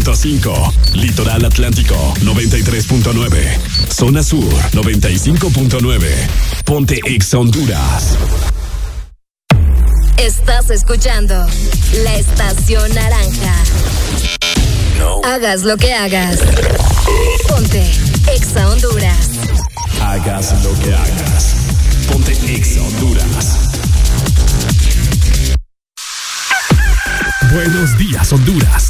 100.5. Litoral Atlántico 93.9. Zona Sur 95.9. Ponte Ex Honduras. Estás escuchando la estación naranja. Hagas lo que hagas. Ponte Exa Honduras. Hagas lo que hagas. Ponte Exa Honduras. Buenos días, Honduras.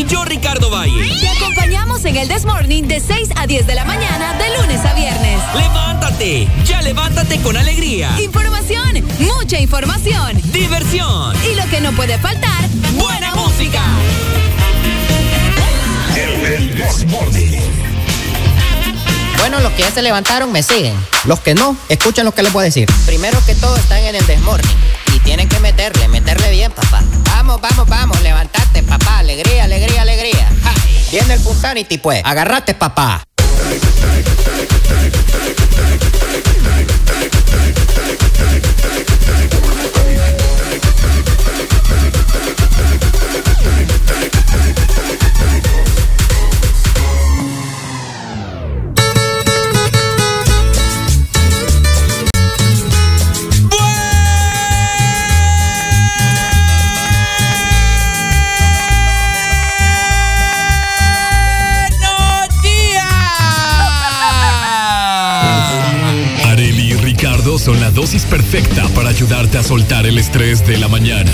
Y yo, Ricardo Valle. Te acompañamos en el This Morning de 6 a 10 de la mañana, de lunes a viernes. ¡Levántate! ¡Ya levántate con alegría! Información, mucha información. ¡Diversión! Y lo que no puede faltar, ¡buena música! El This Morning. Bueno, los que ya se levantaron me siguen. Los que no, escuchen lo que les voy a decir. Primero que todo están en el desmorning. Y tienen que meterle, meterle bien, papá. Vamos, vamos, vamos, levantate, papá. Alegría, alegría. Viene el Punsanity, pues. Agarrate, papá. Perfecta para ayudarte a soltar el estrés de la mañana.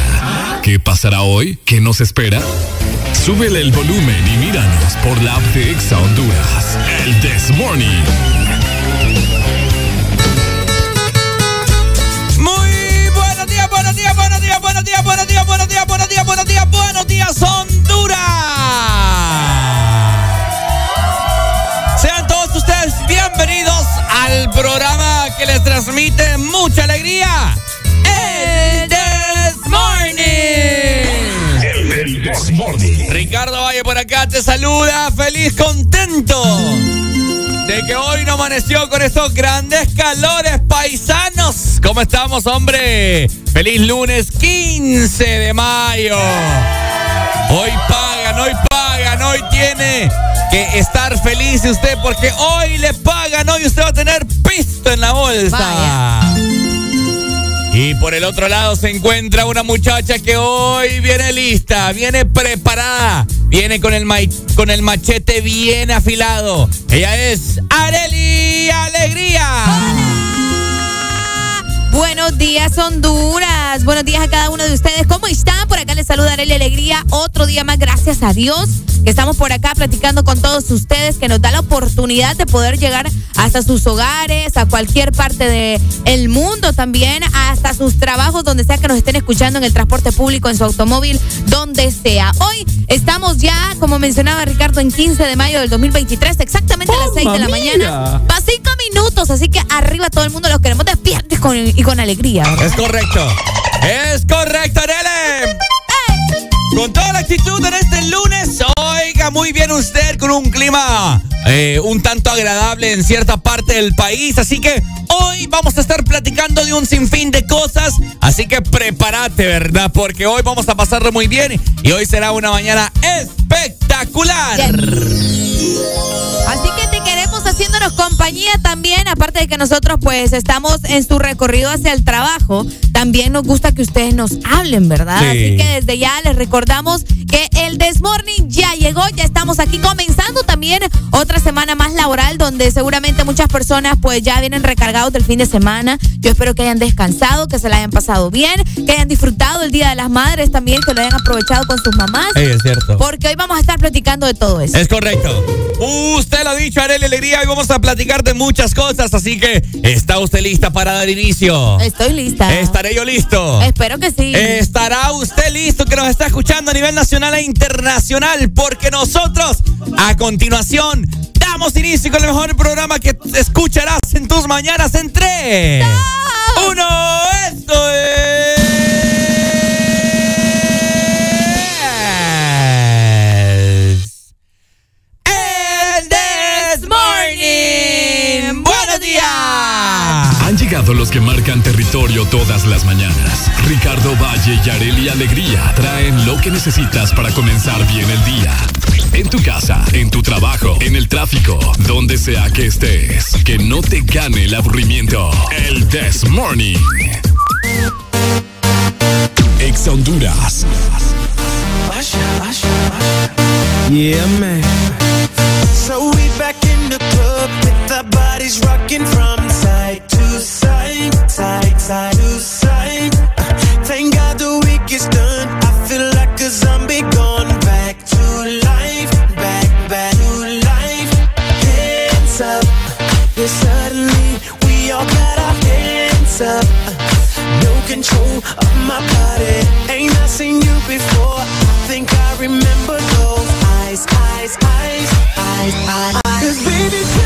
¿Qué pasará hoy? ¿Qué nos espera? Súbele el volumen y míranos por la app de Exa Honduras. El This Morning. Muy buenos días, buenos días, buenos días, buenos días, buenos días, buenos días, buenos días, buenos días, buenos días, Honduras. Sean todos ustedes bienvenidos al programa que les transmite mucha alegría. El This Morning. El This Morning. Ricardo Valle por acá te saluda, feliz, contento de que hoy no amaneció con estos grandes calores paisanos. ¿Cómo estamos, hombre? Feliz lunes 15 de mayo. Hoy pagan, hoy pagan, hoy tiene que estar feliz usted porque hoy le pagan, hoy usted va a tener pisto en la bolsa. Vaya. Y por el otro lado se encuentra una muchacha que hoy viene lista, viene preparada, viene con el, mai- con el machete bien afilado. Ella es Areli Alegría. Buenos días, Honduras. Buenos días a cada uno de ustedes. ¿Cómo están? Por acá les saluda Arely Alegría. Otro día más, gracias a Dios, que estamos por acá platicando con todos ustedes, que nos da la oportunidad de poder llegar hasta sus hogares, a cualquier parte del mundo también, hasta sus trabajos, donde sea que nos estén escuchando en el transporte público, en su automóvil, donde sea. Hoy estamos ya, como mencionaba Ricardo, en 15 de mayo del 2023, exactamente a las 6 de la mañana. Va cinco minutos, así que arriba todo el mundo los queremos despiertos y con, y con alegría. Es correcto. Es correcto, Areli. Con toda la actitud en este lunes, muy bien usted con un clima eh, un tanto agradable en cierta parte del país. Así que hoy vamos a estar platicando de un sinfín de cosas. Así que prepárate, ¿verdad? Porque hoy vamos a pasarlo muy bien y hoy será una mañana espectacular. Así que te queremos haciéndonos compañía también, aparte de que nosotros pues estamos en su recorrido hacia el trabajo, también nos gusta que ustedes nos hablen, ¿verdad? Sí. Así que desde ya les recordamos que el Desmorning ya llegó, ya estamos aquí comenzando también otra semana más laboral donde seguramente muchas personas pues ya vienen recargados del fin de semana. Yo espero que hayan descansado, que se la hayan pasado bien, que hayan disfrutado el Día de las Madres también, que lo hayan aprovechado con sus mamás. es cierto. Porque hoy vamos a estar platicando de todo eso. Es correcto. Usted lo ha dicho, Arely Alegría, hoy vamos a platicar de muchas cosas, así que ¿está usted lista para dar inicio? Estoy lista. ¿Estaré yo listo? Espero que sí. ¿Estará usted listo que nos está escuchando a nivel nacional e internacional? Porque nosotros, a continuación, damos inicio con el mejor programa que escucharás en tus mañanas en tres. Uno, esto es... los que marcan territorio todas las mañanas. Ricardo Valle y Areli Alegría traen lo que necesitas para comenzar bien el día. En tu casa, en tu trabajo, en el tráfico, donde sea que estés. Que no te gane el aburrimiento. El This Morning. Ex Honduras. Yeah, man. So we back in the club with the bodies rocking from side to side, side, side side. Thank God the week is done. I feel like a zombie gone back to life, back, back to life. Hands up, suddenly we all got our hands up. No control of my body. Ain't I seen you before? I think I remember eyes, eyes, eyes, eyes, eyes. Cause baby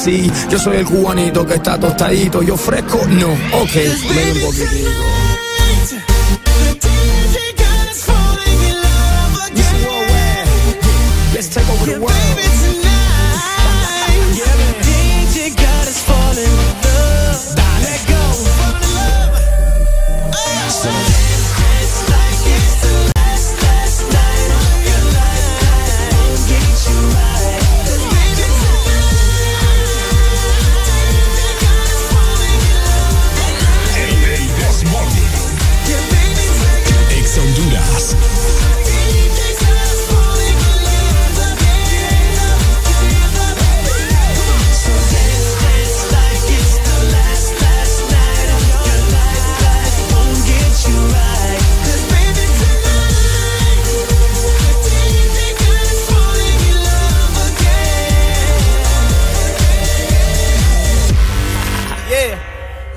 see. Yo soy el cubanito que está tostadito, yo fresco, no, ok, ven un poquitito.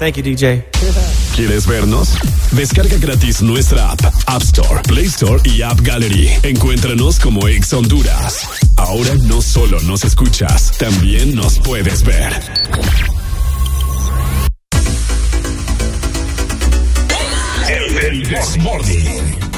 Thank you, DJ. ¿Quieres vernos? Descarga gratis nuestra app, App Store, Play Store y App Gallery. Encuéntranos como Ex Honduras. Ahora no solo nos escuchas, también nos puedes ver. El del Morning.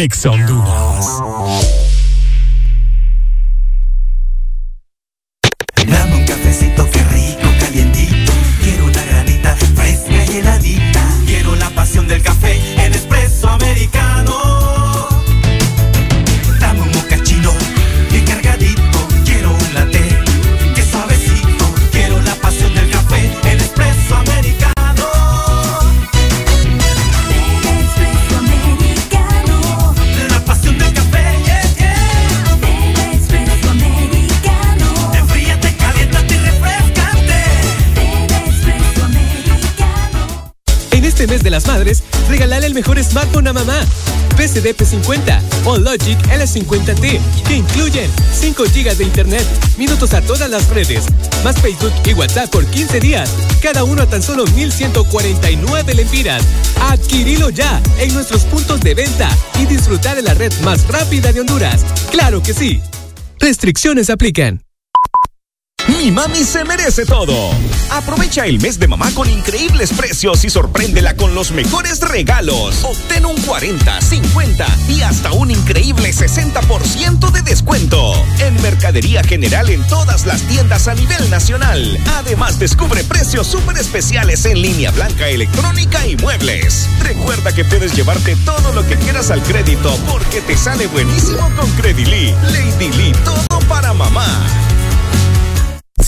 Ex SDP50 o Logic L50T, que incluyen 5 GB de Internet, minutos a todas las redes, más Facebook y WhatsApp por 15 días, cada uno a tan solo 1.149 lempiras. Adquirilo ya en nuestros puntos de venta y disfrutar de la red más rápida de Honduras. ¡Claro que sí! Restricciones aplican. Mi mami se merece todo. Aprovecha el mes de mamá con increíbles precios y sorpréndela con los mejores regalos. Obtén un 40, 50 y hasta un increíble 60% de descuento. En Mercadería General en todas las tiendas a nivel nacional. Además, descubre precios súper especiales en línea blanca, electrónica y muebles. Recuerda que puedes llevarte todo lo que quieras al crédito porque te sale buenísimo con Credily. Lady Lee, todo para mamá.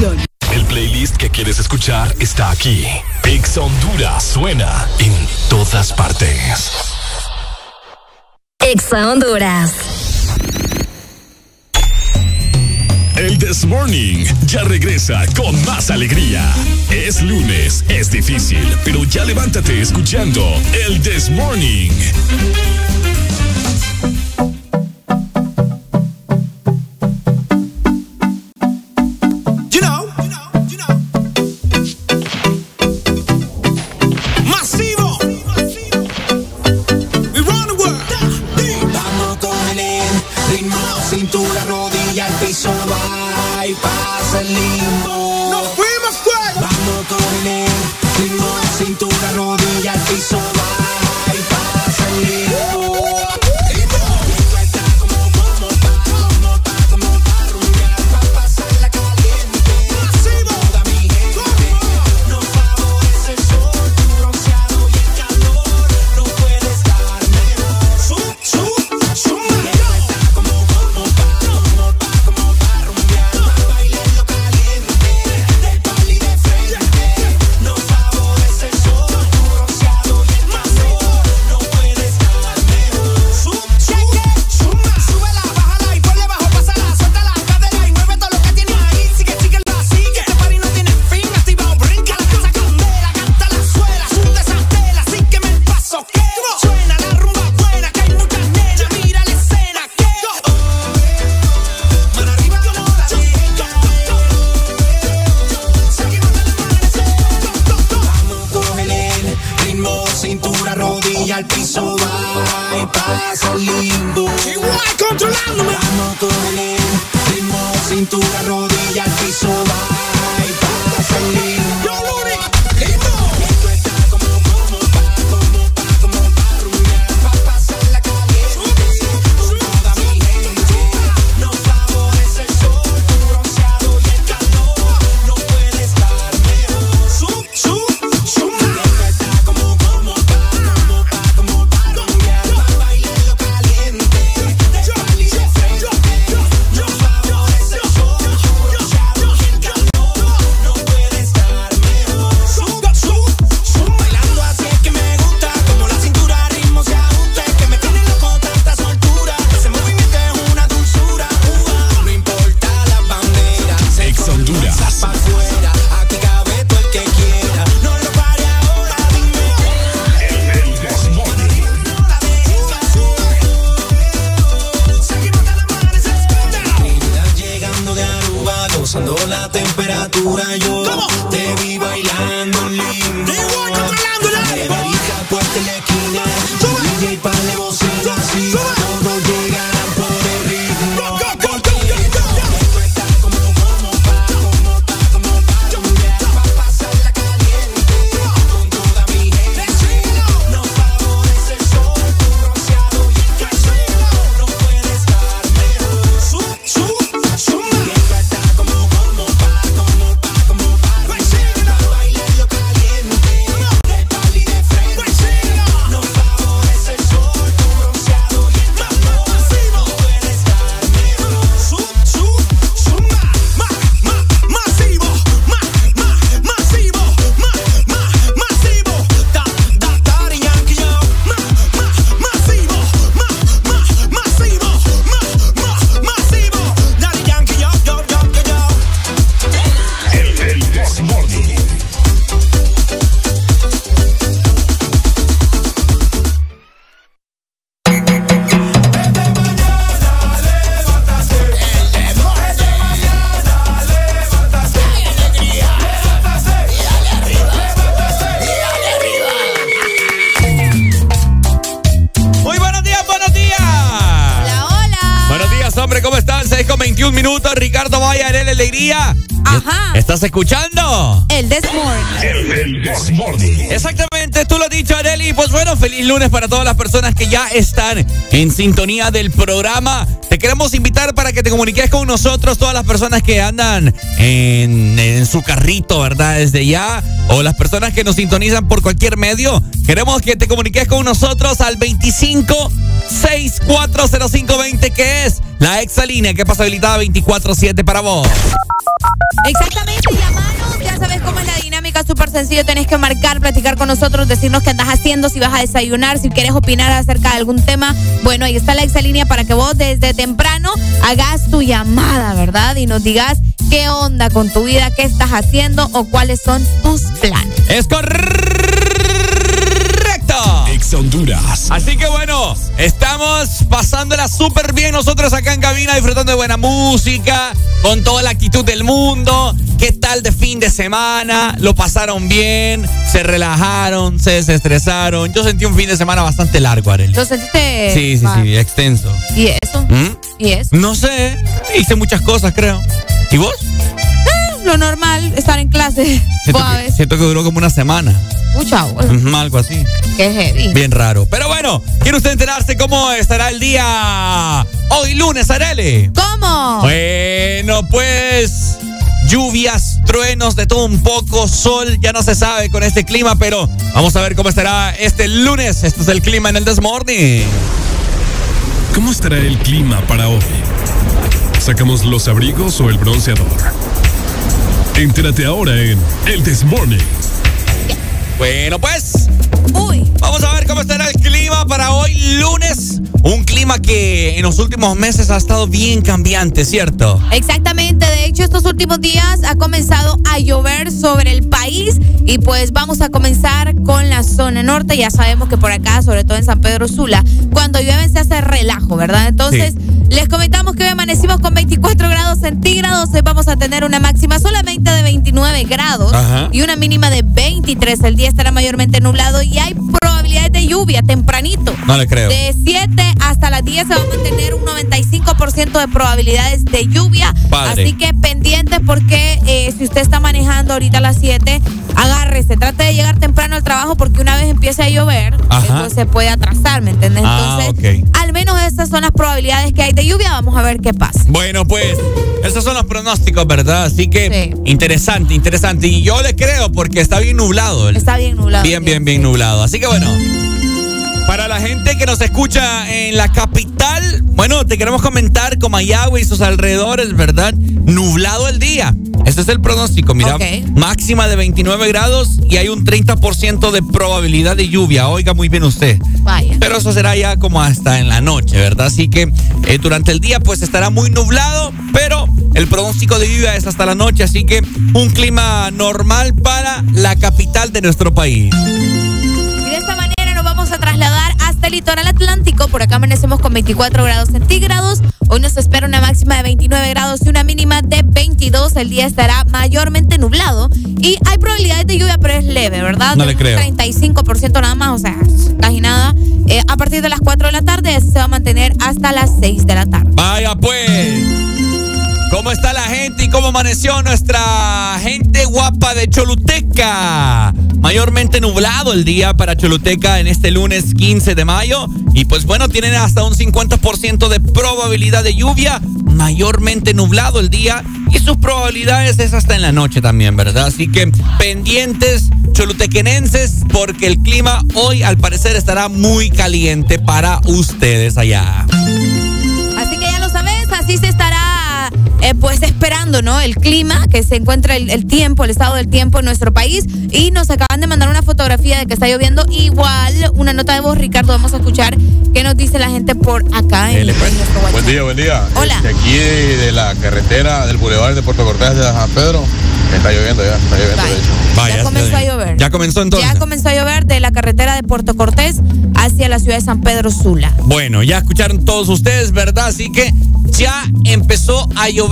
el playlist que quieres escuchar está aquí. Pix Honduras suena en todas partes. Exa Honduras. El This Morning ya regresa con más alegría. Es lunes, es difícil, pero ya levántate escuchando el This Morning. ¿Estás escuchando? El Desmorning. El Desmorning. Exactamente, tú lo has dicho, Areli. Pues bueno, feliz lunes para todas las personas que ya están en sintonía del programa. Te queremos invitar para que te comuniques con nosotros, todas las personas que andan en, en su carrito, ¿verdad? Desde ya. O las personas que nos sintonizan por cualquier medio. Queremos que te comuniques con nosotros al 25 640520, que es la exalínea que pasa habilitada 24-7 para vos. Exactamente, dinámica, súper sencillo, tenés que marcar, platicar con nosotros, decirnos qué andas haciendo, si vas a desayunar, si quieres opinar acerca de algún tema. Bueno, ahí está la exalínea para que vos desde temprano hagas tu llamada, ¿verdad? Y nos digas qué onda con tu vida, qué estás haciendo o cuáles son tus planes. Es correcto. Honduras. Así que bueno, estamos pasándola súper bien nosotros acá en cabina, disfrutando de buena música, con toda la actitud del mundo. ¿Qué tal de fin de semana? ¿Lo pasaron bien? ¿Se relajaron? ¿Se desestresaron? Yo sentí un fin de semana bastante largo, Arely. ¿Lo sentiste? Sí, sí, sí, extenso. ¿Y eso? ¿Mm? ¿Y eso? No sé, hice muchas cosas, creo. ¿Y vos? Lo normal, estar en clase. Siento que, siento que duró como una semana. Mucha Ujú, Algo así. Qué heavy. Bien raro. Pero bueno, ¿quiere usted enterarse cómo estará el día hoy lunes, Arele? ¿Cómo? Bueno, pues lluvias, truenos, de todo un poco, sol, ya no se sabe con este clima, pero vamos a ver cómo estará este lunes. Este es el clima en el Desmorning. ¿Cómo estará el clima para hoy? ¿Sacamos los abrigos o el bronceador? Entérate ahora en El Desmorning. Bueno, pues. Vamos a ver cómo estará el clima para hoy lunes. Un clima que en los últimos meses ha estado bien cambiante, ¿cierto? Exactamente, de hecho estos últimos días ha comenzado a llover sobre el país y pues vamos a comenzar con la zona norte, ya sabemos que por acá, sobre todo en San Pedro Sula, cuando llueve se hace relajo, ¿verdad? Entonces, les comentamos que hoy amanecimos con 24 grados centígrados, hoy vamos a tener una máxima solamente de 29 grados Ajá. y una mínima de 23, el día estará mayormente nublado y hay probabilidades de lluvia tempranito. No le creo. De 7 hasta las 10 se va a mantener un 95% de probabilidades de lluvia. Padre. Así que pendientes porque eh, si usted está manejando ahorita a las 7, agárrese, trate de llegar temprano al trabajo porque una vez empiece a llover, Ajá. entonces se puede atrasar, ¿me entiendes? Ah, Entonces, al menos esas son las probabilidades que hay de lluvia. Vamos a ver qué pasa. Bueno, pues, esos son los pronósticos, ¿verdad? Así que interesante, interesante. Y yo le creo porque está bien nublado. Está bien nublado. Bien, bien, bien nublado. Así que bueno. Para la gente que nos escucha en la capital, bueno, te queremos comentar con Mayagüe y sus alrededores, ¿verdad? Nublado el día. Este es el pronóstico, mira. Ok. Máxima de 29 grados y hay un 30% de probabilidad de lluvia. Oiga muy bien usted. Vaya. Pero eso será ya como hasta en la noche, ¿verdad? Así que eh, durante el día pues estará muy nublado, pero el pronóstico de lluvia es hasta la noche, así que un clima normal para la capital de nuestro país. Trasladar hasta el litoral atlántico. Por acá amanecemos con 24 grados centígrados. Hoy nos espera una máxima de 29 grados y una mínima de 22. El día estará mayormente nublado. Y hay probabilidades de lluvia, pero es leve, ¿verdad? No le creo. 35% nada más, o sea, casi nada. Eh, a partir de las 4 de la tarde, se va a mantener hasta las 6 de la tarde. Vaya pues. ¿Cómo está la gente y cómo amaneció nuestra gente guapa de Choluteca? Mayormente nublado el día para Choluteca en este lunes 15 de mayo. Y pues bueno, tienen hasta un 50% de probabilidad de lluvia. Mayormente nublado el día. Y sus probabilidades es hasta en la noche también, ¿verdad? Así que pendientes cholutequenenses porque el clima hoy al parecer estará muy caliente para ustedes allá. Así que ya lo sabes, así se estará eh, pues esperando, ¿no? El clima, que se encuentra el, el tiempo, el estado del tiempo en nuestro país. Y nos acaban de mandar una fotografía de que está lloviendo. Igual, una nota de voz, Ricardo, vamos a escuchar qué nos dice la gente por acá en, en WhatsApp. Buen día, buen día. Hola. Este, aquí de, de la carretera del Boulevard de Puerto Cortés de San Pedro, está lloviendo ya, está lloviendo de hecho. Vaya, Ya comenzó a llover. Ya comenzó entonces. Ya comenzó a llover de la carretera de Puerto Cortés hacia la ciudad de San Pedro Sula. Bueno, ya escucharon todos ustedes, ¿verdad? Así que ya empezó a llover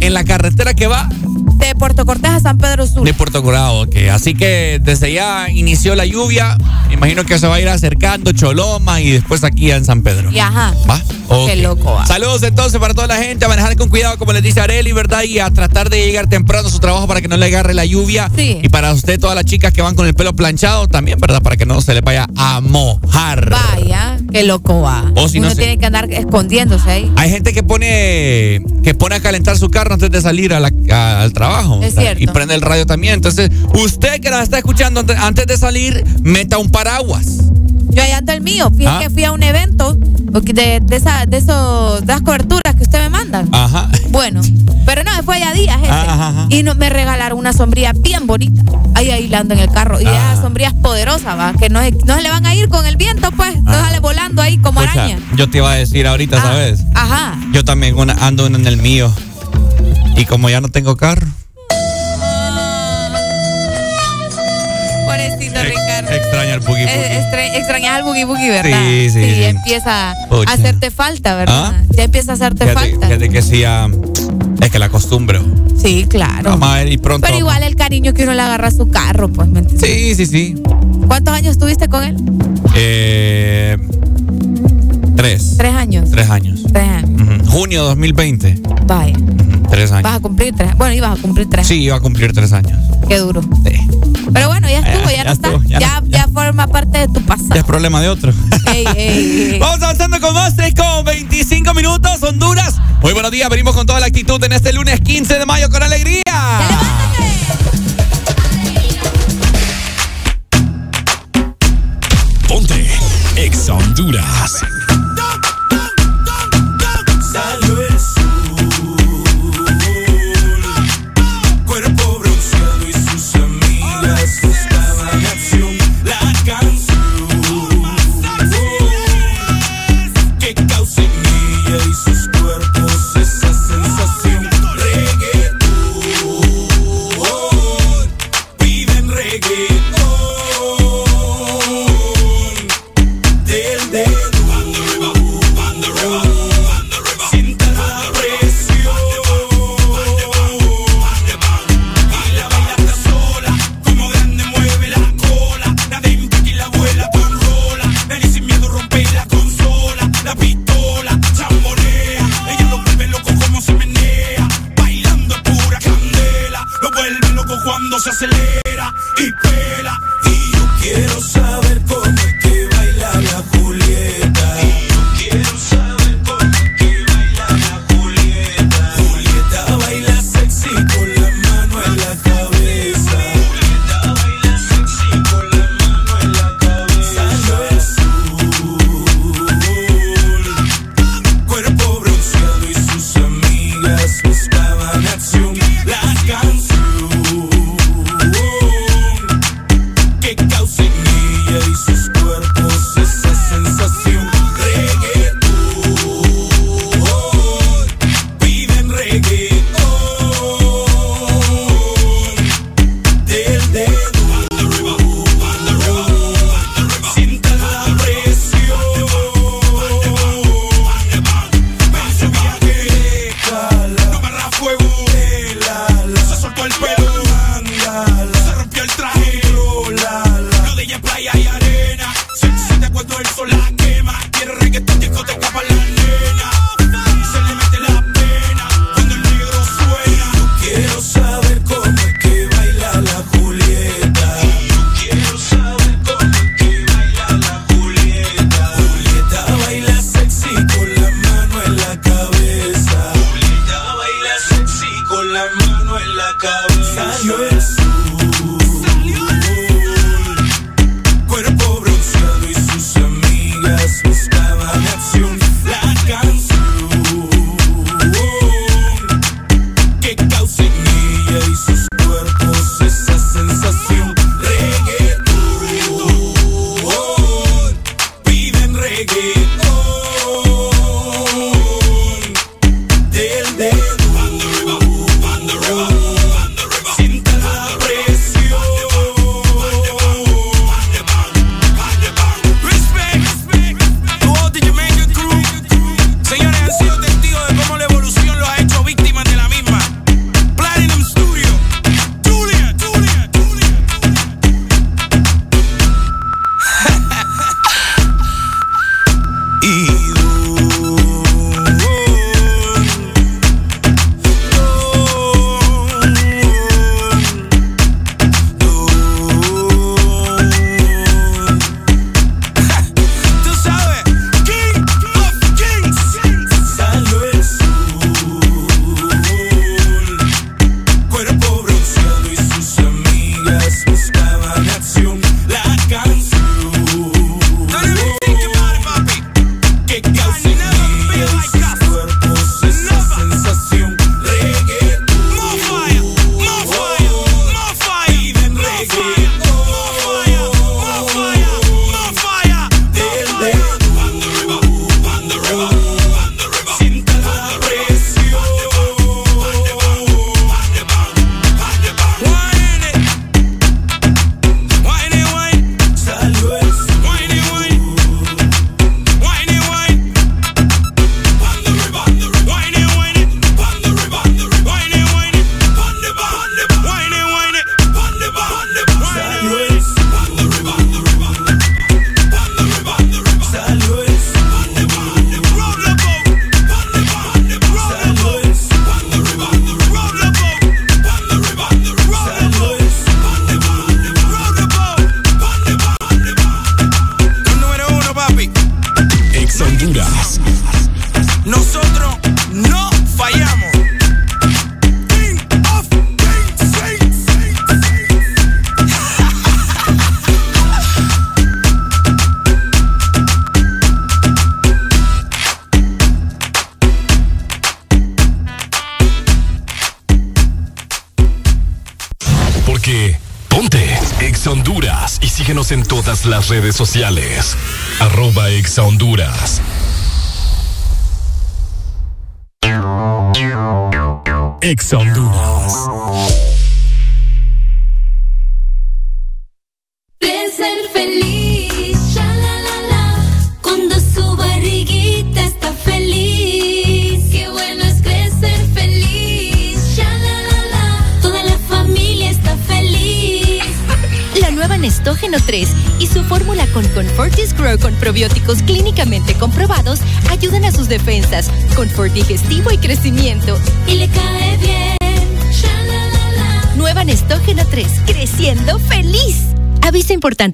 en la carretera que va De Puerto Cortés a San Pedro Sula. de Puerto Corado, ok. Así que desde ya inició la lluvia. Imagino que se va a ir acercando Choloma y después aquí en San Pedro. Y ajá. ¿Va? Qué loco. va. Saludos entonces para toda la gente, a manejar con cuidado, como les dice Areli, ¿verdad? Y a tratar de llegar temprano a su trabajo para que no le agarre la lluvia. Sí. Y para usted, todas las chicas que van con el pelo planchado, también, ¿verdad? Para que no se le vaya a mojar. Vaya, qué loco va. O si no Uno se- tiene que andar escondiéndose ahí. Hay gente que pone que pone a calentar su carro antes de salir a la- a- al trabajo. Es cierto. Y prende el radio también. Entonces, usted que nos está escuchando antes, de salir, meta un paraguas. Yo allá ando el mío. Fíjate Ah. que fui a un evento de, de, esa, de, esos, de las coberturas que usted me manda. Ajá. Bueno, pero no, fue allá días ese. Ajá, ajá. Y no, me regalaron una sombrilla bien bonita. Ahí aislando en el carro. Y Ah. esas sombrillas poderosas, va. Que no, se- no se le van a ir con el viento, pues. No Ah. sale volando ahí como Pucha, araña. yo te iba a decir ahorita, Ah, ¿sabes? Ajá. Yo también una- ando en el mío. Y como ya no tengo carro. Pobrecito Ricardo. Extraña el boogie boogie. Eh, extra- extrañas al boogie boogie, ¿verdad? Sí, sí, sí. empieza Pucha. a hacerte falta, ¿verdad? ¿Ah? Ya empieza a hacerte Fíjate, falta. fíjate que sí, ah, es que la costumbre. Sí, claro. Vamos a ver y pronto. Pero igual el cariño que uno le agarra a su carro, pues, ¿me entiendes? Sí, sí, sí. ¿Cuántos años estuviste con él? Eh, tres. Tres años. Tres años. Tres años. Ujú. Junio 2020. Vaya. Ujú, Tres Vas años. a cumplir tres. Bueno, ibas a cumplir tres. Sí, iba a cumplir tres años. Qué duro. Sí. Pero bueno, ya estuvo, Eh, ya, ya no estuvo, está. ya Ya, no- ya, forma parte de tu pasado. Ya es problema de otro. Ey, ey, ey. Vamos avanzando con más, 3 con 25 minutos, Honduras. Muy buenos días, venimos con toda la actitud en este lunes 15 de mayo con alegría. Ponte Exa Honduras.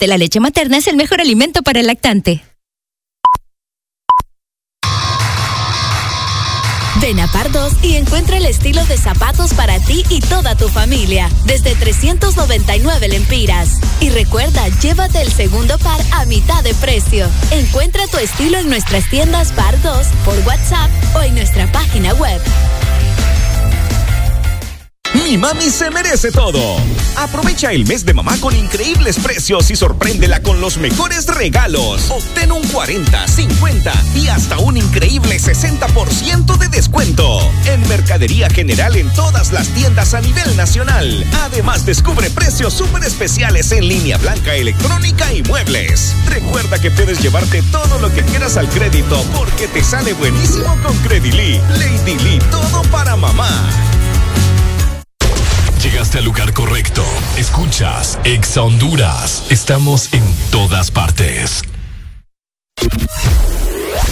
La leche materna es el mejor alimento para el lactante. Ven a Pardos y encuentra el estilo de zapatos para ti y toda tu familia, desde 399 lempiras. Y recuerda, llévate el segundo par a mitad de precio. Encuentra tu estilo en nuestras tiendas Pardos, por WhatsApp o en nuestra página web. Mi mami se merece todo. Aprovecha el mes de mamá con increíbles precios y sorpréndela con los mejores regalos. Obtén un 40, 50 y hasta un increíble 60% de descuento. En Mercadería General en todas las tiendas a nivel nacional. Además, descubre precios súper especiales en línea blanca, electrónica y muebles. Recuerda que puedes llevarte todo lo que quieras al crédito porque te sale buenísimo con Credily. Lady Lee, todo para mamá. Llegaste al lugar correcto. Escuchas Exa Honduras. Estamos en todas partes.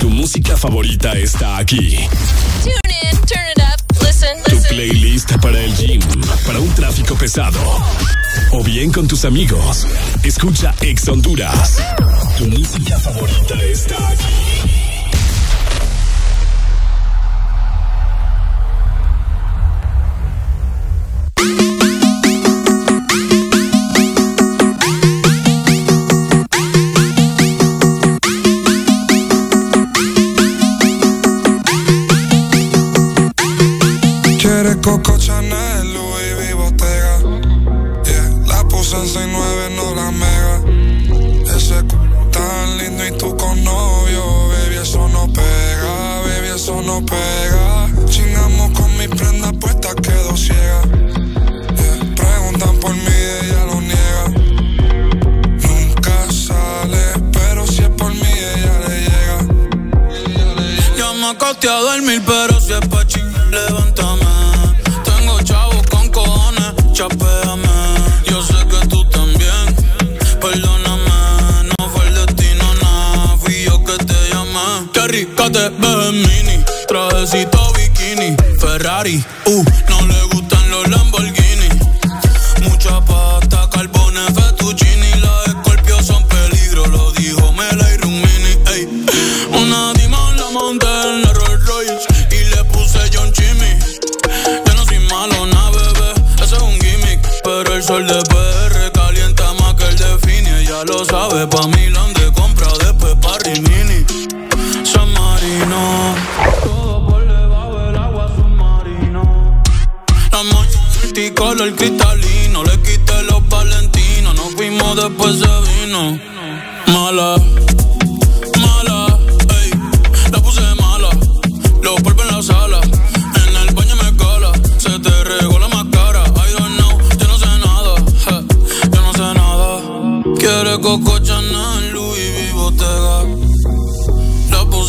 Tu música favorita está aquí. Tune in, turn it up, listen, Tu playlist para el gym, para un tráfico pesado. O bien con tus amigos. Escucha Exa Honduras. Tu música favorita está aquí.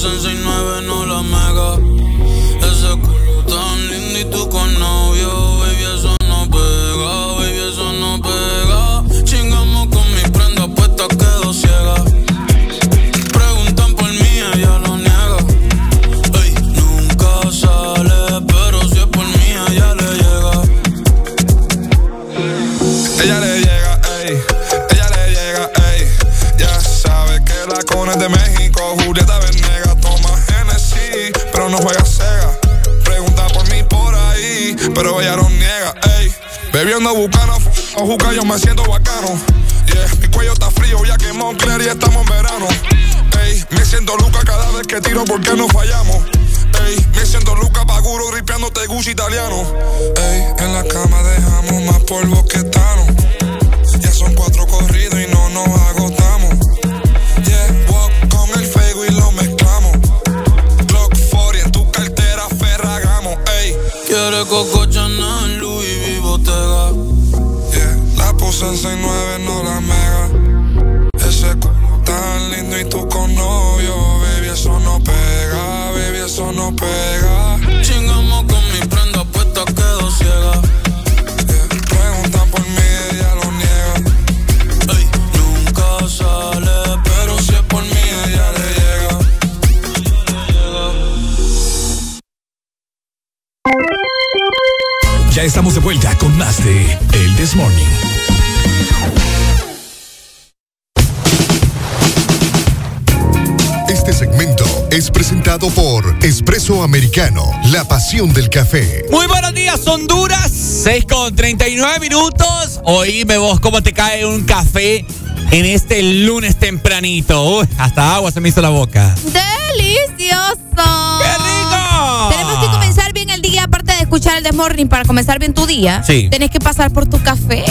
En 69, no la mega, ese culo tan lindo y tú con novio, Bebiendo bucana, o juca, yo me siento bacano. Yeah, mi cuello está frío, ya que Moncler y estamos en verano. Ey, me siento Luca cada vez que tiro porque no fallamos. Ey, me siento Luca Paguro ripeándote Gucci italiano. Ey, en la cama dejamos más polvo que Tano. Ya son cuatro corridos y no nos agotamos. En 6-9, Americano, la pasión del café. Muy buenos días, Honduras. 6 con 39 minutos. Oíme vos cómo te cae un café en este lunes tempranito. Uy, hasta agua se me hizo la boca. ¡Delicioso! ¡Qué rico! Escuchar el The Morning para comenzar bien tu día. Sí. Tenés que pasar por tu café.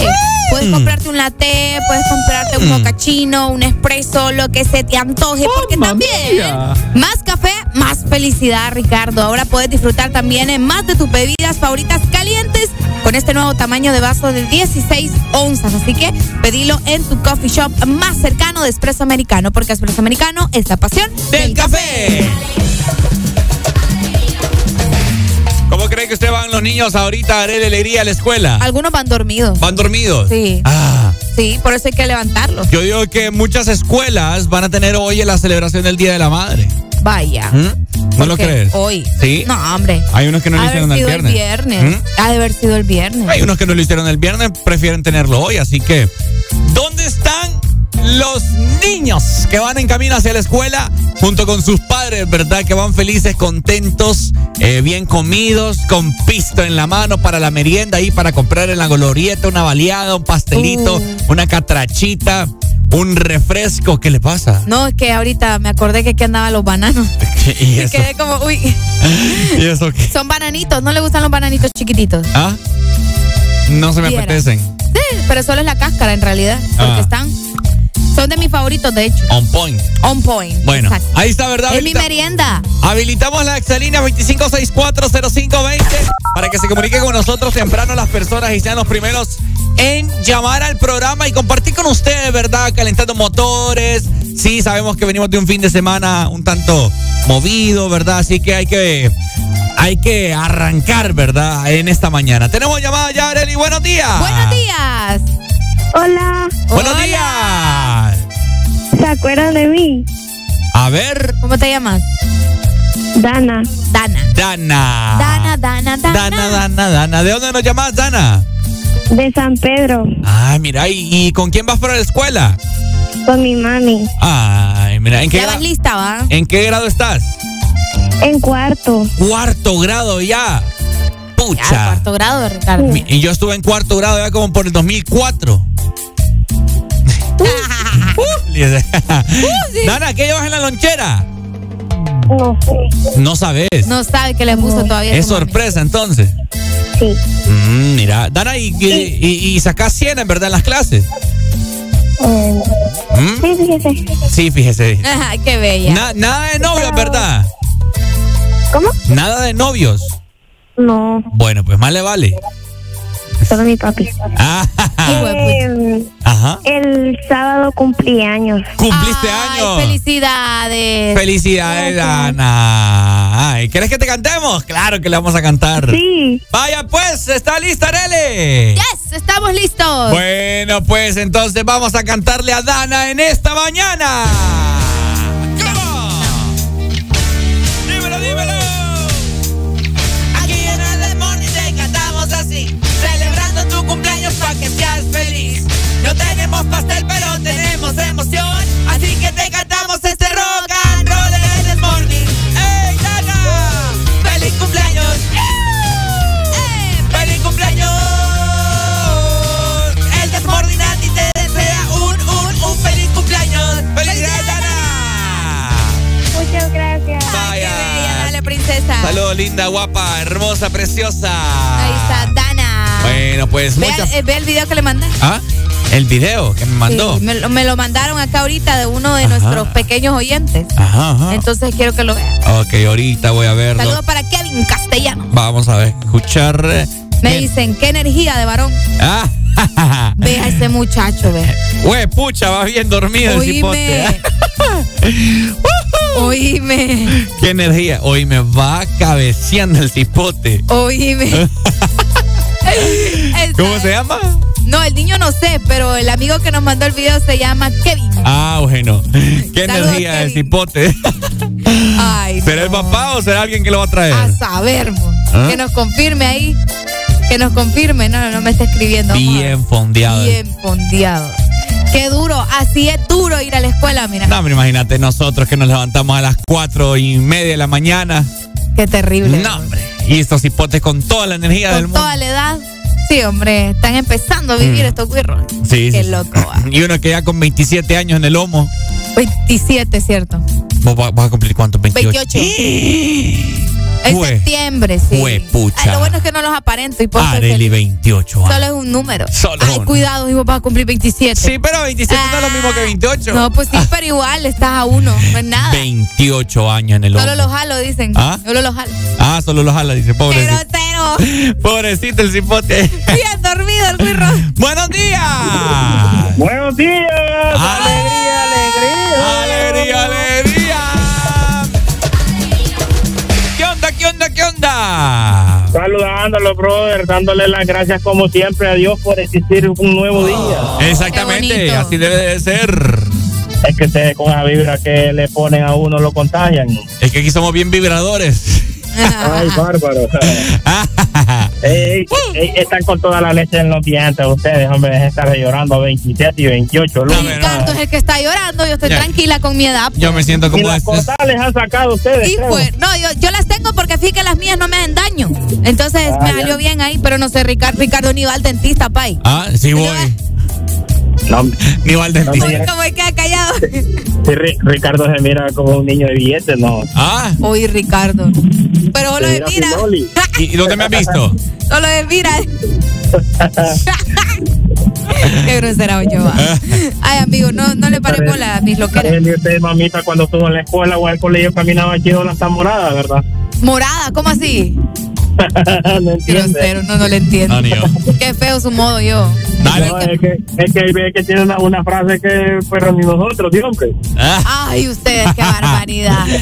Puedes comprarte un latte, puedes comprarte un Mm. mocachino, un espresso, lo que se te antoje, porque también mía. más café, más felicidad, Ricardo. Ahora puedes disfrutar también en más de tus bebidas favoritas calientes con este nuevo tamaño de vaso de 16 onzas. Así que pedilo en tu coffee shop más cercano de Espresso Americano, porque Espresso Americano es la pasión del café. ¿Cómo cree que usted van los niños ahorita a darle alegría a la escuela? Algunos van dormidos. ¿Van dormidos? Sí. Ah, Sí, por eso hay que levantarlos. yo digo que muchas escuelas van a tener hoy la celebración del Día de la Madre. Vaya. ¿Mm? ¿No lo crees? Hoy. Sí. No, hombre. Hay unos que no lo Ha hicieron el viernes. viernes. ¿Mm? Ha de haber sido el viernes. Hay unos que no lo hicieron el viernes, prefieren tenerlo hoy, así que ¿dónde están los niños que van en camino hacia la escuela junto con sus padres, verdad? Que van felices, contentos, eh, bien comidos, con pisto en la mano para la merienda y para comprar en la glorieta una baleada, un pastelito, Uh. una catrachita, un refresco. ¿Qué le pasa? No, es que ahorita me acordé que aquí andaban los bananos. ¿Y Y eso? quedé como, uy, ¿Y eso qué? son bananitos. ¿No le gustan los bananitos chiquititos? ¿Ah? No se me apetecen. Sí, pero solo es la cáscara en realidad. Porque Ah. están. Son de mis favoritos, de hecho. On point. On point. Bueno, Exacto. ahí está, ¿verdad? Es mi Habilita- merienda. Habilitamos la exalínea 25640520 para que se comunique con nosotros temprano las personas y sean los primeros en llamar al programa y compartir con ustedes, ¿verdad? Calentando motores. Sí, sabemos que venimos de un fin de semana un tanto movido, ¿verdad? Así que hay que hay que arrancar, ¿verdad? En esta mañana. Tenemos llamada ya, Areli. Buenos días. Buenos días. Hola, Buenos días. ¿se acuerdan de mí? A ver, ¿Cómo te llamas? Dana, Dana. Dana. Dana, Dana, Dana. Dana, Dana, Dana. ¿De dónde nos llamas, Dana? de San Pedro, Ay, mira, ¿y, y con quién vas para la escuela? con mi mami, Ay, mira, ¿en qué, Ya vas lista, ¿va? ¿en qué grado estás? en cuarto. Cuarto grado ya. Ya, cuarto grado, Ricardo. Mi- y yo estuve en cuarto grado ya como por el 2004. Dana, ¿qué llevas en la lonchera? No sé. No sabes. No sabe que le puso todavía. es mami. sorpresa entonces. Sí. Mm, mira, Dana, ¿y, y, y- y sacás 100 en verdad en las clases? Eh, ¿Mm? sí, fíjese. Sí, fíjese. Ajá, qué bella. Na- nada de novios, ¿verdad? ¿Cómo? Nada de novios. No, Bueno, pues más le vale. solo mi papi. Ah, Eh, ajá. el sábado cumplí años. Cumpliste Ay, años. felicidades. Felicidades, Dana. Ay, ¿quieres que te cantemos? Claro que le vamos a cantar. Sí. Vaya pues, ¿está lista, Arele? Yes, estamos listos. Bueno, pues entonces vamos a cantarle a Dana en esta mañana. Saludos, linda, guapa, hermosa, preciosa. Ahí está Dana. Bueno, pues Ve, muchas. eh, ve el video que le mandé. ¿Ah? El video que me mandó. Sí, me, lo- me lo mandaron acá ahorita de uno de Ajá. nuestros pequeños oyentes. Ajá, ajá. Entonces quiero que lo vean. Ok, ahorita voy a verlo. Saludos para Kevin Castellano. Vamos a ver, escuchar. eh, Me bien. dicen, qué energía de varón. Ah, Ve a ese muchacho, ve. güey, pucha, va bien dormido el cipote. Oíme. Qué energía. Hoy me va cabeceando el cipote. Oíme. ¿Cómo se llama? No, el niño no sé, pero el amigo que nos mandó el video se llama Kevin. Ah, bueno. Qué Saludos, energía el cipote. Ay, ¿Será el papá o será alguien que lo va a traer? a saber. ¿Ah? que nos confirme ahí. Que nos confirme. No, no, no me está escribiendo. Bien fondeado. Bien fondeado. Qué duro. Así es duro ir a la escuela, mira. No, pero imagínate nosotros que nos levantamos a las cuatro y media de la mañana. Qué terrible. No, hombre. Y estos hipotes con toda la energía del Con mundo. toda la edad. Sí, hombre, están empezando a vivir Mm. estos guirros. Sí, Qué sí. loco. va. Y uno que ya con 27 años en el lomo. 27, ¿cierto? ¿Vos va- vas a cumplir cuántos? 28. 28. En Fue. septiembre, sí. Fue pucha. Ay, lo bueno es que no los aparento y por Areli, que 28. ah. Solo es un número. Solo Ay, uno. cuidado, hijo, vas a cumplir 27. Sí, pero 27 no es lo mismo que 28. No, pues sí, pero igual, estás a uno, no es nada. 28 años en el. Solo los jalo, dicen. ¿Ah? Solo los jalo. Ah, solo los jala, dice. ¡Qué Pobrecito. Pobrecito el cipote. Bien dormido el guirro. ¡Buenos días! Buenos días. Alegría, Saludándolo, brother, dándole las gracias como siempre a Dios por existir un nuevo día. Exactamente, así debe de ser. Es que ustedes con la vibra que le ponen a uno lo contagian. Es que aquí somos bien vibradores. Ay, bárbaro. Ey, ey, están con toda la leche en los dientes ustedes, hombre, estar llorando a 27 y 28. lunes. Ricardo es el que está llorando. Yo estoy Ya. tranquila con mi edad. Yo me siento Y como las este. costales han sacado ustedes. Y fue, no, yo, yo las tengo porque fíjate que las mías no me hacen daño. Entonces Ah, me salió bien ahí, pero no sé, Ricardo, Ricardo ni va al dentista, pay. Ah, sí voy. No, Ni va al dentista. mira. Como queda callado. Sí, Ri- Ricardo se mira como un niño de billetes, ¿no? Ah, Uy, Ricardo. Pero solo Se de mira. ¿y, y dónde me has visto? Solo de mira. Qué grosera yo va. Ay, amigo, no, no le pare bola a mis loqueras. Y usted, mamita, cuando estuvo en la escuela o al colegio caminaba chido las moradas, ¿verdad? Morada, ¿cómo así? no grosero, no, no le entiendo. No. Qué feo su modo yo. Dale. No, es que, es que, ve que tiene una, una frase que pero ni nosotros, ¿sí, hombre? Ah, Ay, ustedes, qué barbaridad.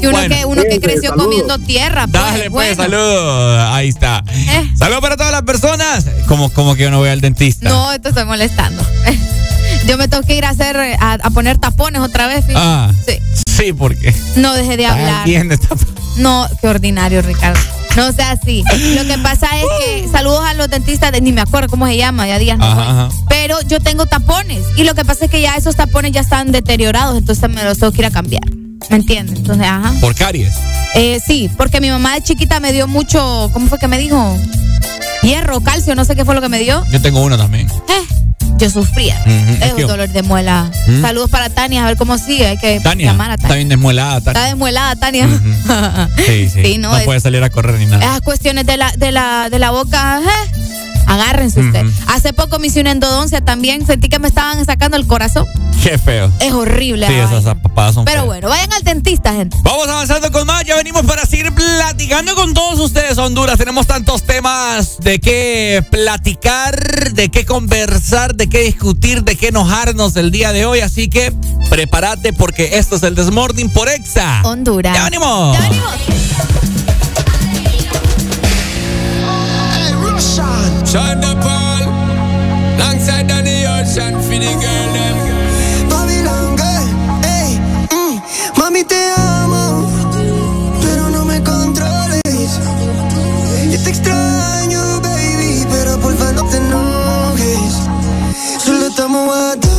Que uno Bueno. que uno que creció saludos. comiendo tierra, pues, Dale, pues, bueno. saludos. Ahí está. Eh. Saludos para todas las personas. Como, como que yo no voy al dentista. No, te estoy molestando. Yo me tengo que ir a hacer, a, a poner tapones otra vez. fíjate. Ah, Sí. sí, porque. No deje de hablar. Esta- No, qué ordinario, Ricardo. No sea así. Lo que pasa es que saludos a los dentistas, de- ni me acuerdo cómo se llama, ya días no ajá. Pero yo tengo tapones y lo que pasa es que ya esos tapones ya están deteriorados, entonces me los tengo que ir a cambiar. ¿Me entiendes? Entonces, ajá. Por caries. Eh, sí, porque mi mamá de chiquita me dio mucho, ¿cómo fue que me dijo? Hierro, calcio, no sé qué fue lo que me dio. Yo tengo uno también. Eh, yo sufría. Es es un dolor de muela. Saludos para Tania, a ver cómo sigue. Hay que Tania. llamar a Está Tania. bien desmuelada. Está Tania. desmuelada, Tania. Sí, sí. Sí, no, no es- puede salir a correr ni nada. Esas cuestiones de la, de la, de la boca, eh, agárrense ustedes. Ujú. Hace poco me hice una endodoncia también, sentí que me estaban sacando el corazón. Qué feo. Es horrible. Sí, esas papadas son Pero feas. bueno, vayan al dentista, gente. Vamos avanzando con más, ya venimos para seguir platicando con todos ustedes, Honduras. Tenemos tantos temas de qué platicar, de qué conversar, de qué discutir, de qué enojarnos el día de hoy. Así que prepárate porque esto es el Desmorning por Exa. Honduras. ¡Ya venimos! Ya venimos. The Paul, alongside Danny Ocean, for the girl them. Babylon girl, ey, mm, mami te amo, pero no me controles. Yo te extraño, baby, pero porfa no te enojes. Solo estamos a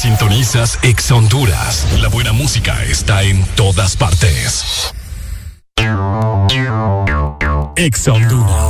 sintonizas Ex Honduras. La buena música está en todas partes. Ex Honduras.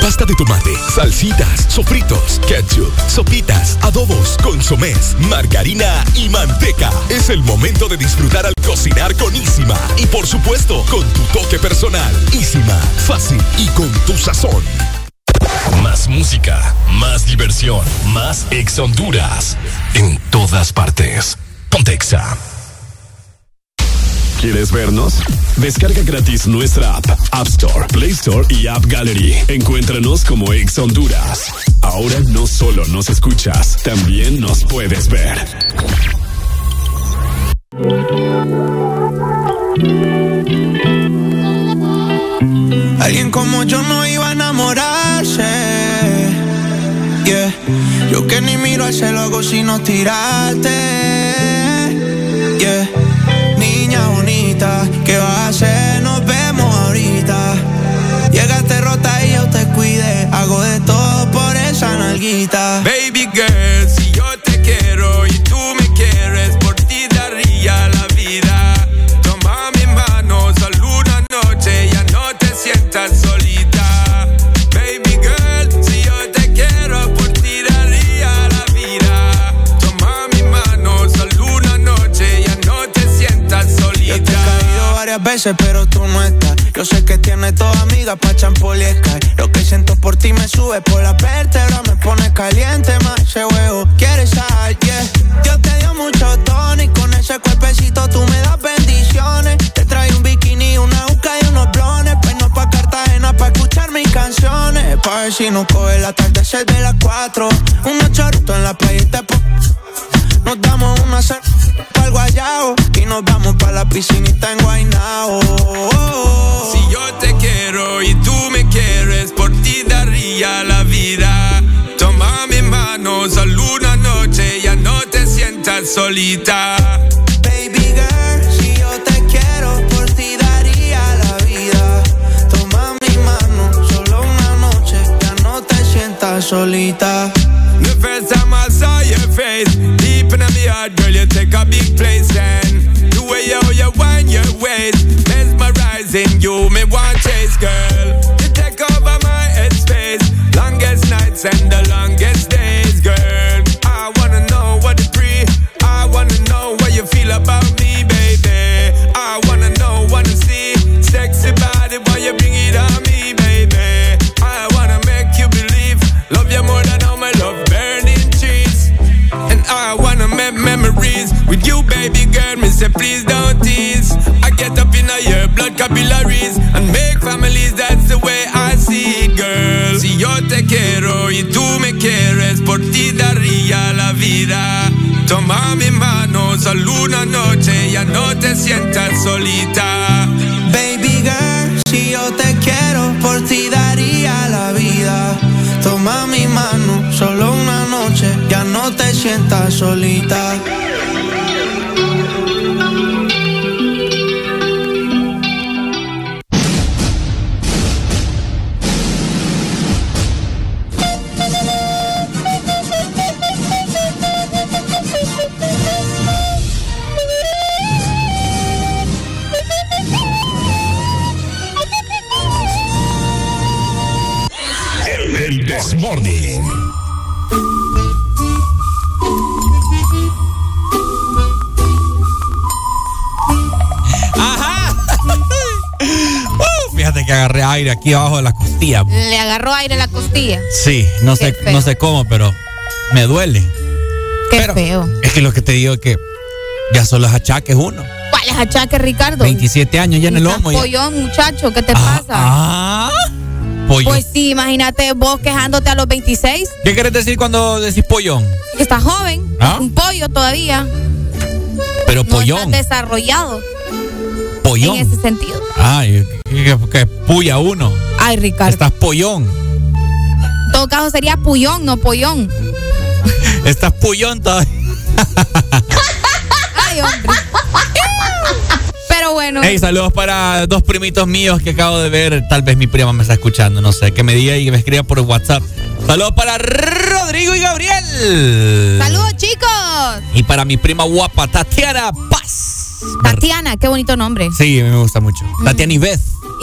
Pasta de tomate, salsitas, sofritos, ketchup, sopitas, adobos, consomés, margarina y manteca. Es el momento de disfrutar al cocinar con Isima. Y por supuesto, con tu toque personal. Isima, fácil y con tu sazón. Más música, más diversión, más Ex Honduras. En todas partes. Pontexa. ¿Quieres vernos? Descarga gratis nuestra app, App Store, Play Store y App Gallery. Encuéntranos como Ex Honduras. Ahora no solo nos escuchas, también nos puedes ver. Alguien como yo no iba a enamorarse. Yeah. Yo que ni miro al cielo hago sino tirarte. Yeah. Niña bonita, ¿qué vas a hacer? Nos vemos ahorita. Llegaste rota y yo te cuide. Hago de todo por esa nalguita. Baby girl, veces, pero tú no estás. Yo sé que tienes toda amiga pa' champol. Lo que siento por ti me sube por la vértebra, me pone caliente más ese huevo. ¿Quieres sal? Yeah. Yo te dio mucho tono y con ese cuerpecito tú me das bendiciones. Te traigo un bikini, una uca y unos blones. Pues no pa' Cartagena pa' escuchar mis canciones. Pa' ver si no coge el atardecer de las sientas Baby girl, si yo te quiero, por ti daría la vida. Toma mi mano, solo una noche, ya no te sientas solita. Aire aquí abajo de la costilla. Le agarró aire a la costilla. Sí, no sé, feo. no sé cómo, pero me duele. Qué Pero feo. Es que lo que te digo es que ya son los achaques uno. ¿Cuál es achaque, Ricardo? 27 años ya en el ya. Pollón, muchacho, ¿qué te pasa? Ah, pollo. Pues sí, imagínate vos quejándote a los 26, ¿Qué quieres decir cuando decís pollón? que estás joven, ¿Ah? un pollo todavía, Pero no pollón, estás desarrollado pollón. en ese sentido. Ay, que, que- puya uno. Ay, Ricardo. Estás pollón. En todo caso sería puyón, no pollón. Estás puyón todavía. Ay, hombre. Pero bueno. Hey, saludos para dos primitos míos que acabo de ver. Tal vez mi prima me está escuchando, no sé. Que me diga y me escriba por WhatsApp. Saludos para Rodrigo y Gabriel. Saludos, chicos. Y para mi prima guapa, Tatiana Paz. Tatiana, qué bonito nombre. Sí, me gusta mucho. Tatiana y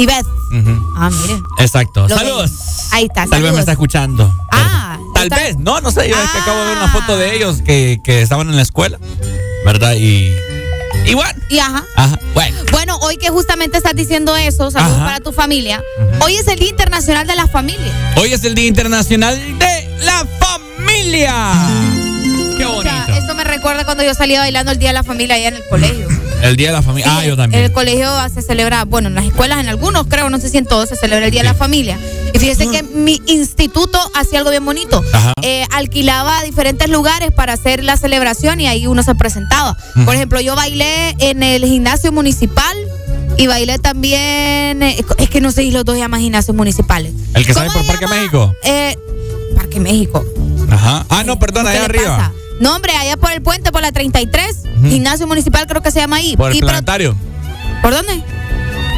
Beth. Ujú. Ah, mire. Exacto. Lo Saludos. Ahí está, Tal vez me saludos. está escuchando. Ah, Tal vez, no, no sé. Yo es que acabo de ver una foto de ellos que, que estaban en la escuela. ¿Verdad? Y. Y bueno. Y ajá. Ajá. Bueno. Bueno, hoy que justamente estás diciendo eso, saludos Ajá. para tu familia. Hoy es el Día Internacional de la Familia. Hoy es el Día Internacional de la Familia. Qué O bonito. sea, esto me recuerda cuando yo salía bailando el Día de la Familia allá en el colegio. El Día de la Familia. Ah, yo En también. el colegio se celebra, bueno, en las escuelas, en algunos creo, no sé si en todos, se celebra el Día de la Familia. Y fíjese que mi instituto hacía algo bien bonito. Ajá. Eh, alquilaba diferentes lugares para hacer la celebración y ahí uno se presentaba. Ujú. Por ejemplo, yo bailé en el gimnasio municipal y bailé también, eh, es que no sé si los dos llaman gimnasios municipales. El que sale por Parque México. Eh, Parque México. Ajá. Ah, no, perdón, allá ¿Qué le arriba. pasa? No, hombre, allá por el puente, por la 33, Ujú. gimnasio municipal creo que se llama ahí. Por el Y planetario. ¿Por dónde?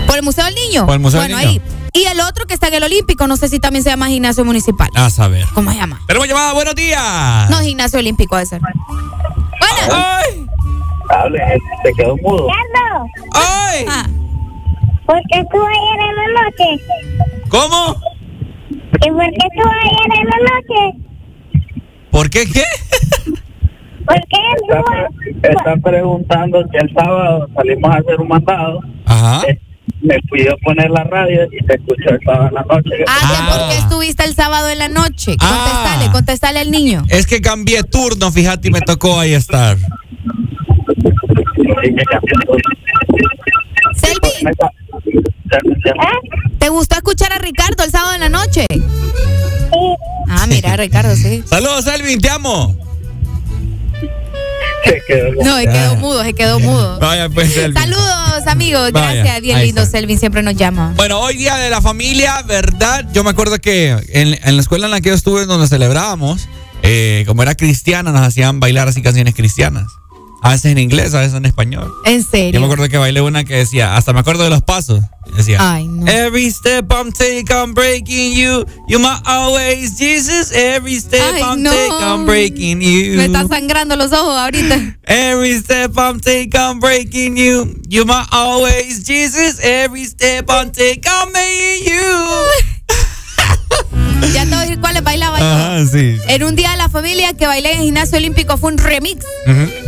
¿Por el Museo del Niño? Por el Museo del bueno, Niño. ahí. Y el otro que está en el Olímpico, no sé si también se llama gimnasio municipal. A saber. ¿Cómo se llama? Tenemos llamada, buenos días. No, gimnasio olímpico debe ser. Bueno. ¡Ay! Hable, te quedó mudo. Carlos, ¡Ay! Ah, ¿por qué tú ayer en la noche? ¿Cómo? ¿Y por qué tú ayer en la noche? ¿Por qué qué? ¿Por qué Está, está preguntando si el sábado salimos a hacer un mandado. Ajá. Eh, Me fui a poner la radio y te escucho el sábado en la noche. Ah, ¿por qué estuviste el sábado en la noche? Contestale, contestale al niño. Es que cambié turno, fíjate, y me tocó ahí estar. Selvi, ¿te gustó escuchar a Ricardo el sábado en la noche? Ah, mira, Ricardo, sí. Saludos, Elvin, te amo. No, se quedó mudo, se quedó mudo. Vaya, pues. Saludos, amigos. Vaya, Gracias, bien lindo. está. Selvin siempre nos llama. Bueno, hoy día de la familia, ¿verdad? Yo me acuerdo que en, en la escuela en la que yo estuve, donde celebrábamos, eh, como era cristiana, nos hacían bailar así canciones cristianas. A veces en inglés, a veces en español. En Yo serio. me acuerdo que bailé una que decía, hasta me acuerdo de los pasos. Decía, Ay, no. Every step I'm take, I'm breaking you. You my always Jesus. Every step Ay, I'm no. take, I'm breaking you. Me están sangrando los ojos ahorita. Every step I'm take, I'm breaking you. You my always Jesus. Every step I'm take, I'm making you. Ya te voy a decir cuáles bailaba yo. Ajá, sí. En un día de la familia que bailé en el gimnasio olímpico fue un remix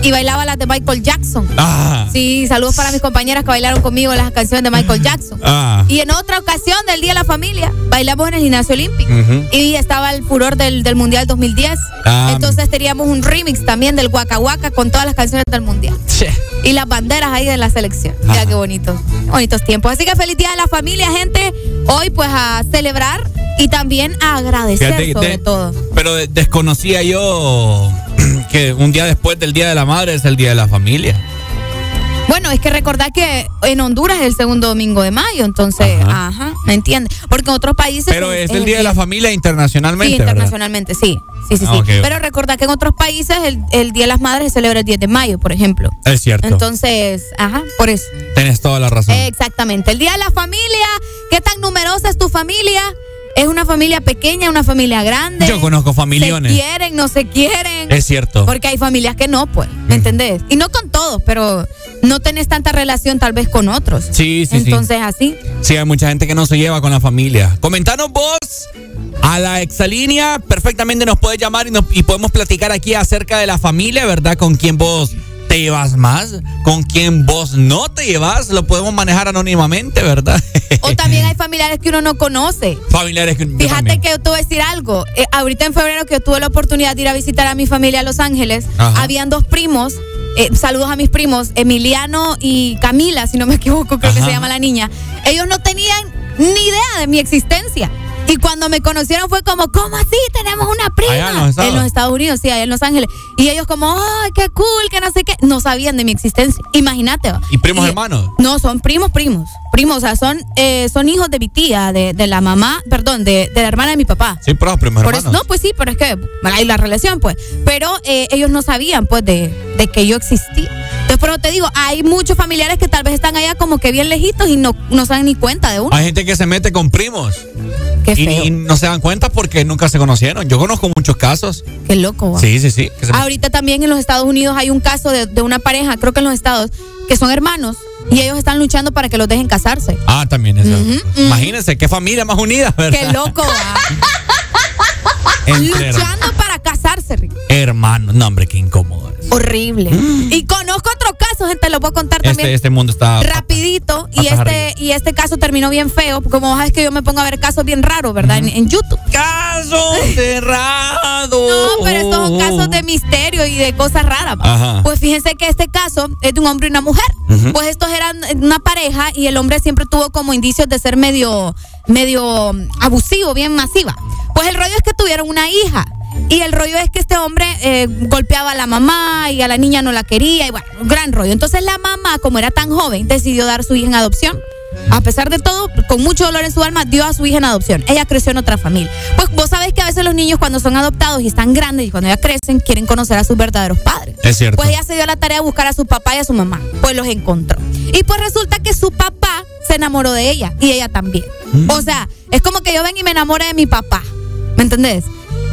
y bailaba las de Michael Jackson. Ah. Sí, saludos para mis compañeras que bailaron conmigo las canciones de Michael Jackson. Ah. Y en otra ocasión del Día de la Familia, bailamos en el gimnasio olímpico. Y estaba el furor del, del Mundial 2010. Ah. Entonces teníamos un remix también del Waka Waka con todas las canciones del Mundial. Che. Y las banderas ahí de la selección. Ya qué bonito. Bonitos tiempos. Así que feliz Día de la Familia, gente. Hoy pues a celebrar y también a agradecer Fíjate, sobre de- todo. Pero de- desconocía yo que un día después del Día de la Madre es el Día de la Familia. Bueno, es que recordad que en Honduras es el segundo domingo de mayo, entonces, ajá, ¿me entiendes? Porque en otros países... Pero es el Día de la Familia internacionalmente, Sí, internacionalmente, sí. Sí, sí, sí. Ah, ok. Pero recordad que en otros países el, el Día de las Madres se celebra el 10 de mayo, por ejemplo. Es cierto. Entonces, ajá, por eso. Tienes toda la razón. Exactamente. El Día de la Familia, ¿qué tan numerosa es tu familia? ¿Es una familia pequeña, una familia grande? Yo conozco familiones. ¿Se quieren, no se quieren? Es cierto. Porque hay familias que no, pues, ¿me entendés? Y no con todos, pero no tenés tanta relación tal vez con otros. Sí, sí, Entonces, así. sí. Hay mucha gente que no se lleva con la familia. Comentanos vos a la exalínea. Perfectamente nos puedes llamar y, nos- y podemos platicar aquí acerca de la familia, ¿verdad? Con quién vos te llevas más, con quién vos no te llevas. Lo podemos manejar anónimamente, ¿verdad? O también hay familiares que uno no conoce. Familiares que Fíjate también. que yo te voy a decir algo. Eh, ahorita en febrero que yo tuve la oportunidad de ir a visitar a mi familia a Los Ángeles, Ajá. habían dos primos. eh, saludos a mis primos, Emiliano y Camila, si no me equivoco, creo que se llama la niña. Ellos no tenían ni idea de mi existencia. Y cuando me conocieron fue como, ¿cómo así? Tenemos una prima. Allá en los Estados. Unidos, sí, allá en Los Ángeles. Y ellos como, ¡ay, qué cool! Que no sé qué. No sabían de mi existencia. Imagínate. ¿Y primos Y- hermanos? no, son primos, primos. Primos, o sea, son, eh, son hijos de mi tía, de, de la mamá, perdón, de, de la hermana de mi papá. Sí, pero primos Por hermanos. eso, no, pues sí, pero es que hay la relación, pues. Pero eh, ellos no sabían, pues, de, de que yo existía. Entonces, por eso te digo, hay muchos familiares que tal vez están allá como que bien lejitos y no, no se dan ni cuenta de uno. Hay gente que se mete con primos. Qué feo. y no se dan cuenta porque nunca se conocieron. Yo conozco muchos casos. Qué loco, va. Sí, sí, sí. que se- Ahorita también en los Estados Unidos hay un caso de, de una pareja, creo que en los Estados, que son hermanos y ellos están luchando para que los dejen casarse. Ah, también es. Ujú, ujú. Imagínense qué familia más unida, ¿verdad? Qué loco. Entre luchando para casarse, Rick. hermanos. No, hombre, qué incómodo. es. Horrible. Y conozco otro caso, gente, lo puedo contar también. Este, este mundo está. Rapidito, y este, y este caso terminó bien feo, como sabes que yo me pongo a ver casos bien raros, ¿verdad? en, en YouTube. ¡Caso cerrado! No, pero estos son casos de misterio y de cosas raras. va. Ajá. Pues fíjense que este caso es de un hombre y una mujer. Pues estos eran una pareja y el hombre siempre tuvo como indicios de ser medio, medio mm, abusivo, bien masiva. Pues el rollo es que tuvieron una hija. Y el rollo es que este hombre eh, golpeaba a la mamá y a la niña no la quería y bueno, un gran rollo. Entonces la mamá, como era tan joven, decidió dar su hija en adopción. A pesar de todo, con mucho dolor en su alma, dio a su hija en adopción. Ella creció en otra familia. Pues vos sabés que a veces los niños cuando son adoptados y están grandes y cuando ya crecen, quieren conocer a sus verdaderos padres. Es cierto. Pues ella se dio la tarea de buscar a su papá y a su mamá. Pues los encontró. Y pues resulta que su papá se enamoró de ella y ella también. Mm. O sea, es como que yo ven y me enamore de mi papá. ¿Me entendés?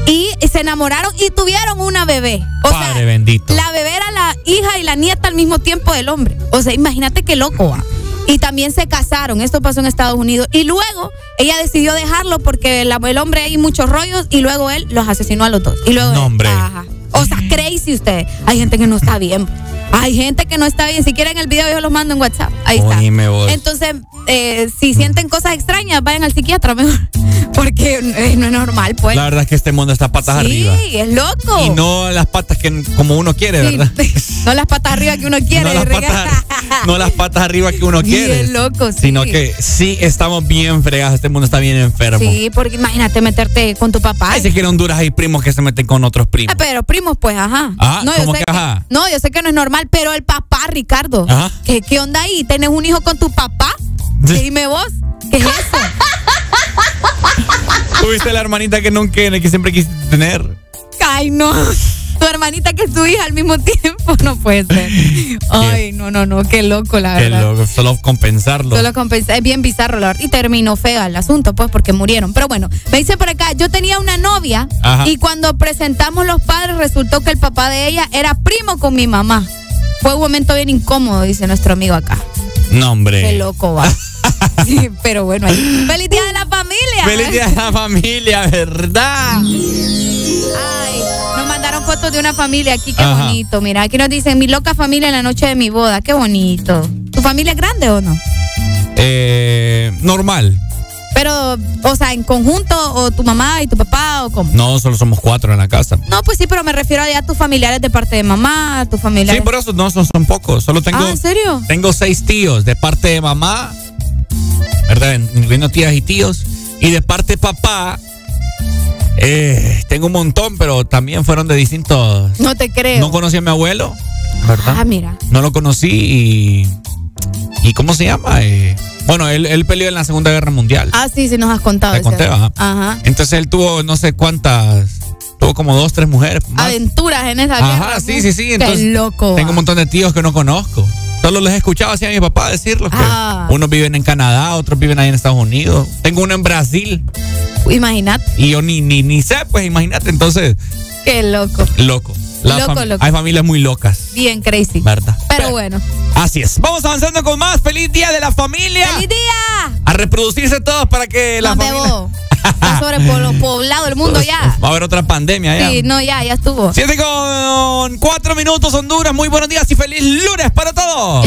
Y se enamoraron y tuvieron una bebé. O Padre sea, bendito. la bebé era la hija y la nieta al mismo tiempo del hombre. O sea, imagínate qué loco va. Y también se casaron. Esto pasó en Estados Unidos. Y luego ella decidió dejarlo porque la- el hombre hay muchos rollos y luego él los asesinó a los dos. Y luego No, él- hombre. Ajá. O sea, crazy usted. Hay gente que no está bien. Hay gente que no está bien. Si quieren el video, yo los mando en WhatsApp. Ahí está. Oíme vos. Entonces, eh, si sienten cosas extrañas, vayan al psiquiatra mejor. Porque eh, no es normal, pues. La verdad es que este mundo está patas arriba. Sí, es loco. Y no las patas que como uno quiere, Sí, ¿verdad? no las patas arriba que uno quiere. No las, patas, no las patas arriba que uno quiere. Bien loco, sí. Sino que sí estamos bien fregados. Este mundo está bien enfermo. Sí, porque imagínate meterte con tu papá. Ay, si que en Honduras hay primos que se meten con otros primos. Ah, pero primos, pues, ajá. Ah, no, yo ¿cómo sé que ajá? no, yo sé que no es normal, pero el papá, Ricardo. Ajá. ¿qué, ¿Qué onda ahí? ¿Tenés un hijo con tu papá? Dime vos. ¿Qué es eso? ¿Tuviste la hermanita que nunca, que siempre quisiste tener? Ay, no. Tu hermanita que es tu hija al mismo tiempo. No puede ser. Ay, no, no, no. Qué loco, la Que verdad. loco, solo compensarlo. Solo compensa- es bien bizarro, la verdad. Y terminó fea el asunto, pues, porque murieron. Pero bueno, me dice por acá, yo tenía una novia Ajá. y cuando presentamos los padres resultó que el papá de ella era primo con mi mamá. Fue un momento bien incómodo, dice nuestro amigo acá. No, hombre. Qué loco va. Sí, pero bueno, ahí. ¡Feliz día de la familia! Feliz día de la familia, ¿verdad? Ay, nos mandaron fotos de una familia aquí, qué Ajá. bonito. Mira, aquí nos dicen mi loca familia en la noche de mi boda, qué bonito. ¿Tu familia es grande o no? Eh, normal. Pero, o sea, en conjunto, o tu mamá y tu papá, o cómo. No, solo somos cuatro en la casa. No, pues sí, pero me refiero a ya tus familiares de parte de mamá, tus familiares. Sí, por eso no son, son pocos. Solo tengo. Ah, ¿en serio? Tengo seis tíos de parte de mamá, ¿verdad? Incluyendo tías y tíos. Y de parte de papá, eh, tengo un montón, pero también fueron de distintos. No te creo. No conocí a mi abuelo. ¿verdad? Ah, mira. No lo conocí y. ¿Y cómo se llama? Eh, bueno, él, él peleó en la Segunda Guerra Mundial. Ah, sí, sí nos has contado. Te conté, ajá. Ajá. Entonces él tuvo no sé cuántas. Tuvo como dos, tres mujeres. más. Aventuras en esa Ajá, guerra, sí, sí, sí. Entonces, Qué loco. Tengo un montón de tíos que no conozco. Solo les he escuchado así a mi papá decirlo. Que Ah. Unos viven en Canadá, otros viven ahí en Estados Unidos. Tengo uno en Brasil Imagínate. y yo ni, ni, ni sé, pues imagínate. Entonces, Qué loco. loco. Loco, fam- loco. Hay familias muy locas, Bien crazy. ¿verdad? Pero bueno. Así es. Vamos avanzando con más. ¡Feliz Día de la Familia! ¡Feliz día! A reproducirse todos para que la Nos familia... Está sobrepoblado el mundo ya. Va a haber otra pandemia ya. Sí, no, ya, ya estuvo. Siete con cuatro minutos, Honduras. Muy buenos días y feliz lunes para todos.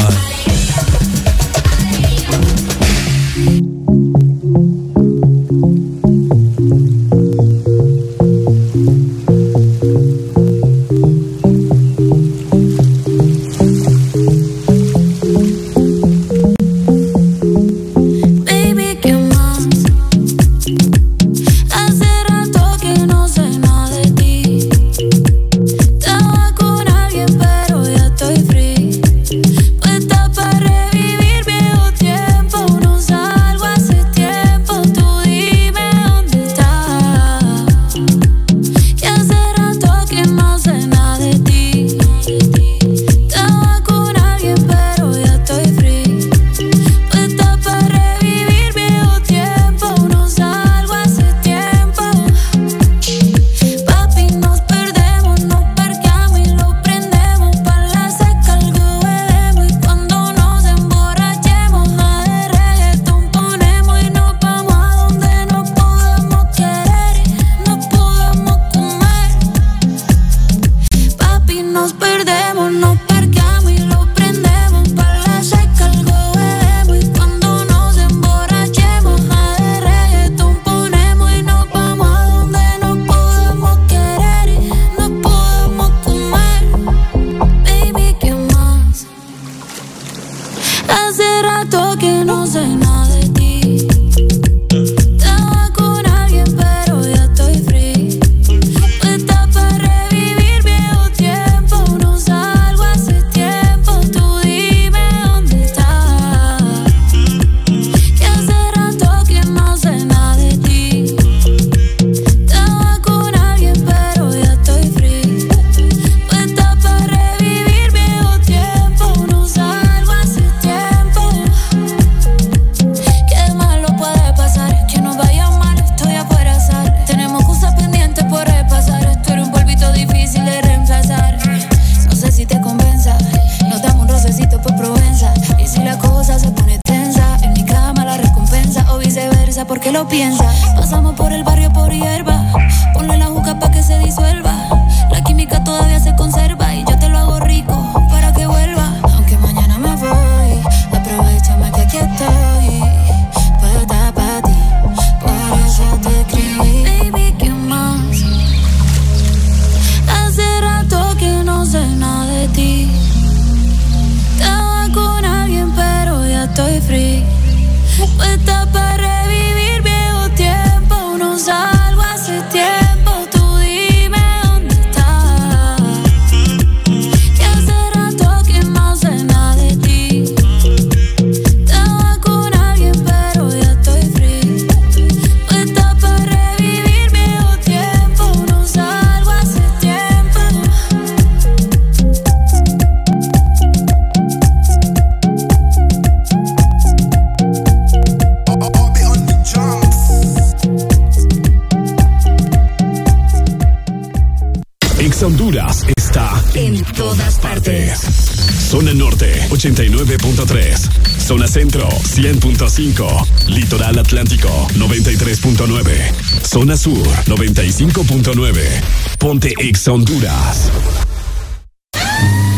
100.5. Litoral Atlántico 93.9. Zona Sur 95.9. Ponte Ex Honduras.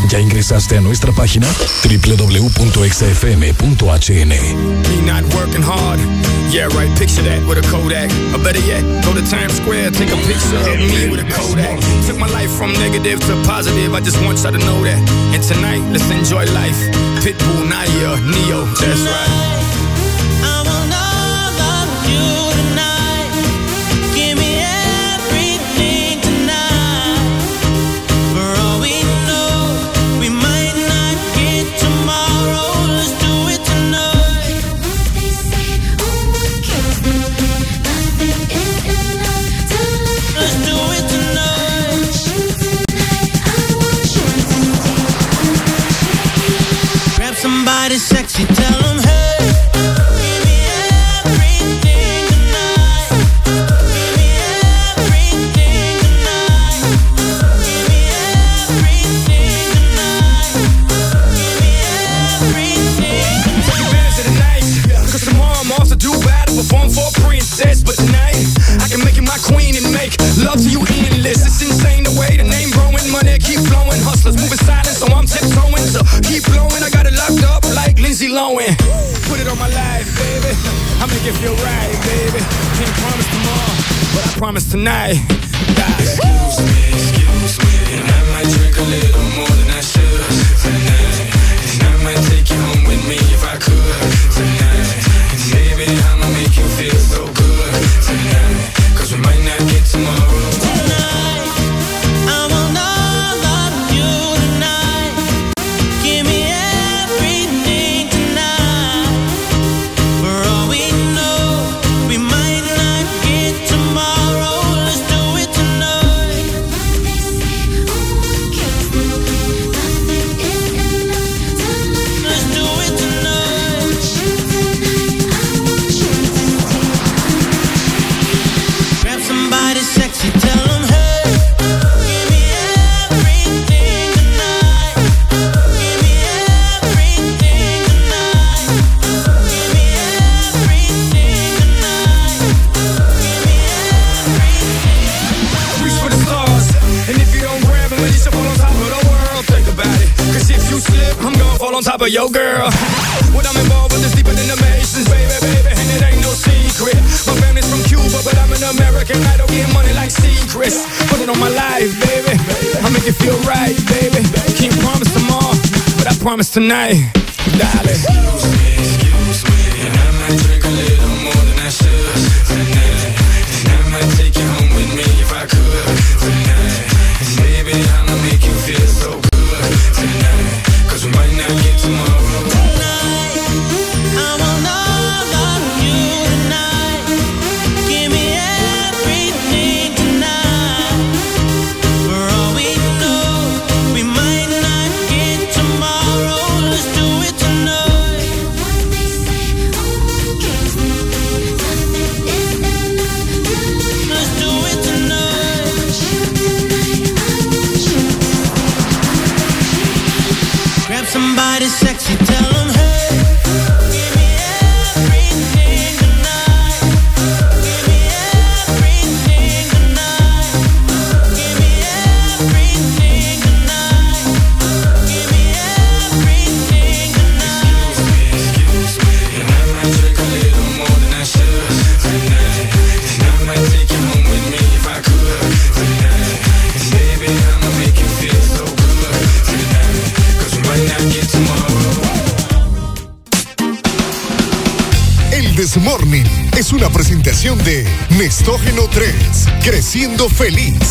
¿Ya ingresaste a nuestra página? www.exafm.hn Me not working hard. Yeah, right. Picture that with a Kodak. Or better yet, go to Times Square, take a picture of me with a Kodak. Took my life from negative to positive. I just want y'all to know that. And tonight, let's enjoy life. Pitbull, Nadia, Neo. That's right. tonight. tonight. siendo feliz.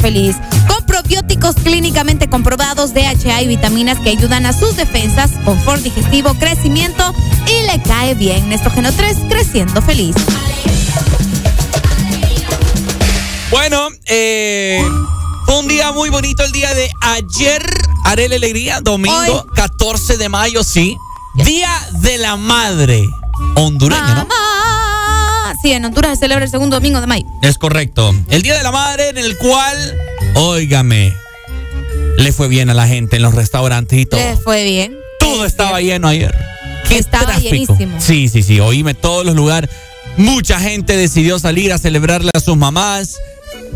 feliz. Con probióticos clínicamente comprobados, DHA y vitaminas que ayudan a sus defensas, confort digestivo, crecimiento y le cae bien. Nestrógeno 3, creciendo feliz. Bueno, eh, fue un día muy bonito el día de ayer. Haré la alegría, domingo 14 de mayo, sí. Día de la madre hondureña, Mamá. ¿no? sí, en Honduras se celebra el segundo domingo de mayo. Es correcto. El Día de la Madre en el cual, óigame, le fue bien a la gente en los restaurantes y todo. Le fue bien. Todo es estaba bien. lleno ayer. ¿Qué estaba tráfico? llenísimo. Sí, sí, sí, oíme todos los lugares. Mucha gente decidió salir a celebrarle a sus mamás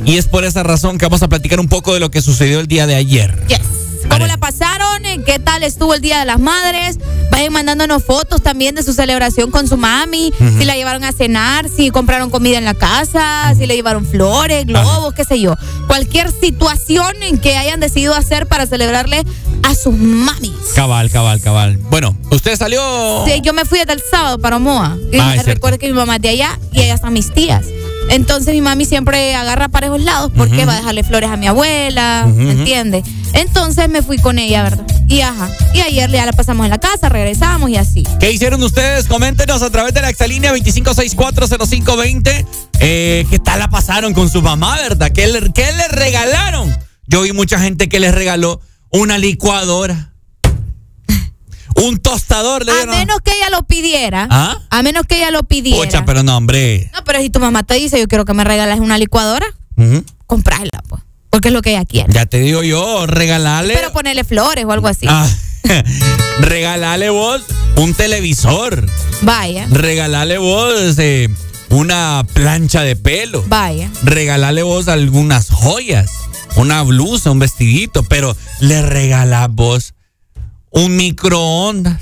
y es por esa razón que vamos a platicar un poco de lo que sucedió el día de ayer. Yes. ¿Cómo la pasaron? ¿Qué tal estuvo el Día de las Madres? Vayan mandándonos fotos también de su celebración con su mami, si la llevaron a cenar, si compraron comida en la casa, si le llevaron flores, globos, qué sé yo. Cualquier situación en que hayan decidido hacer para celebrarle a sus mamis. Cabal, cabal, cabal. Bueno, usted salió. Sí, yo me fui desde el sábado para Omoa. Y Ah, recuerdo que mi mamá es de allá y allá están mis tías. Entonces mi mami siempre agarra parejos lados porque va a dejarle flores a mi abuela, ¿me ujú. entiende? Entonces me fui con ella, ¿verdad? Y ajá. Y ayer ya la pasamos en la casa, regresamos y así. ¿Qué hicieron ustedes? Coméntenos a través de la exalínea 25640520. Eh, ¿Qué tal la pasaron con su mamá, verdad? ¿Qué le, qué le regalaron? Yo vi mucha gente que les regaló una licuadora. Un tostador le A dieron. menos que ella lo pidiera. ¿Ah? A menos que ella lo pidiera. Pucha, pero no, hombre. No, pero si tu mamá te dice, yo quiero que me regales una licuadora, comprarla, pues. Porque es lo que ella quiere. Ya te digo yo, regalarle. Pero ponerle flores o algo así. Ah, regalarle vos un televisor. Vaya, Regalarle vos eh, una plancha de pelo. vaya. regalarle vos algunas joyas, una blusa, un vestidito, pero le regalás vos un microondas,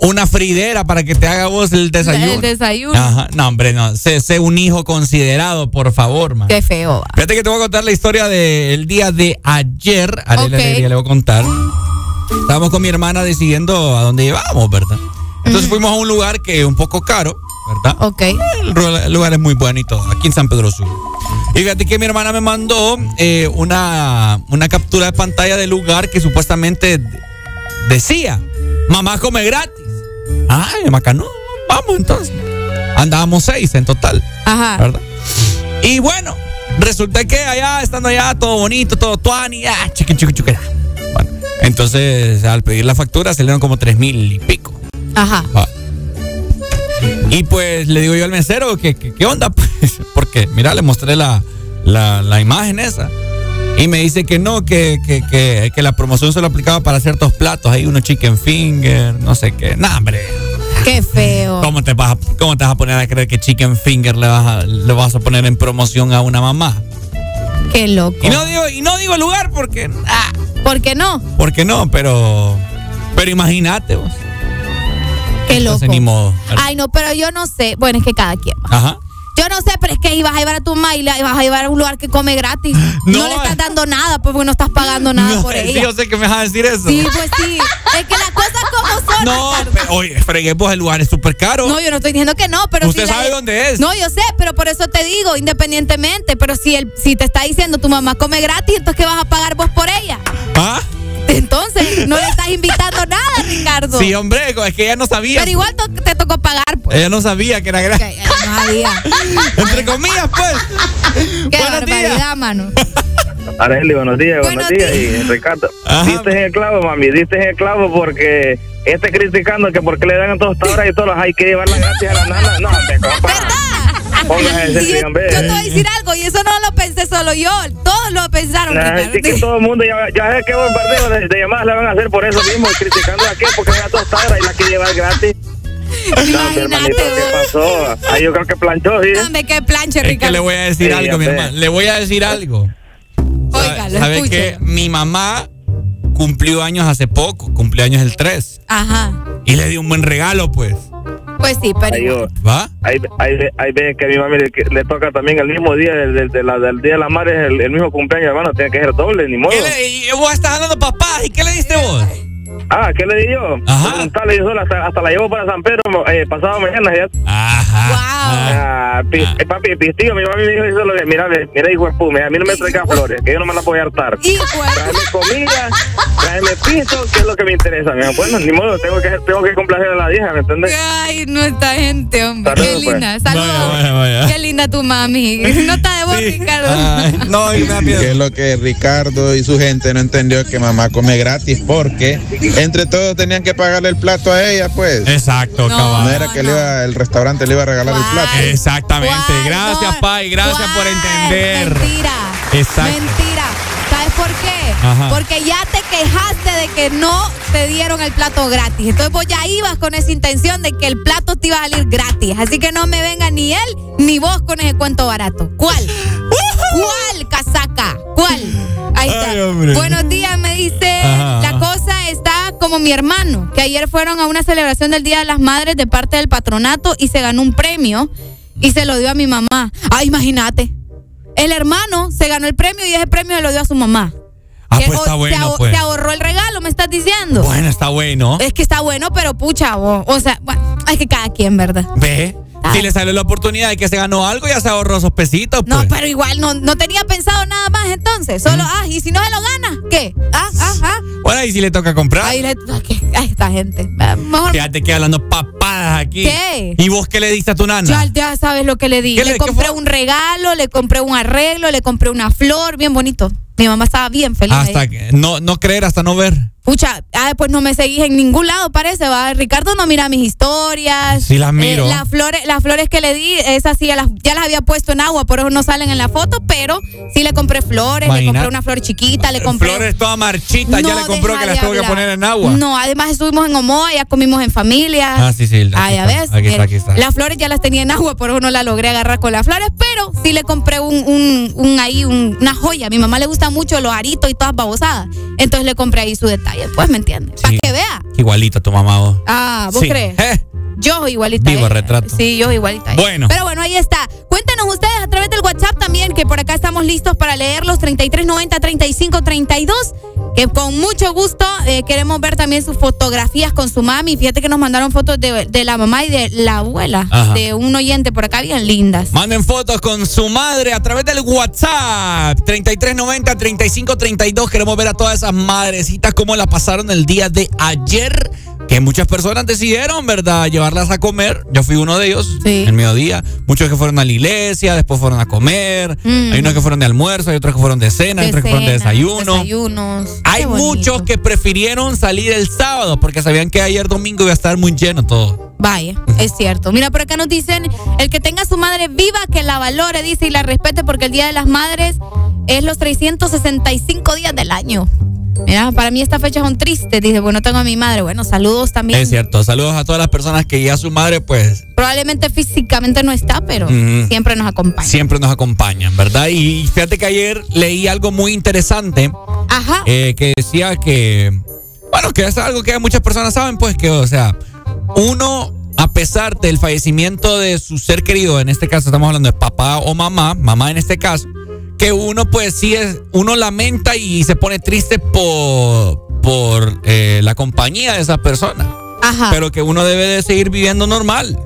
una fridera para que te haga vos el desayuno. El desayuno. Ajá, no, hombre, no. Sé, sé un hijo considerado, por favor, man. Qué feo va. Fíjate que te voy a contar la historia del día de ayer. A Ok. le voy a contar. Estábamos con mi hermana decidiendo a dónde íbamos, ¿verdad? Entonces fuimos a un lugar que es un poco caro, ¿verdad? Ok. El, lugar es muy bueno y todo, aquí en San Pedro Sur. Y fíjate que mi hermana me mandó eh, una, una captura de pantalla del lugar que supuestamente de- decía, mamá come gratis. Ay, macano, vamos entonces. Andábamos seis en total. Ajá. ¿verdad? Y bueno, resulta que allá, estando allá, todo bonito, todo tuani, ah, chiqui, chiqui, chiqui. Bueno, entonces al pedir la factura salieron como tres mil y pico. Ajá. Ah. Y pues le digo yo al mesero, ¿qué, qué, qué onda? Pues, porque, mira, le mostré la, la, la imagen esa. Y me dice que no, que, que, que, que la promoción solo aplicaba para ciertos platos. Hay uno chicken finger, no sé qué. No, hombre. Qué feo. ¿Cómo te, vas a, ¿Cómo te vas a poner a creer que chicken finger le vas a, le vas a poner en promoción a una mamá? Qué loco. Y no digo, y no digo lugar porque, ah, ¿Por qué no? porque no, pero, pero imagínate vos. Qué loco. Entonces, ni modo. Ay, no, pero yo no sé. Bueno, es que cada quien. Ajá. Yo no sé, pero es que ibas a llevar a tu mamá y la ibas a llevar a un lugar que come gratis. No, No, le estás eh. dando nada, pues porque no estás pagando nada No, por sí, ella. yo sé que me vas a decir eso. Sí, pues sí. Es que las cosas como son. No, pero, oye, freguemos el lugar es súper caro. No, yo no estoy diciendo que no, pero ¿Usted si la- sabe dónde es? No, yo sé, pero por eso te digo, independientemente. Pero si el, si te está diciendo tu mamá come gratis, entonces ¿qué vas a pagar vos por ella? ¿Ah? Entonces, no le estás invitando nada, Ricardo. Sí, hombre, es que ella no sabía. Pero igual te tocó pagar, pues. Ella no sabía que era gratis. ella no sabía. Entre comillas, pues. Qué Buenos días. barbaridad, mano. Arely, buenos días, Buenos buenos, días. Y Ricardo, Ajá. diste en el clavo, mami, diste en el clavo porque este criticando que por qué le dan tostadoras y todas hay que llevarlas gratis a la nana. No, hombre, compa. Póngase yo, te voy a decir algo, y eso no lo pensé solo yo. Todos lo pensaron. Nah, Ricardo. sí que todo el mundo ya, ya sé que bombardeo de, de llamadas le van a hacer por eso mismo, criticando a qué, porque es la tostadora y la quiere llevar gratis. Imagínate, hermanito, ¿qué pasó? Ahí yo creo que planchó, ¿sí? Dame que planche, Es que Ricardo. le voy a decir Sí, algo, mi hermano. Le voy a decir algo. Oiga, lo ¿Sabe escucho. qué? Mi mamá cumplió años hace poco, cumplió años el 3. Ajá. Y le di un buen regalo, pues. Pues sí, pero. Yo- ¿Va? Ahí, ahí, ahí ven que a mi mami le, que le toca también el mismo día del, del, de la- del Día de la Madre, el, el mismo cumpleaños, hermano, tiene que ser doble, ni modo. ¿Qué le, y vos estás hablando papá, ¿y qué le diste vos? Ah, ¿qué le di yo? Ajá. Un tal le di sola, hasta, hasta la llevo para San Pedro eh, pasado mañana ya. Ajá. Wow. Ah, pi- eh, papi, pistillo, mi mami me dijo eso, lo de, mira, mira, hijo de pume, a mí no me traigas flores, que yo no me la voy a hartar. Tráeme comida, tráeme piso, que es lo que me interesa. mi amor. Bueno, ni modo, tengo que, tengo que complacer a la vieja, ¿me entiendes? Ay, no esta gente, hombre. Saludos, Qué pues. linda. Saludos. Vaya, vaya, vaya. Qué linda tu mami. Nota de voz, Ricardo. Ay, no, y me. Que es lo que Ricardo y su gente no entendió que mamá come gratis porque entre todos tenían que pagarle el plato a ella, pues. Exacto, No. cabal. No era que le iba, el restaurante le iba a regalar el plato. Exactamente. ¿Cuál, Gracias, no? Pai. Gracias por entender. Mentira. Exacto. Mentira. ¿Sabes por qué? Ajá. Porque ya te quejaste de que no te dieron el plato gratis. Entonces vos ya ibas con esa intención de que el plato te iba a salir gratis. Así que no me venga ni él ni vos con ese cuento barato. ¿Cuál? ¿Cuál? casaca. ¿Cuál? Ahí está. Ay. Buenos días, me dice. Ajá. La cosa está como mi hermano, que ayer fueron a una celebración del Día de las Madres de parte del patronato y se ganó un premio y se lo dio a mi mamá. Ah, imagínate. El hermano se ganó el premio y ese premio se lo dio a su mamá. Ah, pues está se, bueno, ahor- pues. se ahorró el regalo, me estás diciendo. Bueno, está bueno. Es que está bueno, pero pucha, o, o sea, bueno, es que cada quien, ¿verdad? Ve. Si le salió la oportunidad de que se ganó algo, ya se ahorró esos pesitos, pues. No, pero igual no, no tenía pensado nada más entonces. Solo, ah, y si no se lo gana, ¿qué? Ah, ah, ah. Bueno, y si le toca comprar. Ahí le, ah, ¿qué? Ay, esta gente. Ah, Mejor Fíjate que hablando papadas aquí. ¿Qué? ¿Y vos qué le diste a tu nana? ya, ya sabes lo que le di. ¿Qué Le le- compré un regalo, le compré un arreglo, le compré una flor, bien bonito. Mi mamá estaba bien feliz. Hasta ahí. que, no, no creer hasta no ver. Pucha, ah, pues no me seguís en ningún lado, parece, va. Ricardo no mira mis historias. Sí las miro. Eh, las flores, las flores que le di, esas sí ya las, ya las había puesto en agua, por eso no salen en la foto, pero sí le compré flores, le compré una flor chiquita, le compré. Flores toda marchita, ya le compró que las tuvo que poner en agua. No, además estuvimos en Omoa, ya comimos en familia. Ah, sí, sí. Ah, ya ves. Aquí está, aquí está. Las flores ya las tenía en agua, por eso no las logré agarrar con las flores, pero sí le compré un, un, un ahí, un- una joya. A mi mamá le gusta mucho los aritos y todas babosadas. Entonces le compré ahí su detalle, pues, ¿me entiendes? Para Sí. que vea. Igualita tu mamá vos. Ah, ¿vos Sí. crees? Eh, Yo igualita. Vivo a ella. retrato. Sí, yo igualita. ella. Bueno. Pero bueno, ahí está. Cuéntenos ustedes a través del WhatsApp también, que por acá estamos listos para leerlos 3390-3532. Que con mucho gusto eh, queremos ver también sus fotografías con su mami. Fíjate que nos mandaron fotos de, de la mamá y de la abuela Ajá. de un oyente por acá, bien lindas. Manden fotos con su madre a través del WhatsApp. 3390-3532. Queremos ver a todas esas madrecitas cómo la pasaron el día de ayer. Que muchas personas decidieron, ¿verdad?, llevarlas a comer. Yo fui uno de ellos, el mediodía. Muchos que fueron a la iglesia, después fueron a comer. Mm. Hay unos que fueron de almuerzo, hay otros que fueron de cena, hay otros que fueron de desayuno. Desayunos. Hay muchos que prefirieron salir el sábado porque sabían que ayer domingo iba a estar muy lleno todo. Vaya, es cierto. Mira, por acá nos dicen, el que tenga a su madre viva, que la valore, dice, y la respete, porque el Día de las Madres es los 365 días del año. Mira, para mí estas fechas son tristes, dice, bueno, tengo a mi madre. Bueno, saludos también. Es cierto. Saludos a todas las personas que ya su madre, pues, Probablemente físicamente no está, pero siempre nos acompaña. siempre nos acompañan, ¿verdad? Y fíjate que ayer leí algo muy interesante Ajá. eh, que decía que, bueno, que es algo que muchas personas saben, pues que, o sea, uno, a pesar del fallecimiento de su ser querido, en este caso estamos hablando de papá o mamá, mamá en este caso, que uno pues sí es, uno lamenta y se pone triste por, por eh, la compañía de esa persona. Ajá. Pero que uno debe de seguir viviendo normal.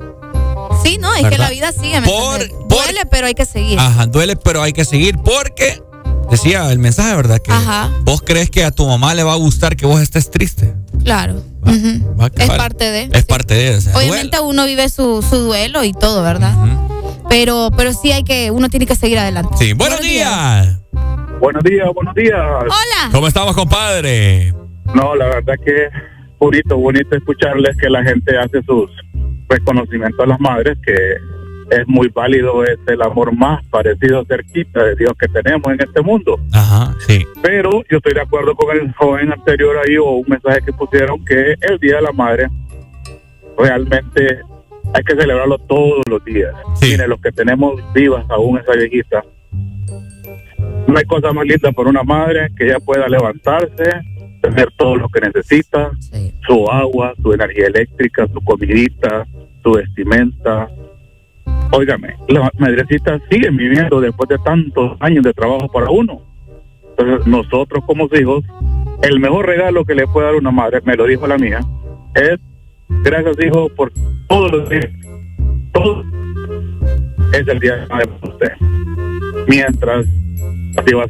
sí, no, es que la vida sigue. ¿me Por-? Duele, pero hay que seguir. Ajá, duele, pero hay que seguir porque decía el mensaje, ¿verdad? Que Ajá. vos crees que a tu mamá le va a gustar que vos estés triste. Claro. Ujú. Va a Es parte de. Es parte de eso. Obviamente uno vive su, su duelo y todo, ¿verdad? Pero, pero sí hay que, uno tiene que seguir adelante. Sí, buenos días. Buenos días, buenos días. Hola. ¿Cómo estamos, compadre? No, la verdad que bonito, bonito escucharles que la gente hace sus reconocimientos a las madres, que es muy válido, es el amor más parecido cerquita de Dios que tenemos en este mundo. Ajá, sí. Pero yo estoy de acuerdo con el joven anterior ahí o un mensaje que pusieron que el Día de la Madre realmente hay que celebrarlo todos los días. Mire, los que tenemos vivas aún esa viejita, no hay cosa más linda por una madre que ella pueda levantarse, tener todo lo que necesita, su agua, su energía eléctrica, su comidita, su vestimenta. Óigame, las madrecitas siguen viviendo después de tantos años de trabajo para uno. Entonces, nosotros como hijos, el mejor regalo que le puede dar una madre, me lo dijo la mía, es gracias hijo por todos los días. Todo es el día de usted. Mientras va.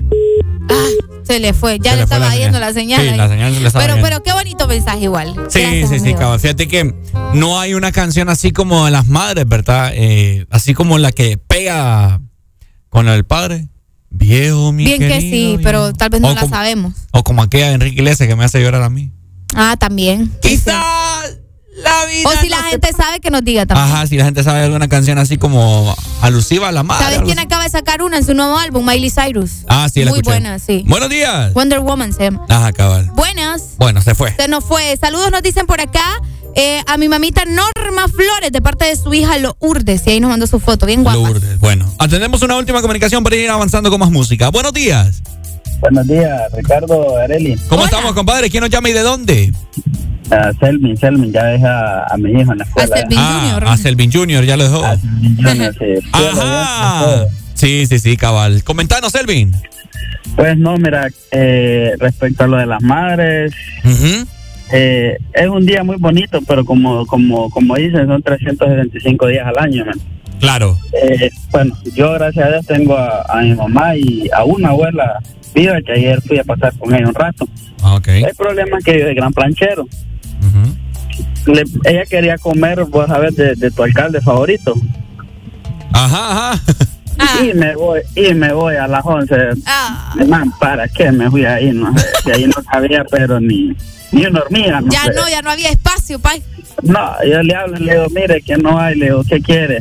Se le fue, ya Se le estaba la yendo señal. la señal. Sí, ahí. la señal se le estaba pero, yendo. pero qué bonito mensaje igual. Sí, Gracias, sí, sí, cabrón. Fíjate que no hay una canción así como de las madres, ¿verdad? Eh, así como la que pega con el padre. Viejo, mi Bien que querido, sí, viejo. pero tal vez no O la como- sabemos. O como aquella de Enrique Iglesias que me hace llorar a mí. Ah, también. Quizá la vida. O si la gente sabe que nos diga también. Ajá, si la gente sabe alguna canción así como alusiva a la madre. ¿Sabes quién así. acaba de sacar una en su nuevo álbum? Miley Cyrus. Ah, sí, la Muy escuché. buena, sí. Buenos días. Wonder Woman se llama. Ajá, cabal. Buenas. Bueno, se fue. Se nos fue. Saludos nos dicen por acá. Eh, a mi mamita Norma Flores, de parte de su hija Lourdes. Y ahí nos mandó su foto, bien guapa. Lourdes, bueno. Atendemos una última comunicación para ir avanzando con más música. Buenos días. Buenos días, Ricardo Areli. ¿Cómo estamos, compadre? ¿Quién nos llama y de dónde? A Selmin, Selmin, ya deja a mi hijo en la escuela. Ya. Junior. Ah, a Selvin Junior, ya lo dejó. A Selmin Junior, sí. Ajá. Sí, sí, sí, cabal. Comentanos, Selvin. Pues no, mira, eh, respecto a lo de las madres, eh, es un día muy bonito, pero como como como dicen, son 375 días al año. man. Claro. Eh, bueno, yo gracias a Dios tengo a, a mi mamá y a una abuela viva que ayer fui a pasar con ella un rato. Ah, ok. El problema es que yo de gran planchero. Le- ella quería comer, vos sabes, de, de tu alcalde favorito. Ajá, ajá. Y me voy, y me voy a las 11. Ah. Man, ¿para qué me fui ahí? No sé, si ahí no sabía, pero ni, ni una hormiga. No Ya sé. no, ya no había espacio, pay. No, yo le hablo y le digo, mire, que no hay, le digo, ¿qué quiere?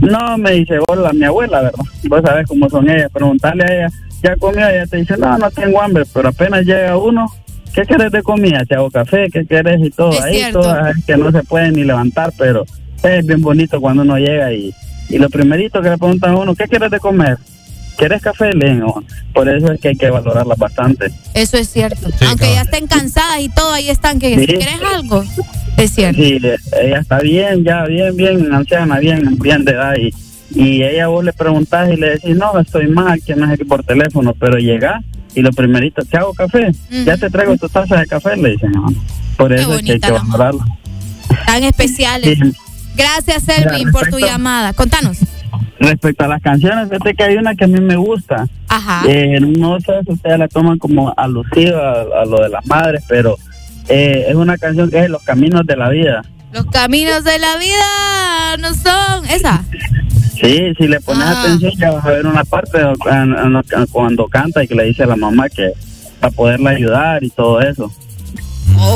No, me dice, hola, mi abuela, ¿verdad? Vos sabés cómo son ellas, preguntarle a ella, ¿ya comió? Ella te dice, no, no tengo hambre, pero apenas llega uno, ¿qué quieres de comida? Te hago café, ¿qué quieres? Y todo, Es ahí cierto. todas que no se pueden ni levantar, pero es bien bonito cuando uno llega y, y lo primerito que le preguntan a uno, ¿qué quieres de comer? ¿Quieres café? Le digo, por eso es que hay que valorarla bastante. Eso es cierto. Aunque ya estén cansadas y todo, ahí están. Que Sí. si quieres algo, es cierto. Sí, ella está bien, ya bien, bien anciana, bien, bien de edad. Y, y ella vos le preguntás y le decís, no, estoy mal, que no es aquí por teléfono, pero llega y lo primerito, ¿te hago café? Ya te traigo tu taza de café, le dicen. ¿no? Por eso es que hay bonita que valorarla. Tan especiales. Sí. Gracias, Selvin, por tu llamada. Contanos. Respecto a las canciones, fíjate que hay una que a mí me gusta. Ajá. Eh, no sé si ustedes la toman como alusiva a, a lo de las madres, pero eh, es una canción que es Los Caminos de la Vida. Los caminos de la vida no son. Esa. Sí, si le pones Ah. atención ya vas a ver una parte en- en cuando canta y que le dice a la mamá que para poderla ayudar y todo eso.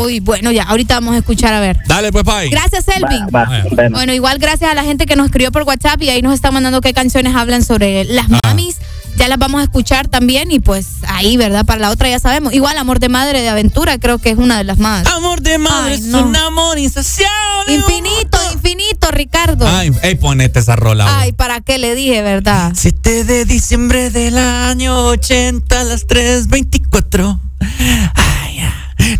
Uy, bueno, ya, ahorita vamos a escuchar a ver. Dale, pues, Pai. Gracias, Selvin. Va, va, bueno. Bueno, igual gracias a la gente que nos escribió por WhatsApp y ahí nos está mandando qué canciones hablan sobre las Ah. mamis. Ya las vamos a escuchar también y pues ahí, ¿verdad? Para la otra ya sabemos. Igual Amor de Madre de Aventura creo que es una de las más. Amor de madre Ay, es no. un amor insaciable. Infinito, infinito, Ricardo. Ay, ey, ponete esa rola. Ay, ¿para qué le dije, verdad? 7 de diciembre del año 80 a las 3.24.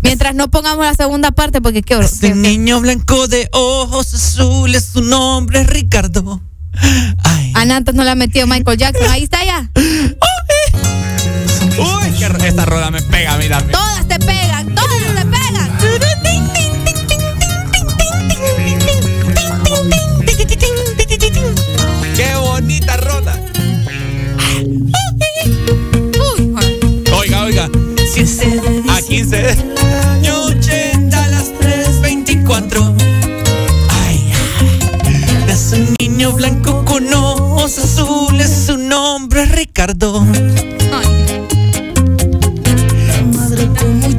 Mientras no pongamos la segunda parte, porque qué hor- Este niño blanco de ojos azules, su nombre es Ricardo. Ana antes no la ha metido Michael Jackson. Ahí está ya. Uy, que esta rola me pega, mira. Todas te pegan, todas te pegan. Qué bonita rola. Oiga, oiga. A 15 de año 80 a las 3.24. Un niño blanco con ojos azules, su nombre es Ricardo.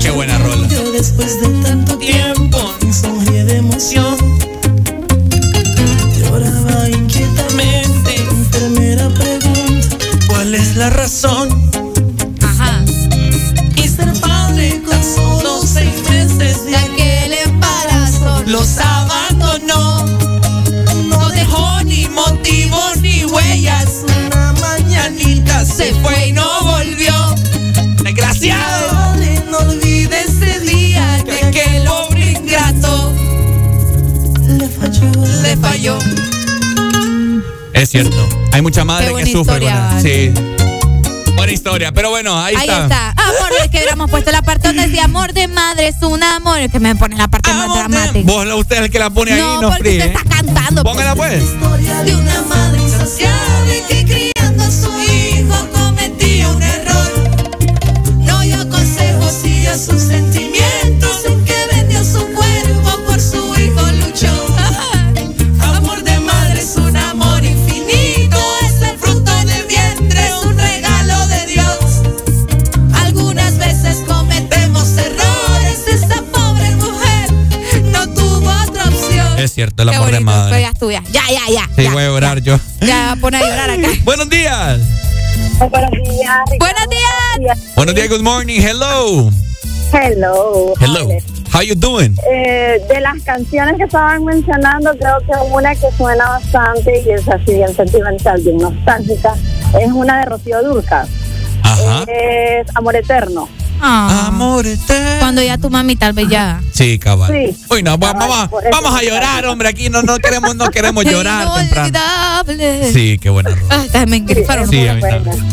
Qué buena rola. Después de tanto tiempo, sonríe de emoción. Lloraba inquietamente. Enfermera pregunta: ¿Cuál es la razón? Se fue y no volvió. Desgraciado. No olvide ese día que aquel hombre ingrato le falló. Le falló. Es cierto. Hay mucha madre Qué que sufre. historia, con- vale. Sí. Buena historia. Pero bueno, ahí, Ahí está. Amor, es que hubiéramos puesto la parte donde decía amor de madre es un amor. Es que me pones la parte más dramática. Vos, usted es el que la pone ahí, No, no porque fríe. usted está cantando. Póngala pues. de una madre insaciable que Es cierto, el Qué amor bonito, de madre. Feas tuyas. Ya, ya, ya. Sí, ya, voy a llorar ya, yo. Ya, pone a llorar acá. Buenos días. Buenos días. Buenos días. Buenos días, good morning. Hello. Hello. Hello. How you doing? Eh, de las canciones que estaban mencionando, creo que una que suena bastante y es así bien sentimental, bien nostálgica, es una de Rocío Durca. Es Amor Eterno. Ah, Amor eterno. Cuando ya tu mami tal vez ya. Sí, cabal. Sí. Uy, no, cabal, vamos, vamos a llorar, hombre. Aquí no, no queremos, no queremos llorar. Inolvidable. Sí, qué buena rola. Ah, también sí.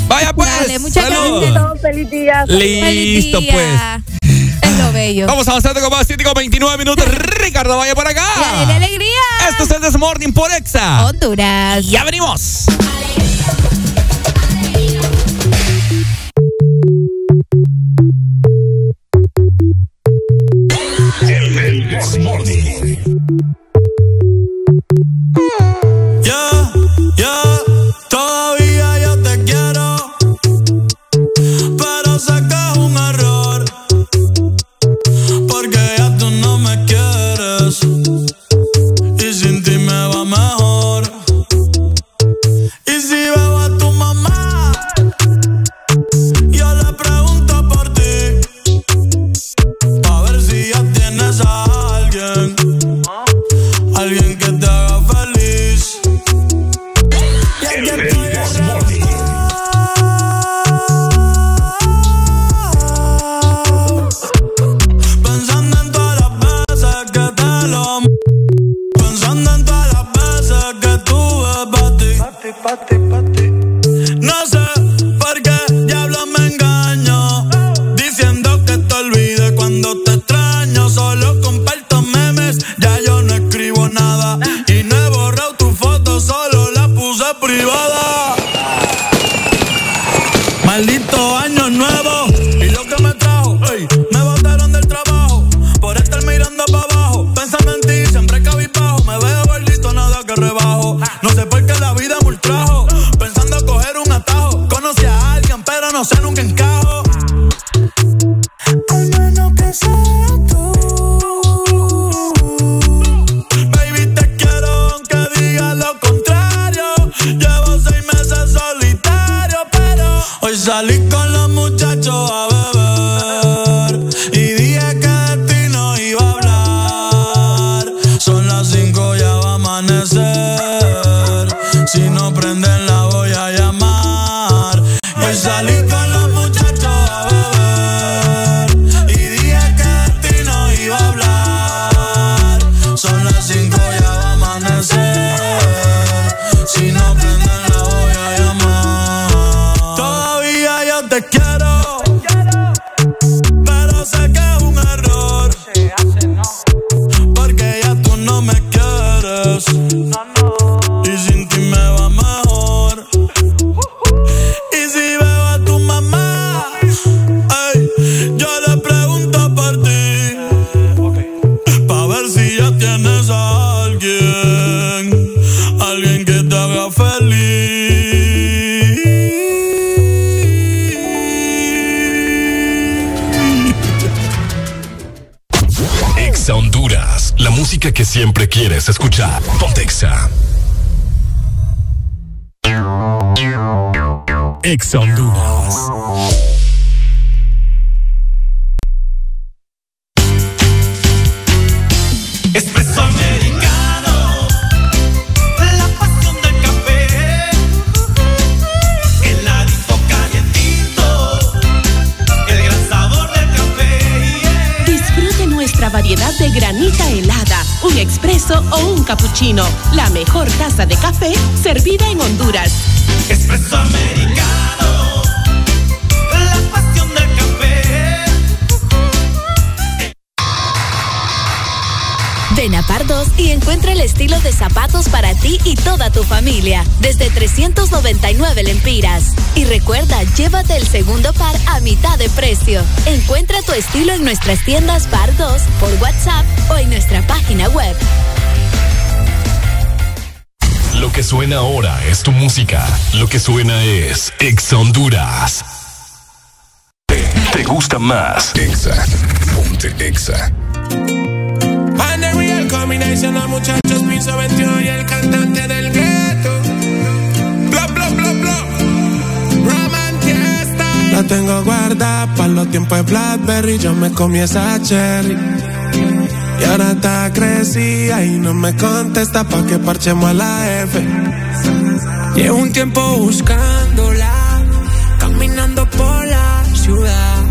Vaya pues. Dale, muchas gracias. Feliz día. Listo, pues. feliz pues. Es lo bello. Vamos avanzando con más 7 con 29 minutos. Ricardo, vaya por acá. La, alegría. Esto es el Desmorning por Exa. Honduras. Ya venimos. Alegría. vestir tiempo de Blackberry, yo me comí esa cherry. Y ahora está crecida y no me contesta pa' que parchemos a la F. Llevo un tiempo buscándola, caminando por la ciudad.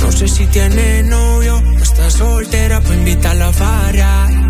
No sé si tiene novio o está soltera pa' invitarla a farrar.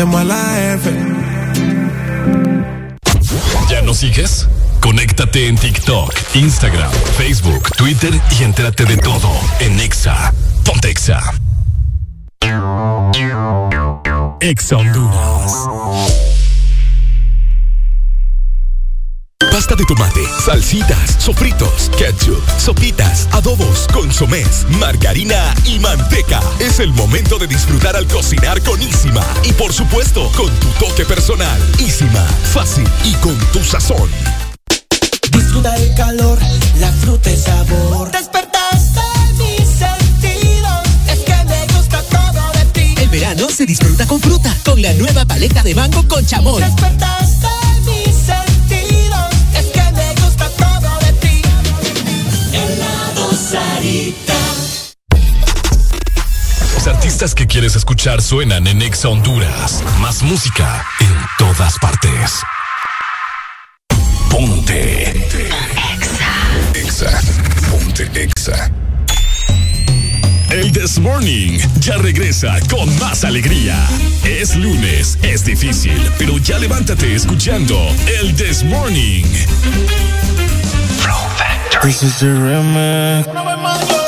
A la F. ¿Ya nos sigues? Conéctate en TikTok, Instagram, Facebook, Twitter y entérate de todo en Exa. Ponte Exa. Honduras. Pasta de tomate, salsitas, sofritos, ketchup, sopitas, adobos, consomés, margarina y manteca. Es el momento de disfrutar al cocinar por supuesto, con tu toque personal. Isima, fácil y con tu sazón. Disfruta el calor, la fruta, el sabor. Despertaste mis sentidos, es que me gusta todo de ti. El verano se disfruta con fruta, con la nueva paleta de mango con chamoy. Despertaste artistas que quieres escuchar suenan en Exa Honduras. Más música en todas partes. Ponte. Exa. Ponte Exa. El This Morning ya regresa con más alegría. Es lunes, es difícil, pero ya levántate escuchando el This Morning. This is the.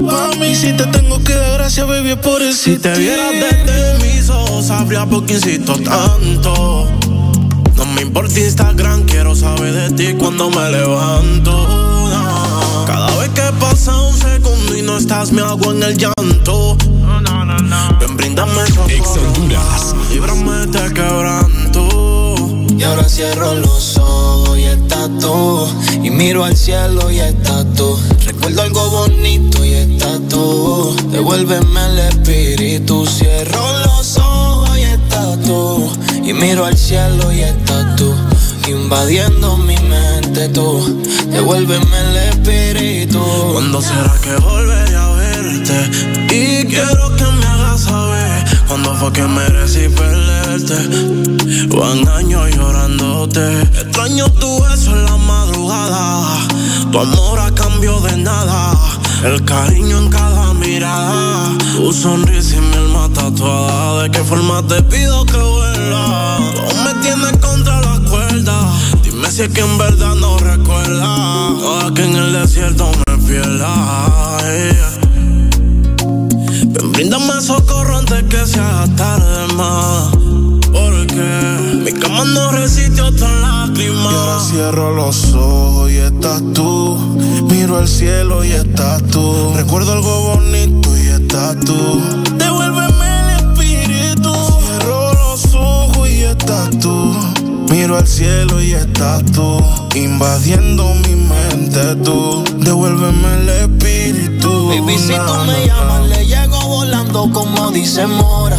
Mami. Si te tengo que dar gracias, baby, es por eso. Si te vieras desde mis ojos, sabría por qué insisto tanto. No me importa Instagram, quiero saber de ti cuando me levanto. no. pasa un segundo y no estás, me hago en el llanto. Ven, brindame Honduras. Líbrame de quebranto. Y ahora cierro los ojos y estás tú. Y miro al cielo y estás tú. Recuerdo algo bonito y estás tú. Devuélveme el espíritu. Cierro los ojos y estás tú. Y miro al cielo y estás tú. Invadiendo mi mente tú. Devuélveme el espíritu. ¿Cuándo será que volveré a verte? Y quiero que me hagas saber cuándo fue que merecí perderte. Van años llorándote. Extraño tu beso en la Tu amor a cambio de nada. El cariño en cada mirada. Tu sonrisa y mi alma tatuada. ¿De qué forma te pido que vuelva? Tú me tienes contra la cuerda. Dime si es que en verdad no recuerda. Ahora que en el desierto me pierda. ella. Ven, bríndame socorro antes que se haga tarde más. Mi cama no resiste otra lágrima. Y ahora cierro los ojos y estás tú. Miro al cielo y estás tú. Recuerdo algo bonito y estás tú. Devuélveme el espíritu. Cierro los ojos y estás tú. Miro al cielo y estás tú. Invadiendo mi mente tú. Devuélveme el espíritu. Baby, si tú me llamas, le llego volando como dice Mora.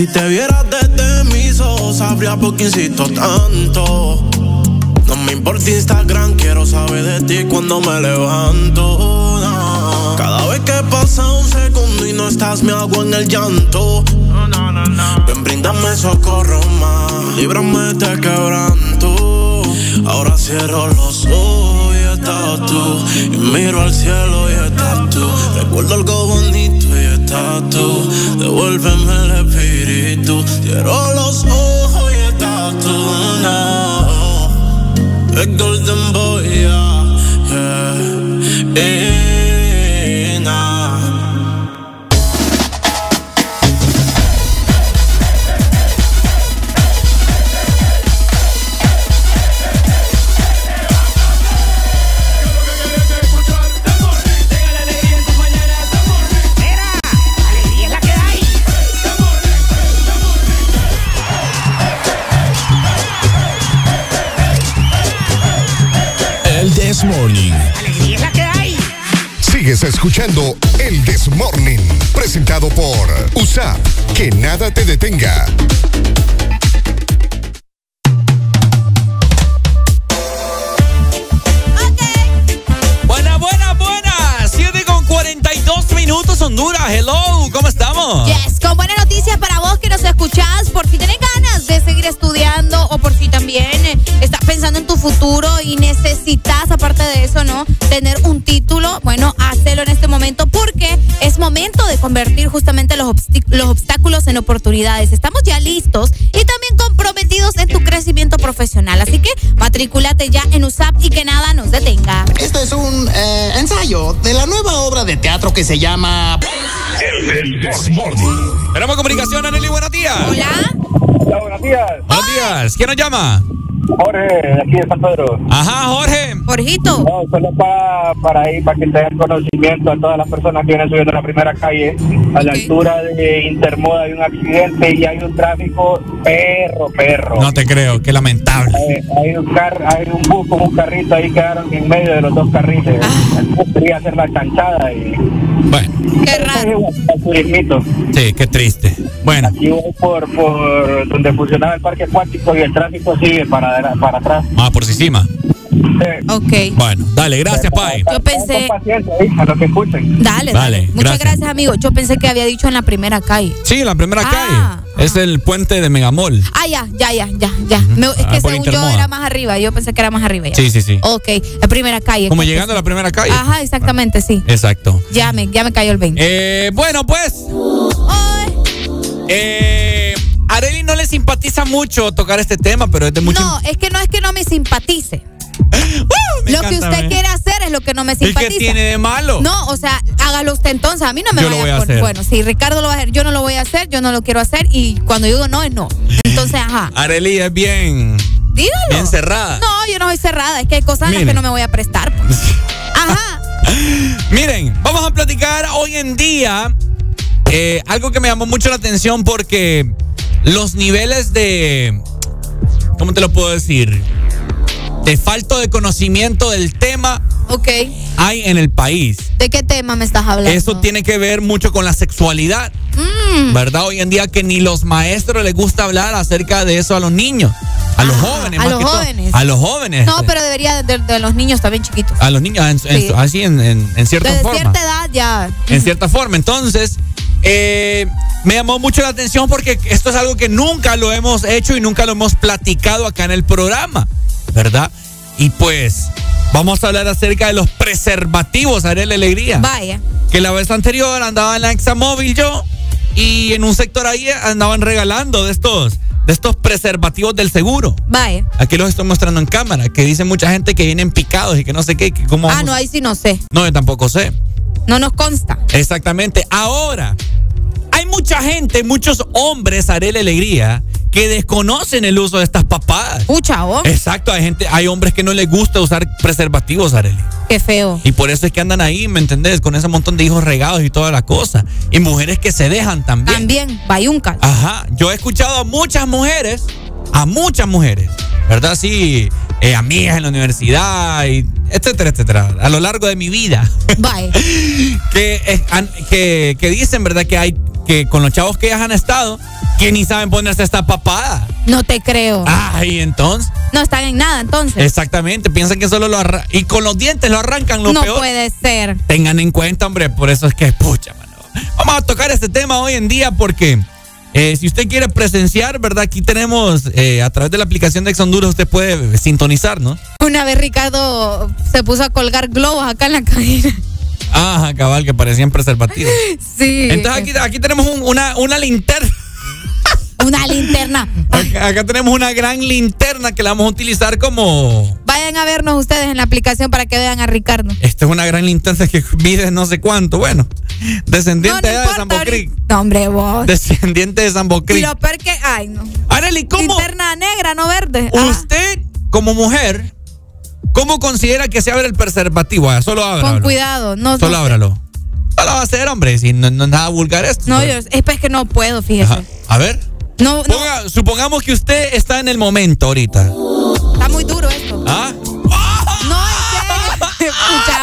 Si te vieras desde mis ojos, sabría por qué insisto tanto. No me importa Instagram, quiero saber de ti cuando me levanto. no. Cada vez que pasa un segundo y no estás, me hago en el llanto. Ven, bríndame socorro más, líbrame de quebranto. Ahora cierro los ojos y estás tú. Y miro al cielo y estás tú. Recuerdo algo bonito tú. Devuélveme el espíritu. Cierro los ojos y estás tú. No. El Golden Boy, yeah. yeah. This Morning. Sigues escuchando el This Morning, presentado por USAP. Que nada te detenga. Buenas, buenas, buenas. 7 con 42 minutos, Honduras. Hello, ¿cómo estamos? Yes, futuro y necesitas, aparte de eso, ¿no? Tener un título, bueno, hacelo en este momento porque es momento de convertir justamente los, los obstáculos en oportunidades. Estamos ya listos y también comprometidos en tu crecimiento profesional. Así que matrículate ya en USAP y que nada nos detenga. Este es un eh, ensayo de la nueva obra de teatro que se llama El Morning. Tenemos comunicación, Aneli, buenos días. Hola. Hola, buenos días. Buenos días. ¿Quién nos llama? Jorge, aquí de San Pedro. Ajá, Jorge. Jorgito. No, solo para, para ahí, para que te den conocimiento a todas las personas que vienen subiendo la primera calle. A la altura de Intermoda hay un accidente y hay un tráfico perro, perro. No te creo, qué lamentable. Eh, hay un car hay un bus con un carrito ahí quedaron en medio de los dos carriles. El bus quería hacer la chanchada y. Bueno. Qué raro. Sí, qué triste. Bueno. Aquí voy por, por donde funcionaba el parque acuático y el tráfico sigue para, para atrás. Ah, por encima. Ok. Bueno, dale, gracias, Pai. Yo pensé. A que escuchen. Dale, dale. Dale, Muchas gracias. gracias, amigo. Yo pensé que había dicho en la primera calle. Sí, la primera Ah, calle. Es el puente de Megamol. Ah, ya, ya, ya, ya, ya. Me- es Ah, que según yo era más arriba. Yo pensé que era más arriba. Ya. Sí, sí, sí. Ok, la primera calle. Como llegando a la primera calle. Ajá, exactamente, sí. Exacto. Ya me, ya me cayó el 20. Eh, bueno, pues. Eh, Areli no le simpatiza mucho tocar este tema, pero es de mucho. No, es que no es que no me simpatice. me lo que usted quiere hacer es lo que no me ¿Y qué simpatiza. tiene de malo? No, o sea, hágalo usted entonces. A mí no me Yo lo vaya voy a poner- hacer. Bueno, si Ricardo lo va a hacer, yo no lo voy a hacer, yo no lo quiero hacer. Y cuando digo no, es no. Entonces, ajá. Areli es bien. Dígalo. Bien cerrada. No, yo no soy cerrada. Es que hay cosas a las que no me voy a prestar. pues. Ajá. Miren, vamos a platicar hoy en día eh, algo que me llamó mucho la atención porque los niveles de. ¿Cómo te lo puedo decir? De falta de conocimiento del tema Ok. hay en el país. ¿De qué tema me estás hablando? Eso tiene que ver mucho con la sexualidad, Mm. ¿verdad? Hoy en día que ni los maestros les gusta hablar acerca de eso a los niños, a los jóvenes, a más los que todo. jóvenes. A los jóvenes. No, pero debería de, de los niños también chiquitos. A los niños, en- en- Sí. así en, en, en cierta Desde forma. cierta edad ya. en cierta forma. Entonces, eh, me llamó mucho la atención porque esto es algo que nunca lo hemos hecho y nunca lo hemos platicado acá en el programa, ¿verdad? Y pues, vamos a hablar acerca de los preservativos, Ariel Alegría. Vaya. Que la vez anterior andaba en la Examóvil yo y en un sector ahí andaban regalando de estos, de estos preservativos del seguro. Vaya. Aquí los estoy mostrando en cámara, que dice mucha gente que vienen picados y que no sé qué, que cómo Ah, no, ahí sí no sé. No, yo tampoco sé. No nos consta. Exactamente. Ahora, hay mucha gente, muchos hombres, Arele Alegría, que desconocen el uso de estas papadas. Pucha, ¿o? Exacto, hay gente, hay hombres que no les gusta usar preservativos, Arele. Qué feo. Y por eso es que andan ahí, ¿me entendés? Con ese montón de hijos regados y toda la cosa. Y mujeres que se dejan también. También, bayunca. Ajá. Yo he escuchado a muchas mujeres, a muchas mujeres, ¿verdad? Sí, eh, amigas en la universidad, y etcétera, etcétera, a lo largo de mi vida. Que, eh, que, que dicen, ¿verdad? Que hay, que con los chavos que ellas han estado, que ni saben ponerse esta papada. No te creo. Ay, entonces. No están en nada, entonces. Exactamente, piensan que solo lo arrancan. Y con los dientes lo arrancan, lo no peor. puede ser. Tengan en cuenta, hombre, por eso es que, pucha, mano. Vamos a tocar este tema hoy en día porque eh, si usted quiere presenciar, ¿verdad? Aquí tenemos, eh, a través de la aplicación de Ex Honduras, usted puede sintonizar, ¿no? Una vez Ricardo se puso a colgar globos acá en la cabina. Ajá, cabal, que parecían preservativos. Sí. Entonces aquí, aquí tenemos un- una, una linterna. Una linterna. Acá, acá tenemos una gran linterna que la vamos a utilizar como. Vayan a vernos ustedes en la aplicación para que vean a Ricardo. Esta es una gran linterna que mide no sé cuánto. Bueno, descendiente allá de San Bocric. No, hombre, vos. Descendiente de San Y Bocric. lo peor que. Ay, no. Arely, ¿cómo? Linterna negra, no verde. Ah, Usted, como mujer, ¿cómo considera que se abre el preservativo? Ah, Solo ábralo. con cuidado. No, Solo no, ábralo. No lo va a hacer, hombre, si no, no es nada vulgar esto. no, yo, es pues que no puedo, fíjese. Ajá. A ver. No, no, Ponga- supongamos que usted está en el momento ahorita. está muy duro esto. ¿Ah? No, en serio. Pucha,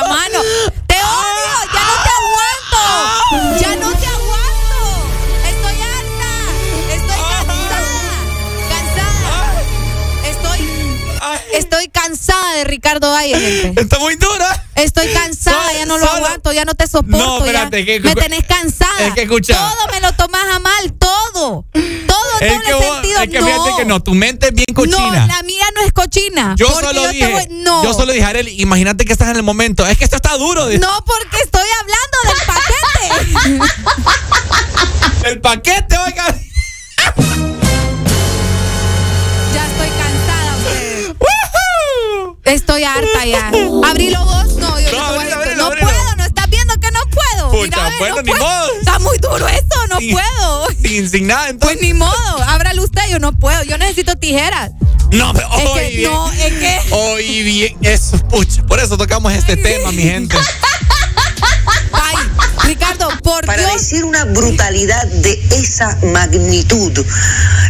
Estoy. Cansada de Ricardo Valle, gente. Está muy dura. Estoy cansada, ya no lo Solo- aguanto, ya no te soporto. No, espérate, ya. que- me tenés cansada. es que escucha. Todo me lo tomas a mal, todo. Todo Es doble que, vos- sentido. es que no. fíjate que no, tu mente es bien No, cochina. la mía no es cochina. yo solo yo dije, voy- no. yo solo dije, Arely, imagínate que estás en el momento. Es que esto está duro. de- No, porque estoy hablando del paquete. El paquete, oiga. Estoy harta ya. Abrilo vos. No, yo no, abrilo, abrilo, no abrilo. puedo, no estás viendo que no puedo. Pucha, Mira, bueno, no ni puedo. modo. Está muy duro esto, no puedo. Sin, sin nada, entonces. Pues ni modo, ábralo usted, yo no puedo, yo necesito tijeras. No, pero Es hoy que bien. no, es que. Hoy bien. Eso, pucha. Por eso tocamos este tema, mi gente. Ay, Ricardo, por Para Dios. decir una brutalidad de esa magnitud,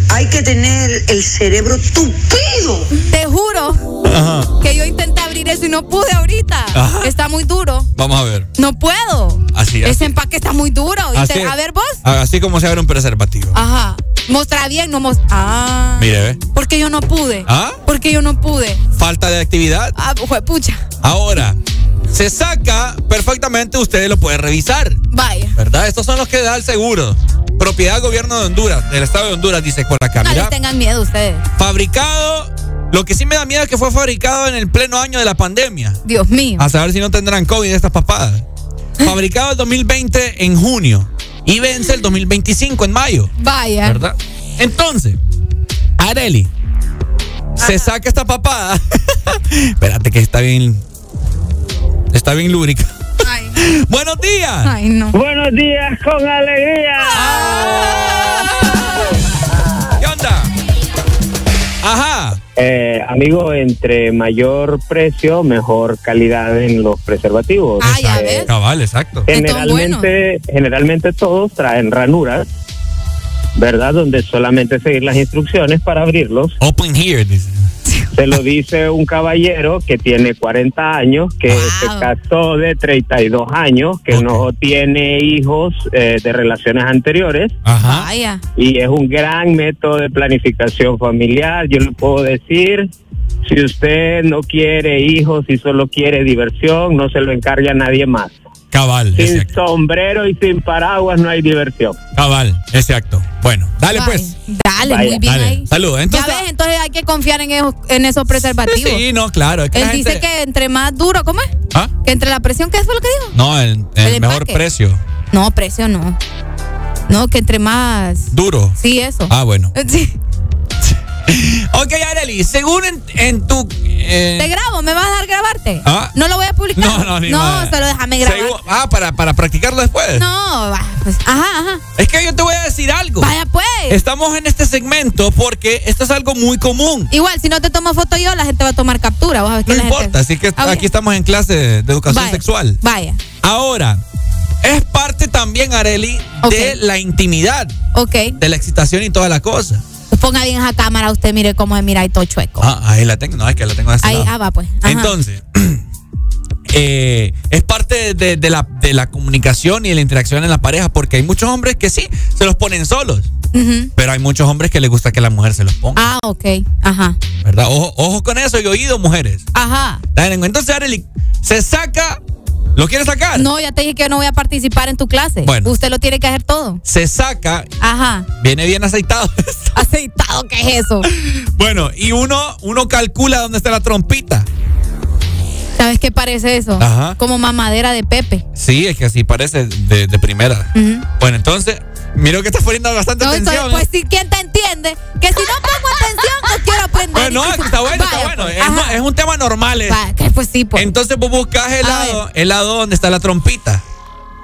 hay que tener el cerebro tupido. Te juro Ajá. que yo intenté abrir eso y no pude ahorita. Ajá. Está muy duro. Vamos a ver. No puedo. Así, así. Ese empaque está muy duro. Así- te- a ver vos. Así como se abre un preservativo. Ajá. Mostrar bien, no mostrar. Ah. Mire, ve. Porque yo no pude. ¿Ah? Porque yo no pude. Falta de actividad. Ah, fue pucha. Ahora, se saca perfectamente, ustedes lo pueden revisar. Vaya. ¿Verdad? Estos son los que da el seguro. Propiedad gobierno de Honduras, del estado de Honduras, dice por acá. No les tengan miedo ustedes. fabricado. Lo que sí me da miedo es que fue fabricado en el pleno año de la pandemia. Dios mío. A saber si no tendrán COVID estas papadas. Fabricado el 2020 en junio y vence el 2025 en mayo. Vaya. ¿Verdad? Entonces, Areli, se saca esta papada. Espérate que está bien. Está bien lúbrica. Buenos días. Ay, no. Buenos días con alegría. ¿Qué onda? Ajá. Eh, amigo, entre mayor precio, mejor calidad en los preservativos. Ah, ya Eh, ves. Cabal, exacto. Generalmente, generalmente todos traen ranuras, ¿verdad? Donde solamente seguir las instrucciones para abrirlos. Open here, dice. Se lo dice un caballero que tiene 40 años, que se casó de 32 años, que no tiene hijos eh, de relaciones anteriores. Vaya. Y es un gran método de planificación familiar. Yo le puedo decir, si usted no quiere hijos y solo quiere diversión, no se lo encarga a nadie más. Cabal, Sin sombrero y sin paraguas no hay diversión. Cabal, exacto. Bueno, dale pues. Dale, muy bien Dale. ahí. Saludos. Entonces, ya ves, entonces hay que confiar en esos, en esos preservativos. sí, no, claro. es que Él dice gente- que entre más duro, ¿cómo es? ¿Ah? Que entre la presión, ¿qué fue lo que dijo? No, el, el El mejor empaque. precio. No, precio no. No, que entre más. Duro. Sí, eso. Ah, bueno. Sí. Ok, Areli, según en, en tu. eh, Te grabo, ¿me vas a dar grabarte? Ah. No lo voy a publicar. No, no, ni No, madre. solo déjame grabar. según- ah, para, para practicarlo después. No, pues, ajá, ajá. Es que yo te voy a decir algo. Vaya pues. Estamos en este segmento porque esto es algo muy común. Igual, si no te tomo foto yo, la gente va a tomar captura. No gente- importa, así que aquí estamos en clase de, educación Vaya. sexual. Vaya. Ahora, es parte también, Areli, de la intimidad, Ok. de la excitación y toda la cosa. Ponga bien esa cámara, usted mire cómo se mira y todo chueco. Ah, ahí la tengo, no, es que la tengo de este Ahí, lado. ah, va pues. Ajá. Entonces, eh, es parte de, de la, de la comunicación y de la interacción en la pareja, porque hay muchos hombres que sí, se los ponen solos, pero hay muchos hombres que les gusta que la mujer se los ponga, Ah, ok. Ajá. ¿verdad? Ojo, ojo con eso y oído, mujeres. Ajá. Entonces, Arely, se saca, ¿lo quiere sacar? No, ya te dije que yo no voy a participar en tu clase. Bueno. Usted lo tiene que hacer todo. Se saca, Ajá. viene bien aceitado. Aceitado, ¿qué es eso? bueno, y uno, uno calcula dónde está la trompita. ¿Sabes qué parece eso? Ajá. Como mamadera de Pepe. Sí, es que así parece de, de primera. Bueno, entonces, miro que estás poniendo bastante No, atención. ¿eh? pues si quién te entiende, que si no pongo atención, no quiero aprender. Bueno, no, está bueno, está bueno. pues, Es, es un tema normal. eh. Va, que pues sí, pues. Entonces vos buscas el lado, el lado donde está la trompita.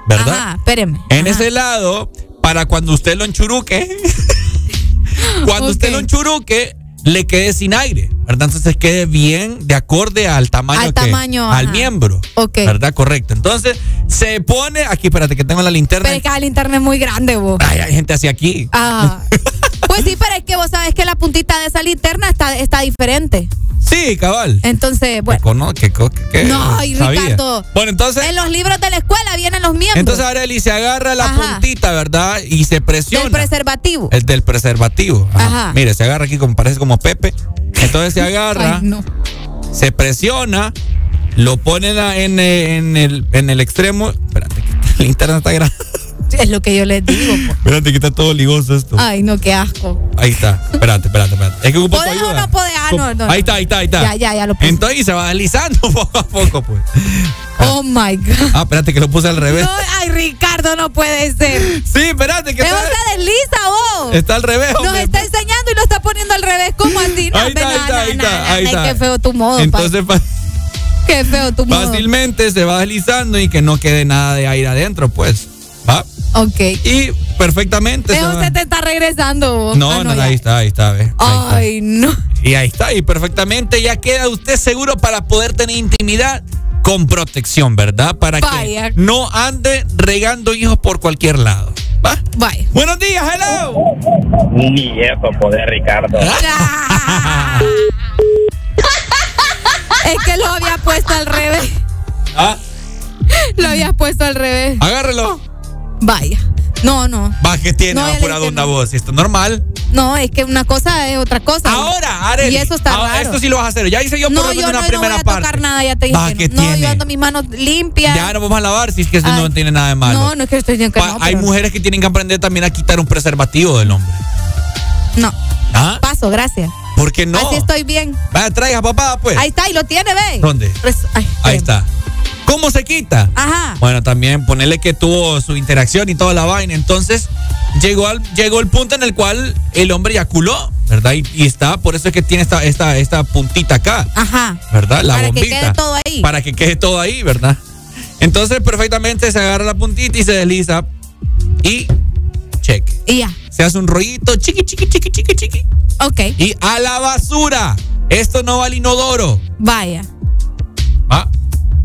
¿Verdad? Ajá, espéreme. En ese lado, para cuando usted lo enchuruque, cuando usted lo enchuruque, le quede sin aire, ¿verdad? Entonces quede bien de acorde al tamaño Al que- tamaño, al miembro. Ok. ¿Verdad? Correcto. Entonces, se pone aquí, espérate que tengo la linterna. Pero es que el internet es muy grande, vos. Ay, hay gente así aquí. Ah. Pues sí, pero es que vos sabes que la puntita de esa linterna está, está diferente. Sí, cabal. Entonces, bueno. Que co- que- No, y sabía. Ricardo. Bueno, entonces. En los libros de la escuela vienen los miembros. Entonces, Arely se agarra la Ajá. puntita, ¿verdad? Y se presiona. del preservativo. El del preservativo. Ajá. Ajá. Mire, se agarra aquí como parece como Pepe. Entonces se agarra, Ay, no. se presiona, lo pone en, en, eh, en el, en el extremo. Espérate, que la linterna está grande. Es lo que yo les digo. pues. Espérate, que está todo ligoso esto. Ay, no, qué asco. Ahí está. Espérate, espérate, espérate. Es que ocupo tu ¿Podés o ayuda. no podés? Ah, no, no. Ahí está, ahí está, ahí está. Ya, ya, ya lo puse. Entonces se va deslizando poco a poco, pues. Oh my God. Ah, espérate, que lo puse al revés. No, ay, Ricardo, no puede ser. Sí, espérate, que Pero está, se desliza vos. está al revés, Nos hombre. está enseñando y lo está poniendo al revés. ¿Cómo así? No, Ahí está, ahí está, ahí está, ahí. Qué feo tu modo. Entonces, pa. Qué feo tu modo. fácilmente se va deslizando y que no quede nada de aire adentro, pues. Ok. Y perfectamente. va- se te está regresando vos. No, Ah, no, ya. ahí está, ahí está, ve. Ahí está. Ay, no. Y ahí está, y perfectamente ya queda usted seguro para poder tener intimidad con protección, ¿verdad? Para Vaya. que no ande regando hijos por cualquier lado. ¿Va? Vaya. Buenos días, hello. Ni eso poder, Ricardo. Es que lo había puesto al revés. Ah, Lo habías puesto al revés. agárrelo. Vaya. No, no. Va, que tiene no, apurado una voz. ¿Esto es normal? No, es que una cosa es otra cosa. Ahora, Arely. Y eso está raro. Esto sí lo vas a hacer. Ya hice yo por no, lo menos una no, primera no voy a parte. tocar nada, ya te dije. Que no, tiene? yo ando mis manos limpias. Ya no vamos a lavar si es que eso no tiene nada de malo. No, no es que estoy diciendo que no. Hay mujeres que tienen que aprender también a quitar un preservativo del hombre. No. ¿Ah? Paso, gracias. ¿Por qué no? Así estoy bien. Vaya, traiga papá, pues. Ahí está, y lo tiene, ve. ¿Dónde? Ay, Ahí está. ¿Cómo se quita? Ajá. Bueno, también ponerle que tuvo su interacción y toda la vaina. Entonces, llegó, al, llegó el punto en el cual el hombre eyaculó, ¿verdad? Y, está, por eso es que tiene esta, esta, esta puntita acá. Ajá. ¿Verdad? La Para bombita. que quede todo ahí. Para que quede todo ahí, ¿verdad? Entonces, perfectamente se agarra la puntita y se desliza. Y check. Y ya. Se hace un rollito, chiqui, chiqui, chiqui, chiqui, chiqui. Ok. Y a la basura. Esto no va al inodoro. Vaya. ¿Va?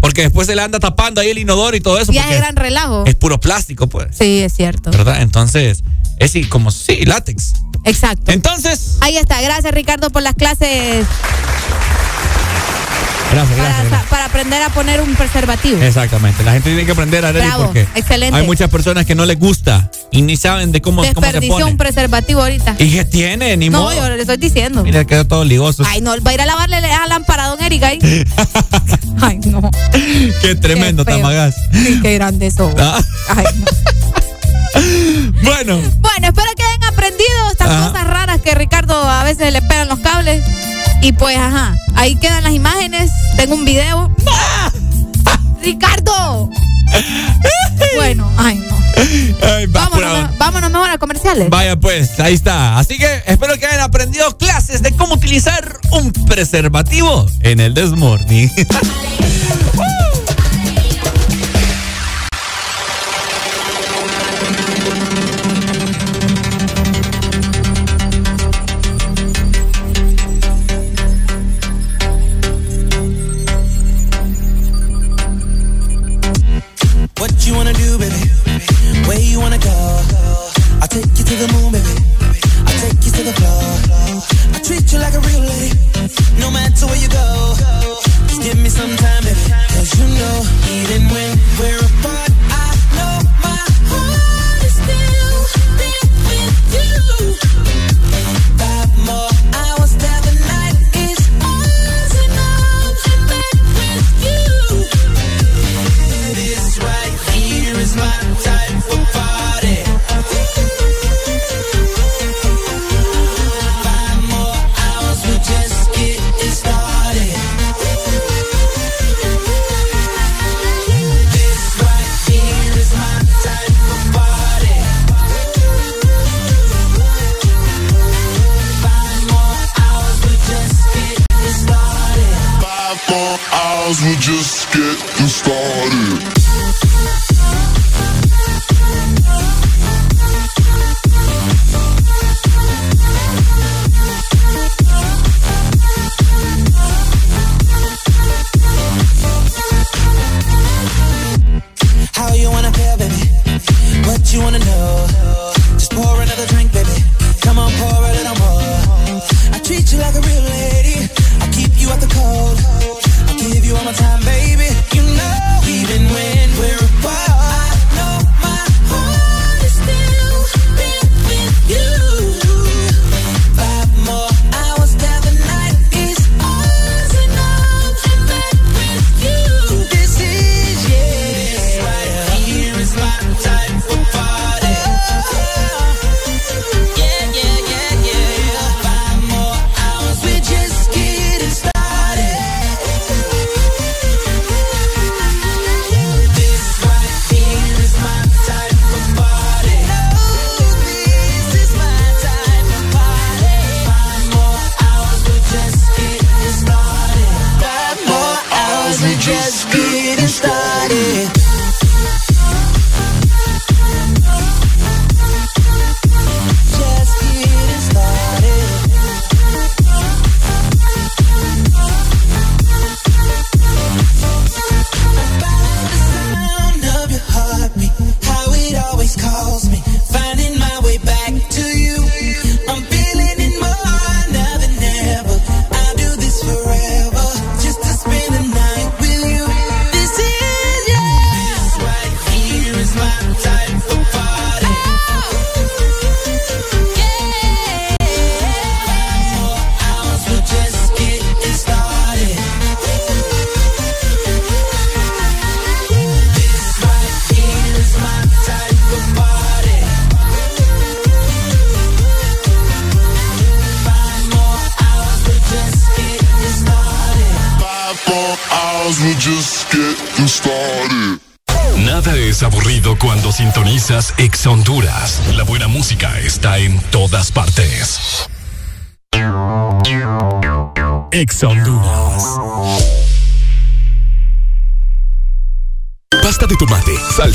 Porque después se le anda tapando ahí el inodoro y todo eso. Ya es gran relajo. Es puro plástico, pues. Sí, es cierto. ¿Verdad? Entonces, es como sí, látex. Exacto. Entonces. Ahí está. Gracias, Ricardo, por las clases. Gracias, para, gracias, gracias. para aprender a poner un preservativo. Exactamente. La gente tiene que aprender a Bravo, porque excelente. hay muchas personas que no les gusta y ni saben de cómo, cómo se pone. un preservativo ahorita. ¿Y qué tiene? Ni no, modo. yo le estoy diciendo. Mira, quedó todo ligoso. Ay, no, va a ir a lavarle a lámpara a don Eric ahí. Ay, no. Qué tremendo, Qué. Tamagas. Sí, qué grande eso. Ah. Ay, no. Bueno. Bueno, espero que hayan aprendido estas Ajá. cosas raras que Ricardo a veces le pegan los cables. Y pues, ajá, ahí quedan las imágenes. Tengo un video. ¡Ricardo! bueno, ay, no. Ay, Vámonos, me- vámonos mejor a comerciales. Vaya pues, ahí está. Así que espero que hayan aprendido clases de cómo utilizar un preservativo en el Desmorning.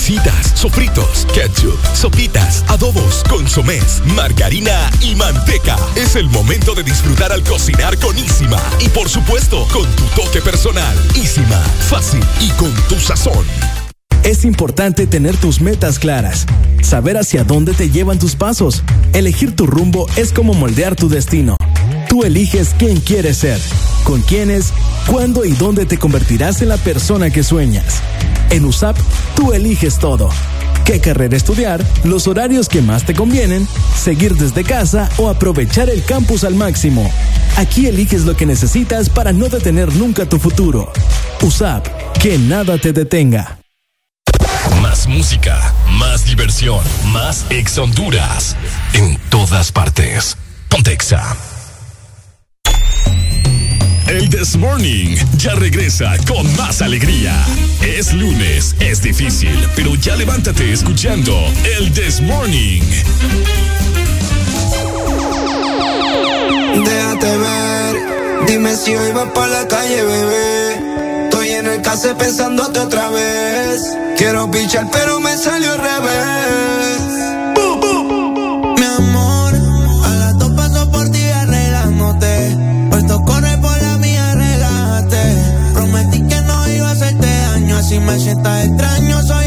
salsitas, sofritos, ketchup, sopitas, adobos, consomés, margarina y manteca. Es el momento de disfrutar al cocinar con Ísima. Y por supuesto, con tu toque personal. Ísima, fácil y con tu sazón. Es importante tener tus metas claras, saber hacia dónde te llevan tus pasos. Elegir tu rumbo es como moldear tu destino. Tú eliges quién quieres ser, con quiénes, cuándo y dónde te convertirás en la persona que sueñas. En USAP Tú eliges todo. ¿Qué carrera estudiar? ¿Los horarios que más te convienen? ¿Seguir desde casa o aprovechar el campus al máximo? Aquí eliges lo que necesitas para no detener nunca tu futuro. USAP, que nada te detenga. Más música, más diversión, más ex Honduras. En todas partes. Pontexa. El This Morning ya regresa con más alegría. Es lunes, es difícil, pero ya levántate escuchando El This Morning. Déjate ver, dime si hoy vas para la calle, bebé. Estoy en el case pensándote otra vez. Quiero pichar, pero me salió al revés me sientas extraño, soy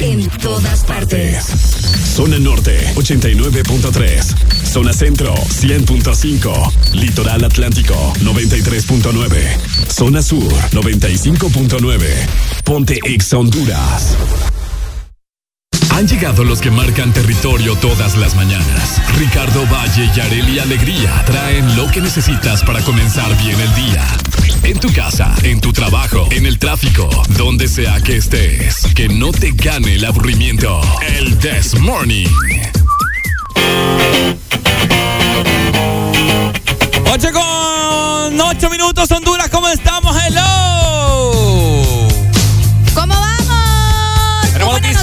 en todas partes. Zona Norte 89.3, Zona Centro 100.5, Litoral Atlántico 93.9, Zona Sur 95.9, Ponte Ex Honduras. Han llegado los que marcan territorio todas las mañanas. Ricardo Valle y Areli Alegría traen lo que necesitas para comenzar bien el día. En tu casa, en tu trabajo, en el tráfico, donde sea que estés. Que no te gane el aburrimiento. El This Morning. 8 con 8 minutos, Honduras, ¿cómo estamos? Hello.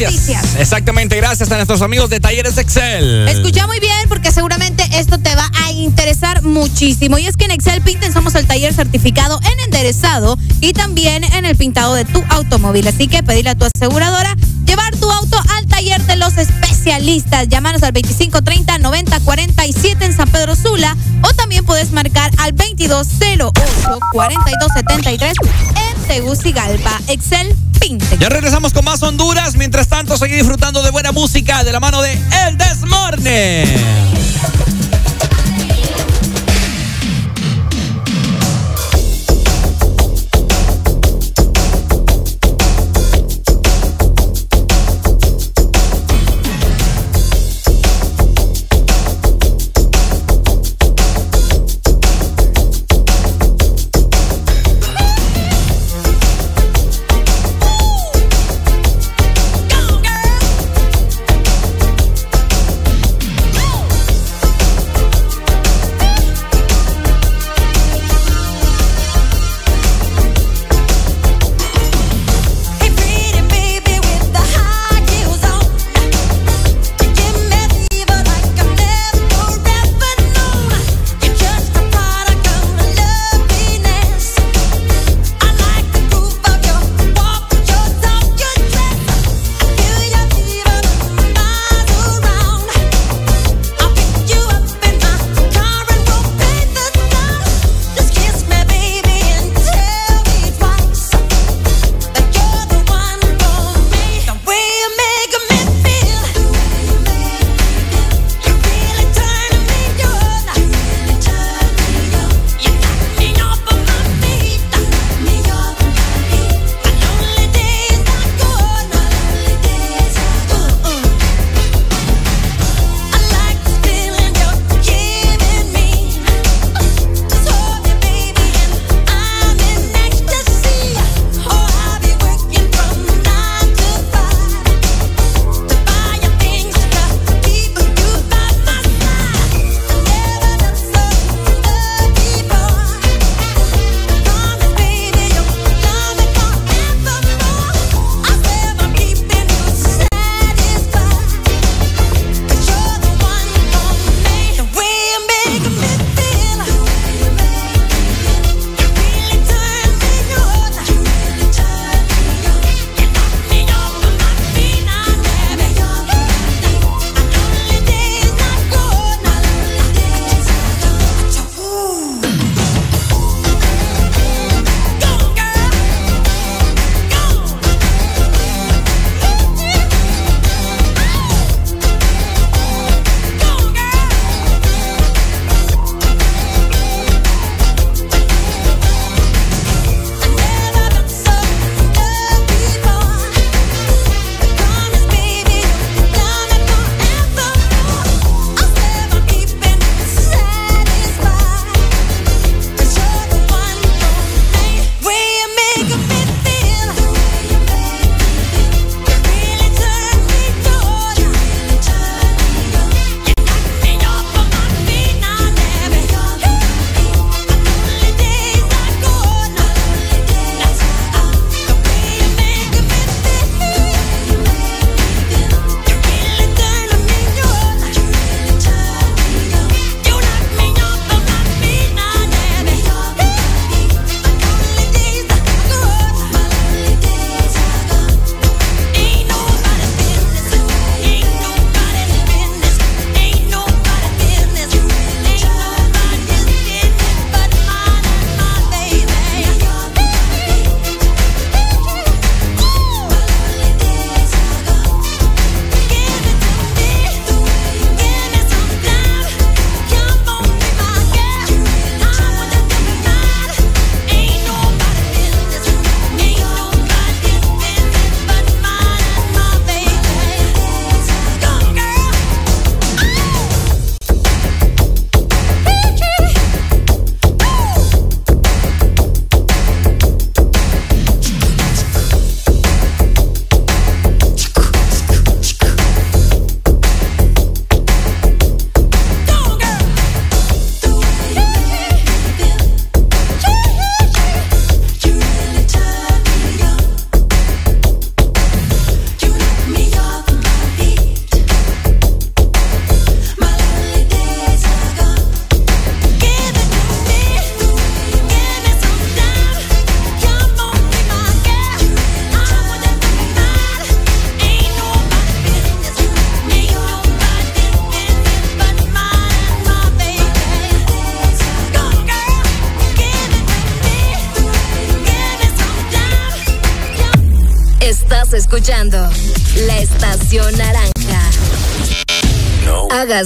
Exactamente, gracias a nuestros amigos de Talleres Excel. Escucha muy bien porque seguramente esto te va a interesar muchísimo. Y es que en Excel Pinten somos el taller certificado en enderezado y también en el pintado de tu automóvil. Así que pedirle a tu aseguradora llevar tu auto al taller de los especialistas. Llámanos al 2530 9047 en San Pedro Sula o también puedes marcar al 2208 4273 en Tegucigalpa. Excel ya regresamos con más Honduras. Mientras tanto, seguí disfrutando de buena música de la mano de El Desmorne.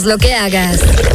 Lo que hagas.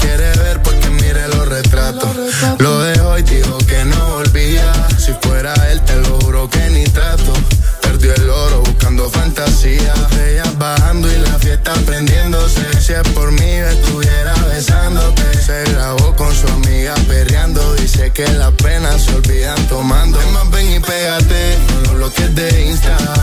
Quiere ver, porque mire los retratos. Lo dejó y dijo que no volvía. Si fuera él, te lo juro que ni trato. Perdió el oro buscando fantasía. Ella bajando y la fiesta prendiéndose. Si es por mí, estuviera besándote. Se grabó con su amiga perreando. Dice que las penas se olvidan tomando. Más, ven y pégate. No lo bloques de Insta.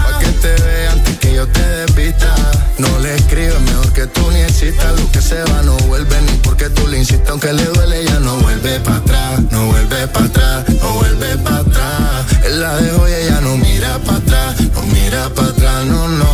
Lo que se va no vuelve ni porque tú le insistas. Aunque le duele, ya no vuelve para atrás. No vuelve para atrás. No vuelve para atrás. Él la dejó y ella no mira para atrás. No mira para atrás, no. No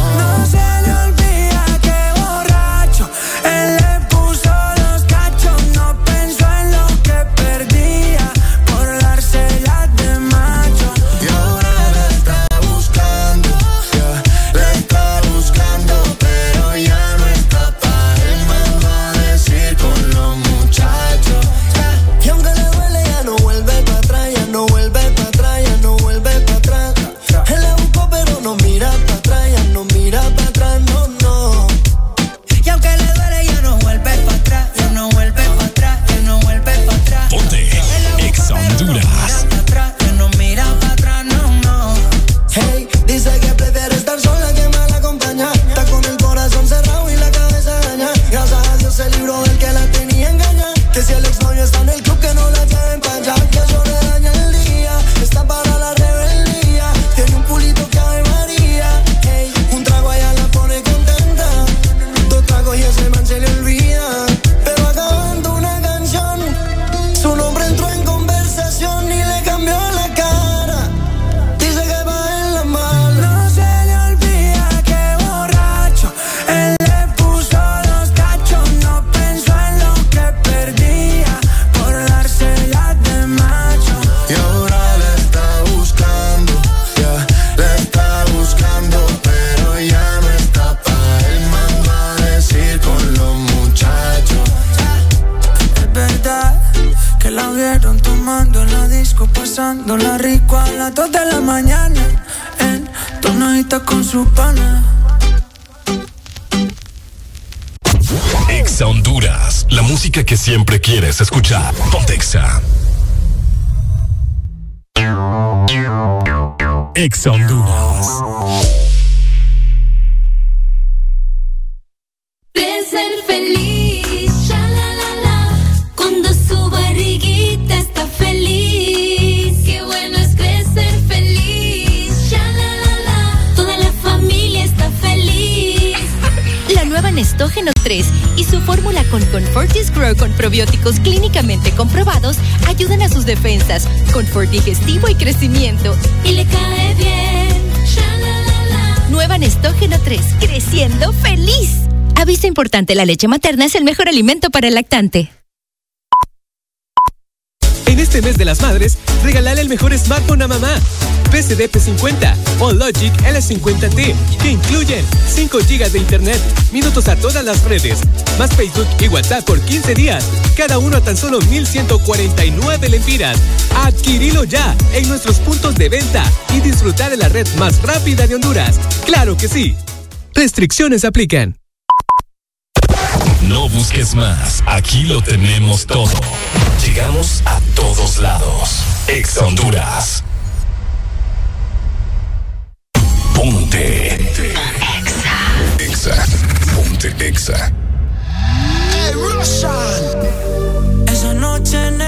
Exa Honduras. De ser feliz, sha la la la, cuando su barriguita está feliz. Qué bueno es crecer feliz, sha la la la, toda la familia está feliz. La nueva Nestógeno 3 y su fórmula con Confortis Grow con probióticos comprobados defensas, confort digestivo y crecimiento. Y le cae bien. Nueva Nestógeno 3, creciendo feliz. Aviso importante, la leche materna es el mejor alimento para el lactante. En este mes de las madres, regalale el mejor smartphone a mamá. PCD P50 o Logic L50T, que incluyen 5 GB de internet, minutos a todas las redes, más Facebook y WhatsApp por 15 días, cada uno a tan solo 1,149 lempiras. Adquirilo ya en nuestros puntos de venta y disfrutar de la red más rápida de Honduras. ¡Claro que sí! Restricciones aplican. No busques más, aquí lo tenemos todo. Llegamos a todos lados. Ex Honduras. Ponte. Exa. Exa. Ponte Exa. Hey. Esa noche en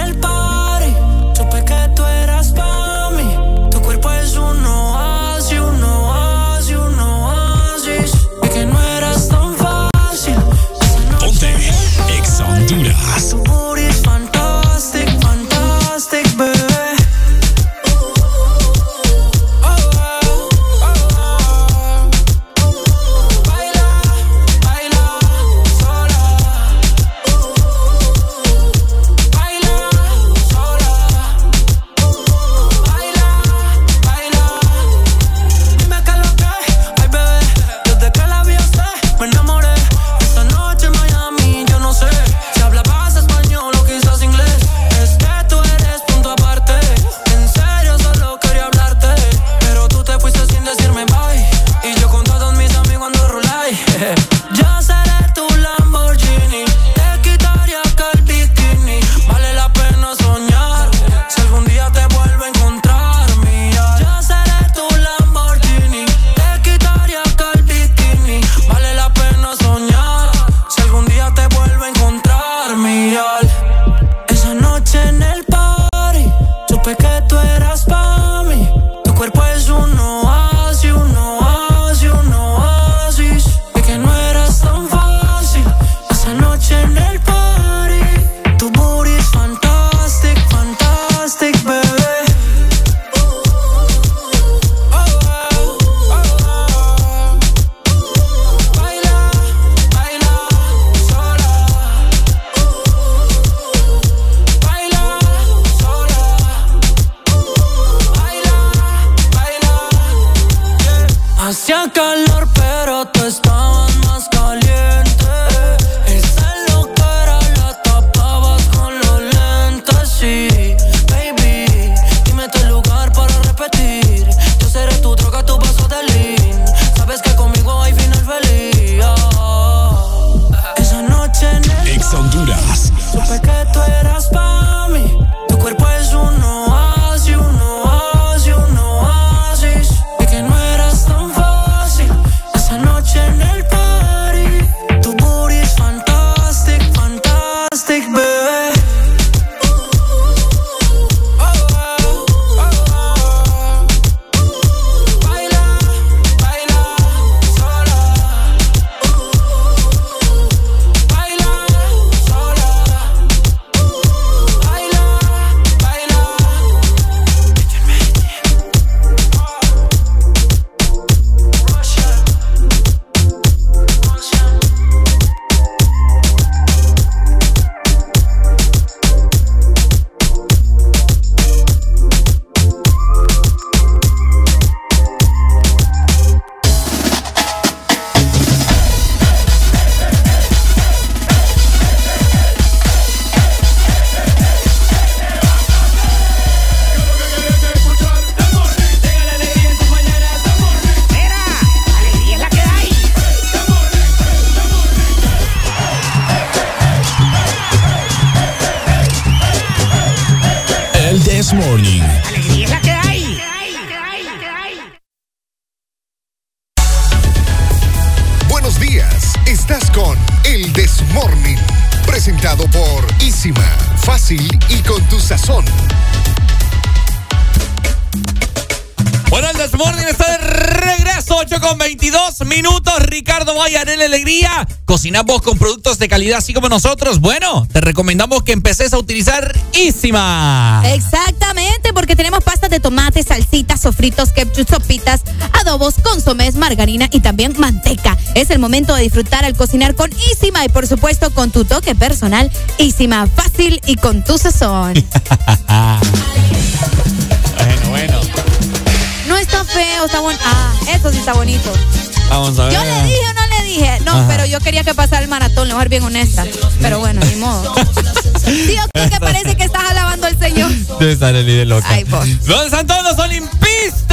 Morning. Buenos días, estás con El Desmorning, presentado por Isima, fácil y con tu sazón. Bueno, el Desmorning está 8 con 22 minutos. Ricardo Vallarel Alegría. Cocinas vos con productos de calidad así como nosotros. Bueno, te recomendamos que empeces a utilizar Isima. Exactamente, porque tenemos pastas de tomate, salsitas, sofritos, ketchup, sopitas, adobos, consomés, margarina y también manteca. Es el momento de disfrutar al cocinar con Isima y por supuesto con tu toque personal. Isima, fácil y con tu sazón. feo, está bueno. Ah, eso sí está bonito. Vamos a ver. Yo le dije o no le dije. No, Ajá. pero yo quería que pasara el maratón, le voy a ser bien honesta. Pero bueno, ni modo. ¿tú que parece que estás alabando al Señor? Estar el líder loca. Ay, vos. ¿Dónde están todos los olimpistas?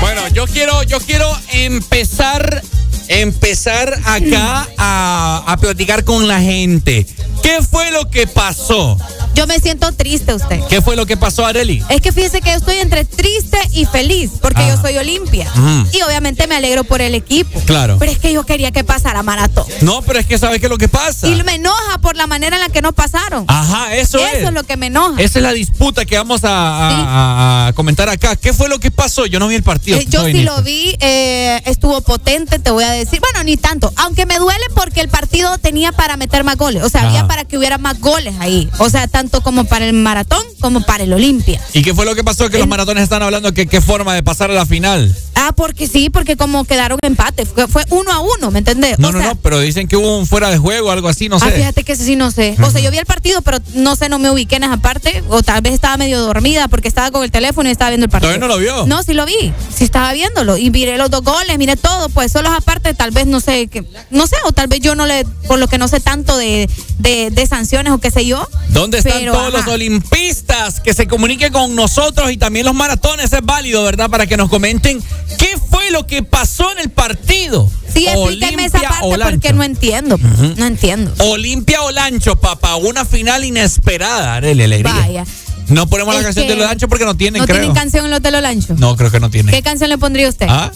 Bueno, yo yo quiero, yo quiero empezar, empezar acá a, a platicar con la gente. ¿Qué fue lo que pasó? Yo me siento triste usted. ¿Qué fue lo que pasó, Areli? Es que fíjese que yo estoy entre triste y feliz porque Ah. yo soy Olimpia. Y obviamente me alegro por el equipo. Claro. Pero es que yo quería que pasara maratón. No, pero es que ¿sabes qué es lo que pasa? Y me enoja por la manera en la que no pasaron. Ajá, eso, es. Eso es lo que me enoja. Esa es la disputa que vamos a, a- a- a comentar acá. ¿Qué fue lo que pasó? Yo no vi el partido. Eh, yo sí Nito. lo vi, eh, estuvo potente, te voy a decir. Bueno, ni tanto, aunque me duele porque el partido tenía para meter más goles. O sea, había para que hubiera más goles ahí. O sea, tanto como para el maratón como para el Olimpia. ¿Y qué fue lo que pasó? Que los maratones están hablando que qué forma de pasar a la final. Ah, porque sí, porque como quedaron empate, fue, fue uno a uno, ¿me entendés? No, o no, sea, no, pero dicen que hubo un fuera de juego, algo así, no Ah, sé. fíjate que ese sí no sé. O sea, yo vi el partido, pero no sé, no me ubiqué en esa parte. O tal vez estaba medio dormida porque estaba con el teléfono y estaba viendo el partido. ¿Todavía no lo vio? No, sí lo vi. Sí estaba viéndolo. Y miré los dos goles, miré todo. Pues solo esa tal vez no sé, que, no sé, o tal vez yo no le, por lo que no sé tanto de, de, de sanciones o qué sé yo. ¿Dónde están Pero, todos los olimpistas que se comuniquen con nosotros y también los maratones? Es válido, ¿verdad? Para que nos comenten qué fue lo que pasó en el partido. Sí, explíqueme esa parte o Lancho. porque no entiendo. No entiendo. Olimpia o Lancho, papá. Una final inesperada, Arely Alegría. Vaya. No ponemos la canción de los Lancho porque no tienen, ¿No creo. tienen canción en los de los lanchos? no, creo que no tienen. ¿Qué canción le pondría usted? ¿Ah?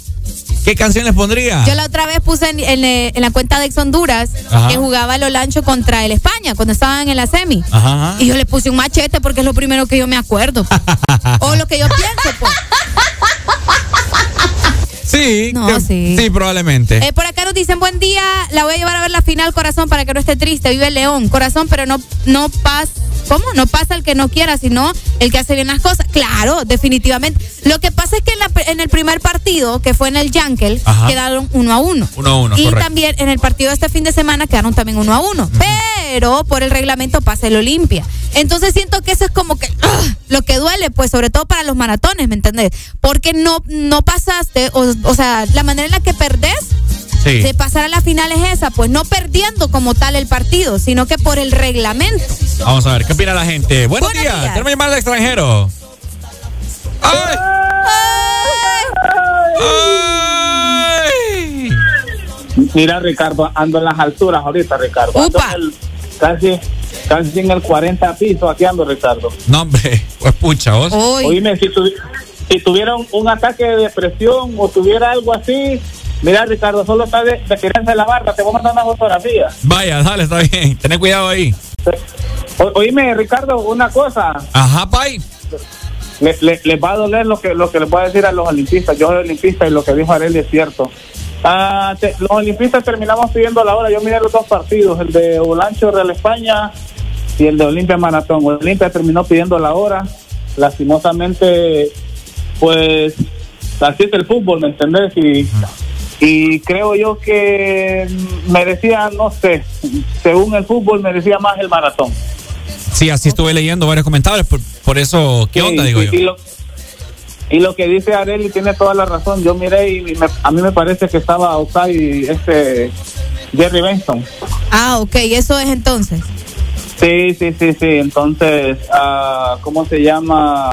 ¿Qué canción les pondría? Yo la otra vez puse en, en, eh, en la cuenta de Ex Honduras Ajá. que jugaba el Olancho contra el España cuando estaban en la semi. Ajá, ajá. Y yo le puse un machete porque es lo primero que yo me acuerdo. o lo que yo pienso, pues. Sí, No, que- sí. sí, probablemente. Eh, por acá nos dicen, buen día, la voy a llevar a ver la final, corazón, para que no esté triste. Vive el León, corazón, pero no, no pasa, ¿cómo? No pasa el que no quiera, sino el que hace bien las cosas. Claro, definitivamente. Lo que pasa es que en, la- en el primer partido, que fue en el Yankel, Ajá. quedaron uno a uno. Uno a uno, Y correcto. también en el partido de este fin de semana quedaron también uno a uno. Pero por el reglamento pasa el Olimpia. Entonces siento que eso es como que ugh, lo que duele, pues sobre todo para los maratones, ¿me entendés? Porque no, no pasaste, o, o sea, la manera en la que perdés Sí. de pasar a la final es esa, pues no perdiendo como tal el partido, sino que por el reglamento. Vamos a ver, ¿qué opina la gente? Buenos, Buenos días. días. Tenemos llamada del extranjero. ¡Ay! ¡Ay! Mira, Ricardo, ando en las alturas ahorita, Ricardo. Ando en el- casi, casi en el 40 piso, aquí ando, Ricardo. No, hombre, pues pucha, vos. Oíme, si, tuvi- si tuviera un, ataque de depresión o tuviera algo así, mira, Ricardo, solo está de, de tirarse la barra, te voy a mandar una fotografía. Vaya, dale, está bien. Ten cuidado ahí. O- oíme, Ricardo, una cosa. Ajá, pay. Le- le- les va a doler lo que, lo que les voy a decir a los olimpistas. Yo soy olimpista y lo que dijo Arely es cierto. Ah, te- los olimpistas terminamos pidiendo la hora. Yo miré los dos partidos, el de Olancho Real España y el de Olimpia Maratón. Olimpia terminó pidiendo la hora. Lastimosamente, pues así es el fútbol, ¿me entendés? Y, y creo yo que merecía, no sé, según el fútbol, merecía más el maratón. Sí, así estuve leyendo varios comentarios. Por, por eso, ¿qué Sí, onda, digo y, yo? Y lo, y lo que dice Areli tiene toda la razón. Yo miré y me- a mí me parece que estaba outside este Jerry Benson. Ah, ok, eso es entonces. Sí, sí, sí, sí. Entonces, ah, ¿cómo se llama?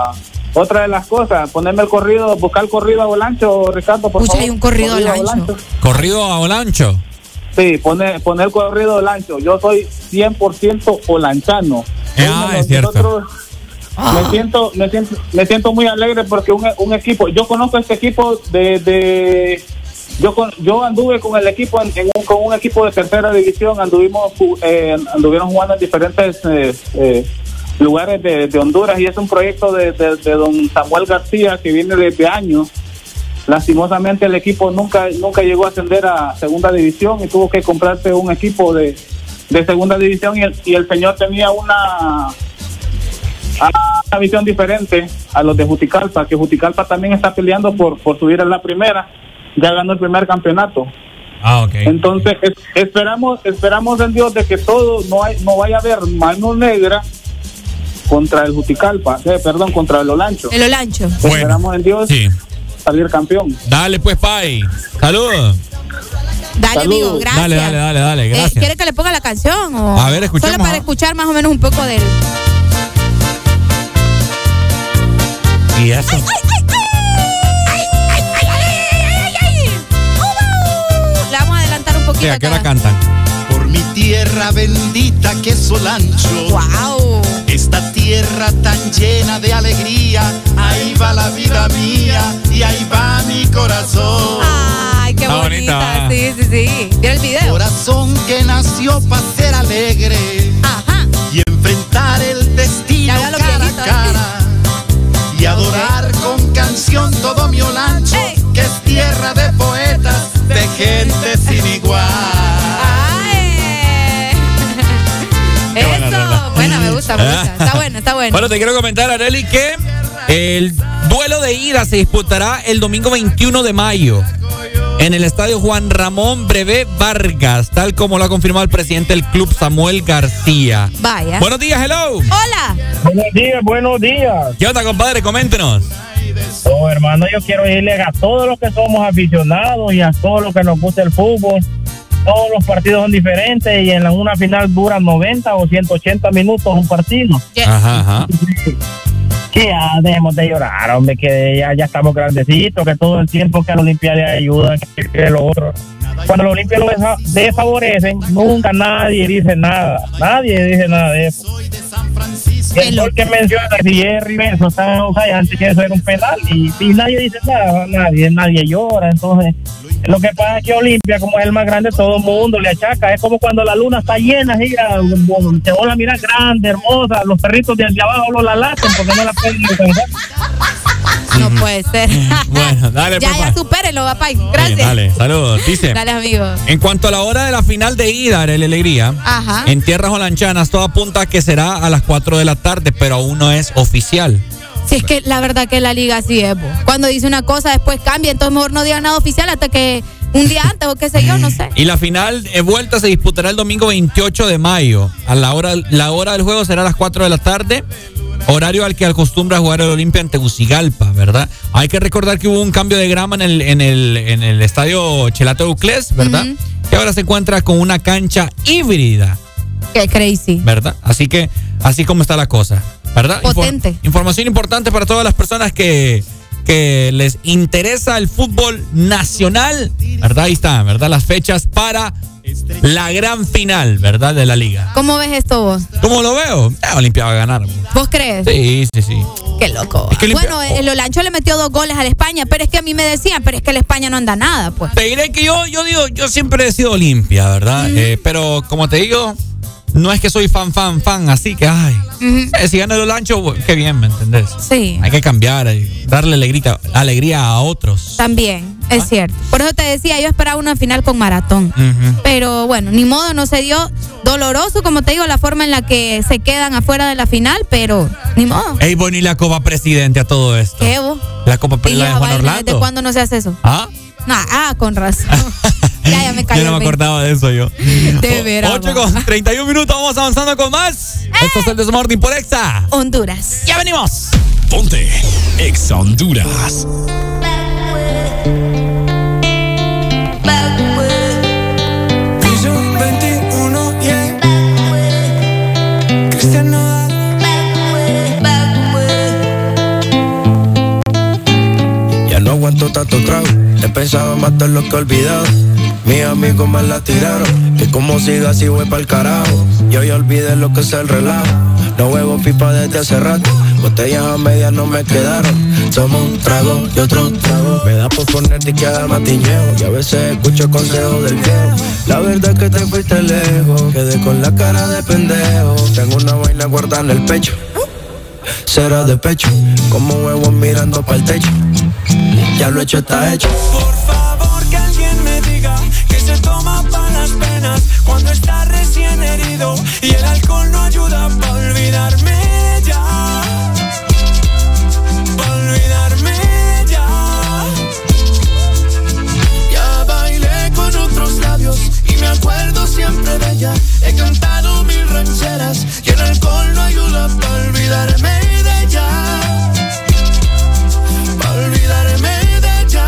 Otra de las cosas, ponerme el corrido, buscar el corrido a Volancho, Ricardo, por Pucha, favor. hay un corrido al ancho. Volancho. Corrido a Olancho. Sí, poner, poner el corrido de Lancho. Yo soy 100% olanchano. Ah, Uno de es cierto. nosotros- Me siento, me siento, me siento muy alegre porque un, un equipo, yo conozco este equipo de, de yo con, yo anduve con el equipo en, en un, con un equipo de tercera división, anduvimos eh, anduvieron jugando en diferentes eh, eh, lugares de, de Honduras y es un proyecto de, de, de don Samuel García que viene desde años. Lastimosamente el equipo nunca nunca llegó a ascender a segunda división y tuvo que comprarse un equipo de, de segunda división y el, y el señor tenía una una visión diferente a los de Juticalpa, que Juticalpa también está peleando por, por subir a la primera, ya ganó el primer campeonato. Ah, ok. Entonces es- esperamos esperamos en Dios de que todo no hay no vaya a haber mano negra contra el Juticalpa, eh, perdón, contra el Olancho. El Olancho. Bueno, Esperamos en Dios sí. salir campeón. Dale pues, Pai. Saludos. Dale, amigo, gracias. Dale, dale, dale, dale gracias. Que le ponga la canción? O a ver, escuchemos. Solo para escuchar más o menos un poco del... Y eso. Ay, ay, ay, La vamos a adelantar un poquito. Sí, qué hora cantan? Mi tierra bendita que es Solancho. ¡Wow! Esta tierra tan llena de alegría, ahí va la vida mía y ahí va mi corazón. Ay, qué bonita. bonita. Sí, sí, sí. ¿Vio el video? Corazón que nació para ser alegre Ajá. y enfrentar el destino cara a viejito, cara y adorar con canción todo mi Olancho, Ey. que es tierra de poetas, de gente sin igual. Gusta, me gusta. Está bueno, está bueno. Bueno, te quiero comentar, Areli, que el duelo de ida se disputará el domingo 21 de mayo en el estadio Juan Ramón Brevé Vargas, tal como lo ha confirmado el presidente del club, Samuel García. Vaya. Buenos días, hello. Hola. Buenos días, buenos días. ¿Qué onda, compadre? Coméntenos. Oh, hermano, yo quiero irle a todos los que somos aficionados y a todos los que nos gusta el fútbol. Todos los partidos son diferentes y en la- una final duran 90 o 180 minutos un partido. Ajá, ajá. Que ya dejemos de llorar, hombre, que ya, ya estamos grandecitos, que todo el tiempo que a la Olimpia le ayudan, que, que lo otro. Cuando la Olimpia lo desfavorecen, nunca nadie dice nada. Nadie dice nada de eso. El gol que menciona si es Rivenzo está o sea, antes que eso era un penal y, y nadie dice nada, nadie, nadie llora. Entonces, lo que pasa es que Olimpia, como es el más grande, todo el mundo le achaca. Es como cuando la luna está llena, gira, se la mira grande, hermosa. Los perritos de, de abajo lo la laten porque no la pueden alcanzar. No puede ser. Bueno, dale, ya, papá. ya, supérelo, papá. Bien, Gracias. dale, saludos. Dice. Dale, amigo. En cuanto a la hora de la final de ida, Arely Alegría, Ajá. en tierras holanchanas todo apunta a que será a las 4 de la tarde, pero aún no es oficial. Si es que la verdad que la liga así es, bo. Cuando dice una cosa, después cambia, entonces mejor no digan nada oficial hasta que un día antes o qué sé yo, no sé. Y la final de vuelta se disputará el domingo 28 de mayo. A la hora, la hora del juego será a las 4 de la tarde. Horario al que acostumbra jugar el Olimpia en Tegucigalpa, ¿verdad? Hay que recordar que hubo un cambio de grama en el, en el, en el estadio Chelato Euclés, ¿verdad? Ujú. Que ahora se encuentra con una cancha híbrida, Qué crazy. ¿verdad? Así que, así como está la cosa, ¿verdad? Potente. información importante para todas las personas que, que les interesa el fútbol nacional, ¿verdad? Ahí está, ¿verdad? Las fechas para la gran final, ¿verdad? De la liga. ¿Cómo ves esto vos? ¿Cómo lo veo? Eh, Olimpia va a ganar. ¿Vos crees? Sí, sí, sí. Qué loco. Es que Olimpia- bueno, el Olancho le metió dos goles a la España, pero es que a mí me decían, pero es que la España no anda nada, pues. Te diré que yo, yo digo, yo siempre he sido Olimpia, ¿verdad? Eh, pero como te digo, no es que soy fan, fan, fan, así que, ay, eh, si gana el Olancho, bueno, qué bien, ¿me entendés? Sí. Hay que cambiar, darle alegría, alegría a otros. También, Ah. es cierto. Por eso te decía, yo esperaba una final con maratón. Pero bueno, ni modo, no se dio. Doloroso, como te digo, la forma en la que se quedan afuera de la final, pero ni modo. Ey, bueno, y la Copa Presidente a todo esto. ¿Qué vos? La Copa la de Juan vaina, ¿Desde Orlando. cuándo no se hace eso? ¿Ah? Ah, ah, con razón. ya, ya me cayó. Yo no me el 20. acordaba de eso yo. De veras. 8 con 31 minutos, vamos avanzando con más. Esto es el Desmorning por Exa. Honduras. ¡Ya venimos! Ponte Exa Honduras. Piso 21, yeah. Cristian Nodal. Ya no aguanto tanto trago. He pensado matar lo que he olvidado. Mis amigos me la tiraron. Que como siga así voy pa'l carajo. Yo ya olvidé lo que es el relajo. No huevo pipa desde hace rato. Botellas a medias no me quedaron. Somos un trago y otro trago. Me da por ponerte y quedar matiñeo. Y a veces escucho consejos del viejo. La verdad es que te fuiste lejos. Quedé con la cara de pendejo. Tengo una vaina guardada en el pecho. Será de pecho. Como huevos mirando para el techo. Ya lo hecho está hecho. Por penas cuando está recién herido y el alcohol no ayuda para olvidarme ya. Pa' olvidarme ya. Ya bailé con otros labios y me acuerdo siempre de ella. He cantado mil rancheras y el alcohol no ayuda para olvidarme de ella. Pa' olvidarme de ella.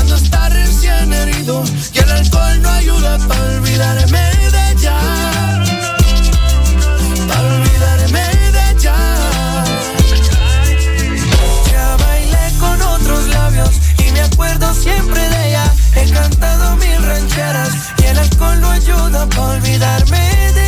cuando está recién herido y el alcohol no ayuda para olvidarme de ella. Para olvidarme de ella. Ya bailé con otros labios y me acuerdo siempre de ella. He cantado mil rancheras y el alcohol no ayuda para olvidarme de ella.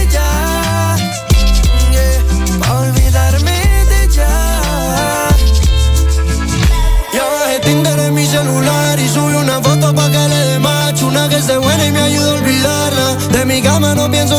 Esté buena y me ayude a olvidarla. De mi cama no pienso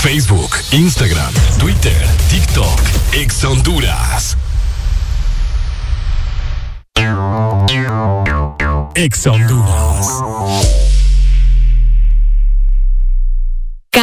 Facebook, Instagram, Twitter, TikTok, Ex Honduras. Ex Honduras.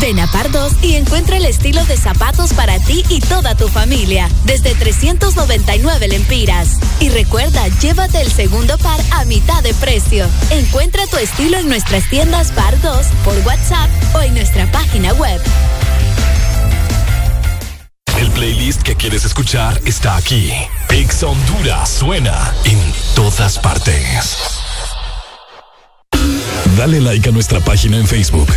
Ven a Pardos y encuentra el estilo de zapatos para ti y toda tu familia, desde 399 lempiras. Y recuerda, llévate el segundo par a mitad de precio. Encuentra tu estilo en nuestras tiendas Pardos, por WhatsApp o en nuestra página web. El playlist que quieres escuchar está aquí. Ex Honduras suena en todas partes. Dale like a nuestra página en Facebook.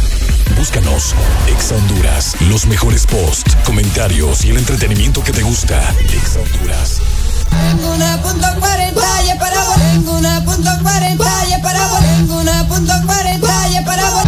Búscanos, Ex Honduras. Los mejores posts, comentarios y el entretenimiento que te gusta. Ex Honduras. Tengo una punto cuarenta y para vos. Tengo una punto cuarenta y para vos. Tengo una punto cuarenta y para vos.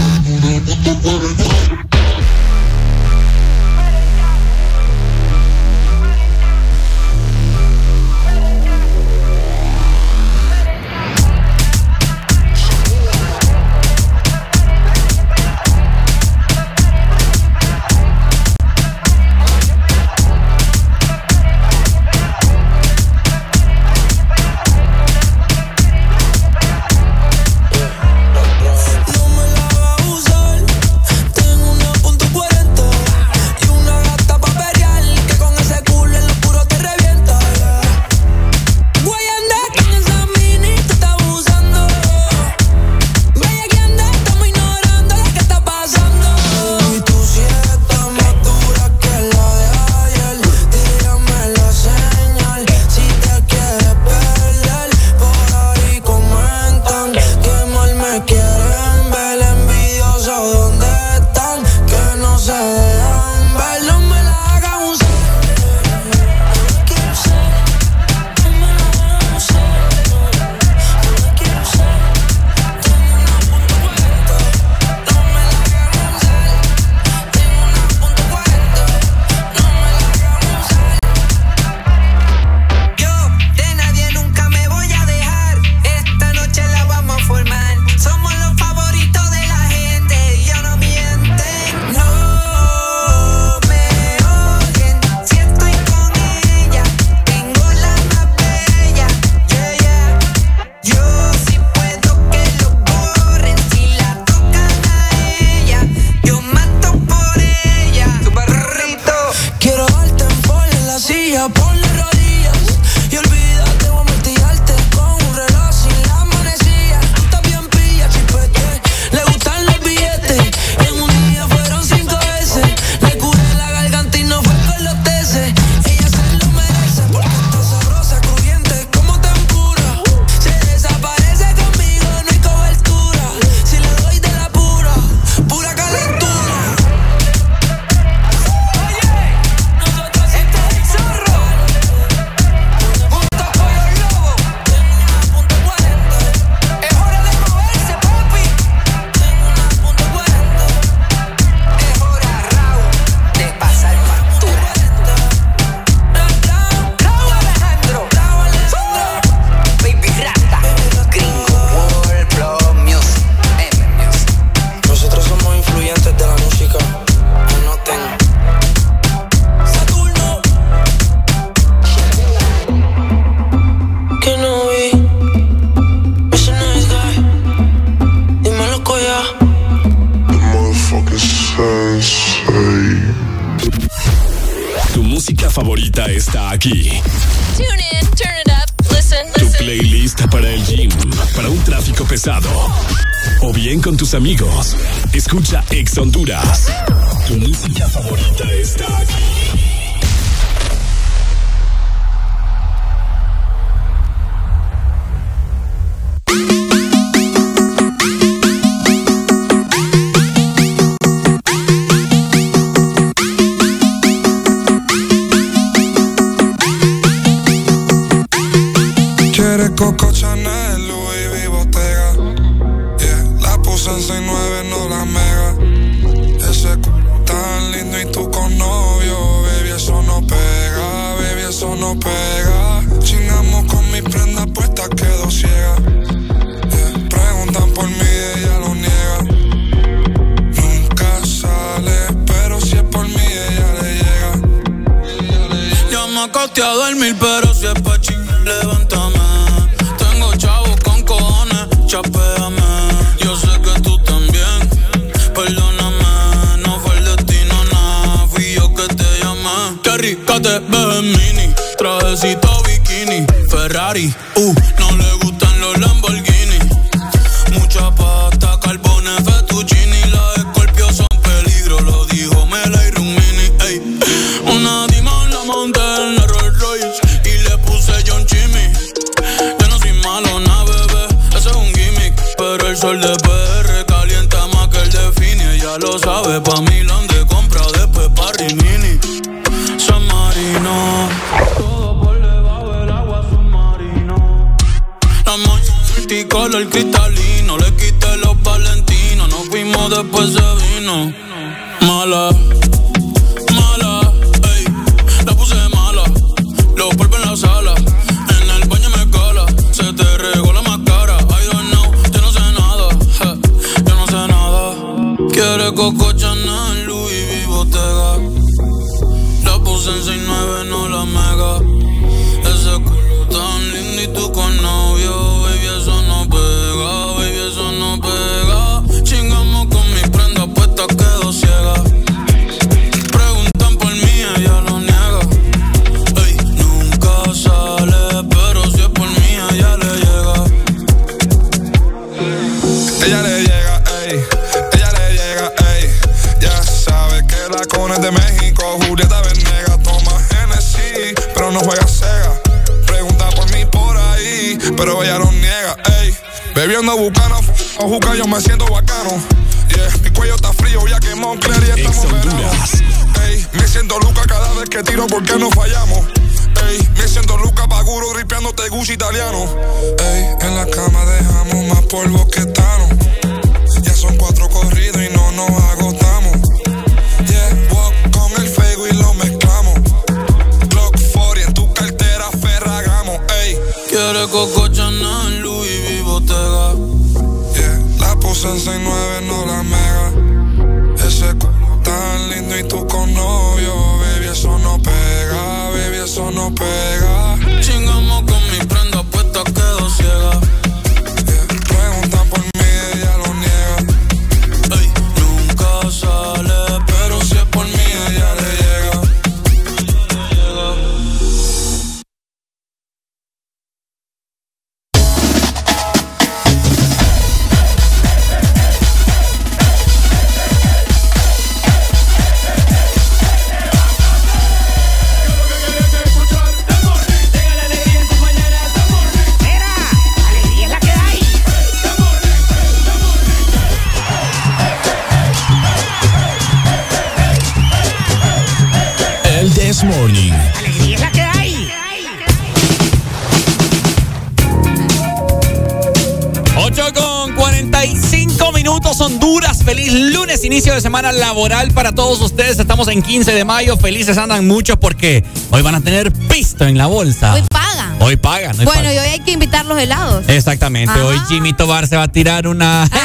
15 de mayo. Felices andan muchos porque hoy van a tener pisto en la bolsa. Hoy pagan. Hoy pagan. Bueno, y hoy hay que invitar los helados. Exactamente. Hoy Jimmy Tobar se va a tirar una.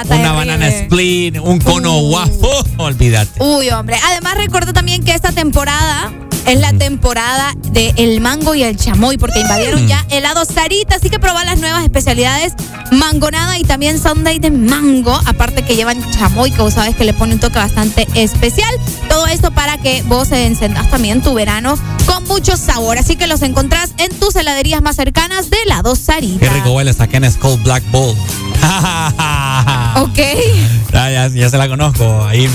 Una banana split, un cono uh. waffle, olvídate. Uy, hombre. Además, recuerdo también que esta temporada es la temporada de el mango y el chamoy, porque mm. invadieron ya helado Sarita, así que probar las nuevas especialidades mangonada y también sundae de mango, aparte que llevan chamoy, que vos sabes que le pone un toque bastante especial. Todo esto para que vos encendas también tu verano con mucho sabor, así que los encontrás en tus heladerías más cercanas de helado Sarita. Qué rico huele esta es Cold Black Bull. ok. Ya, ya, ya, se la conozco, ahí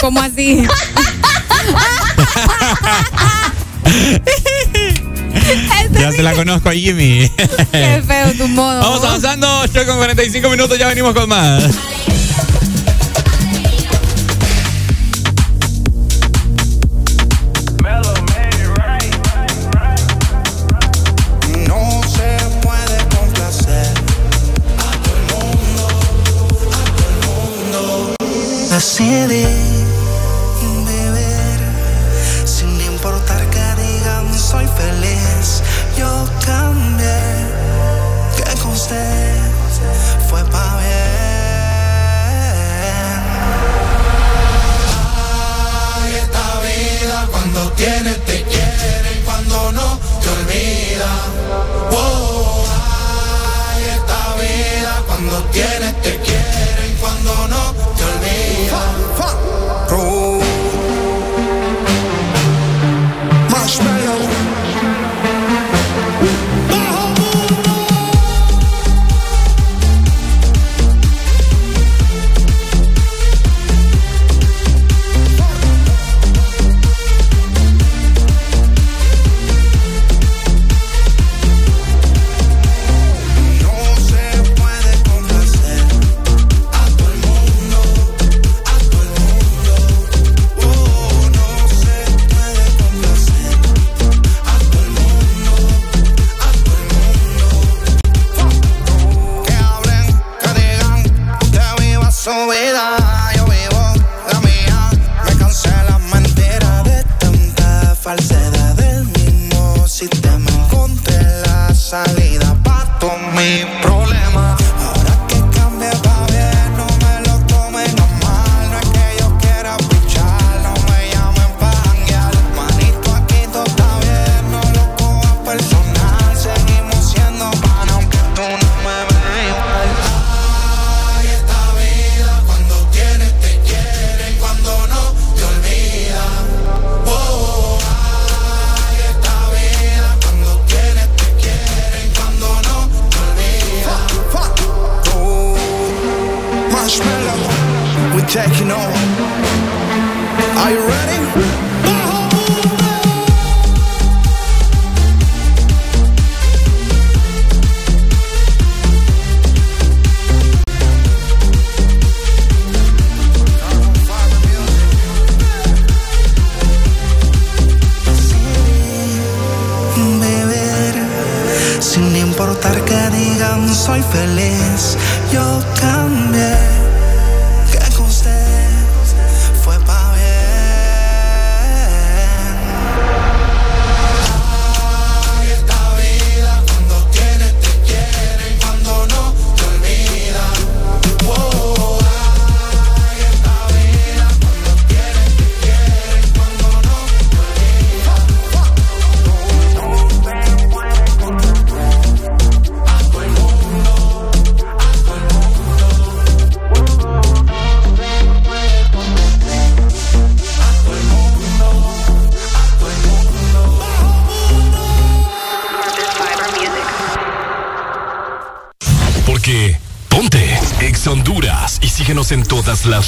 ¿Cómo así? ya se la conozco a Jimmy. Qué feo tu modo. Vamos avanzando. Yo con 45 minutos ya venimos con más. silly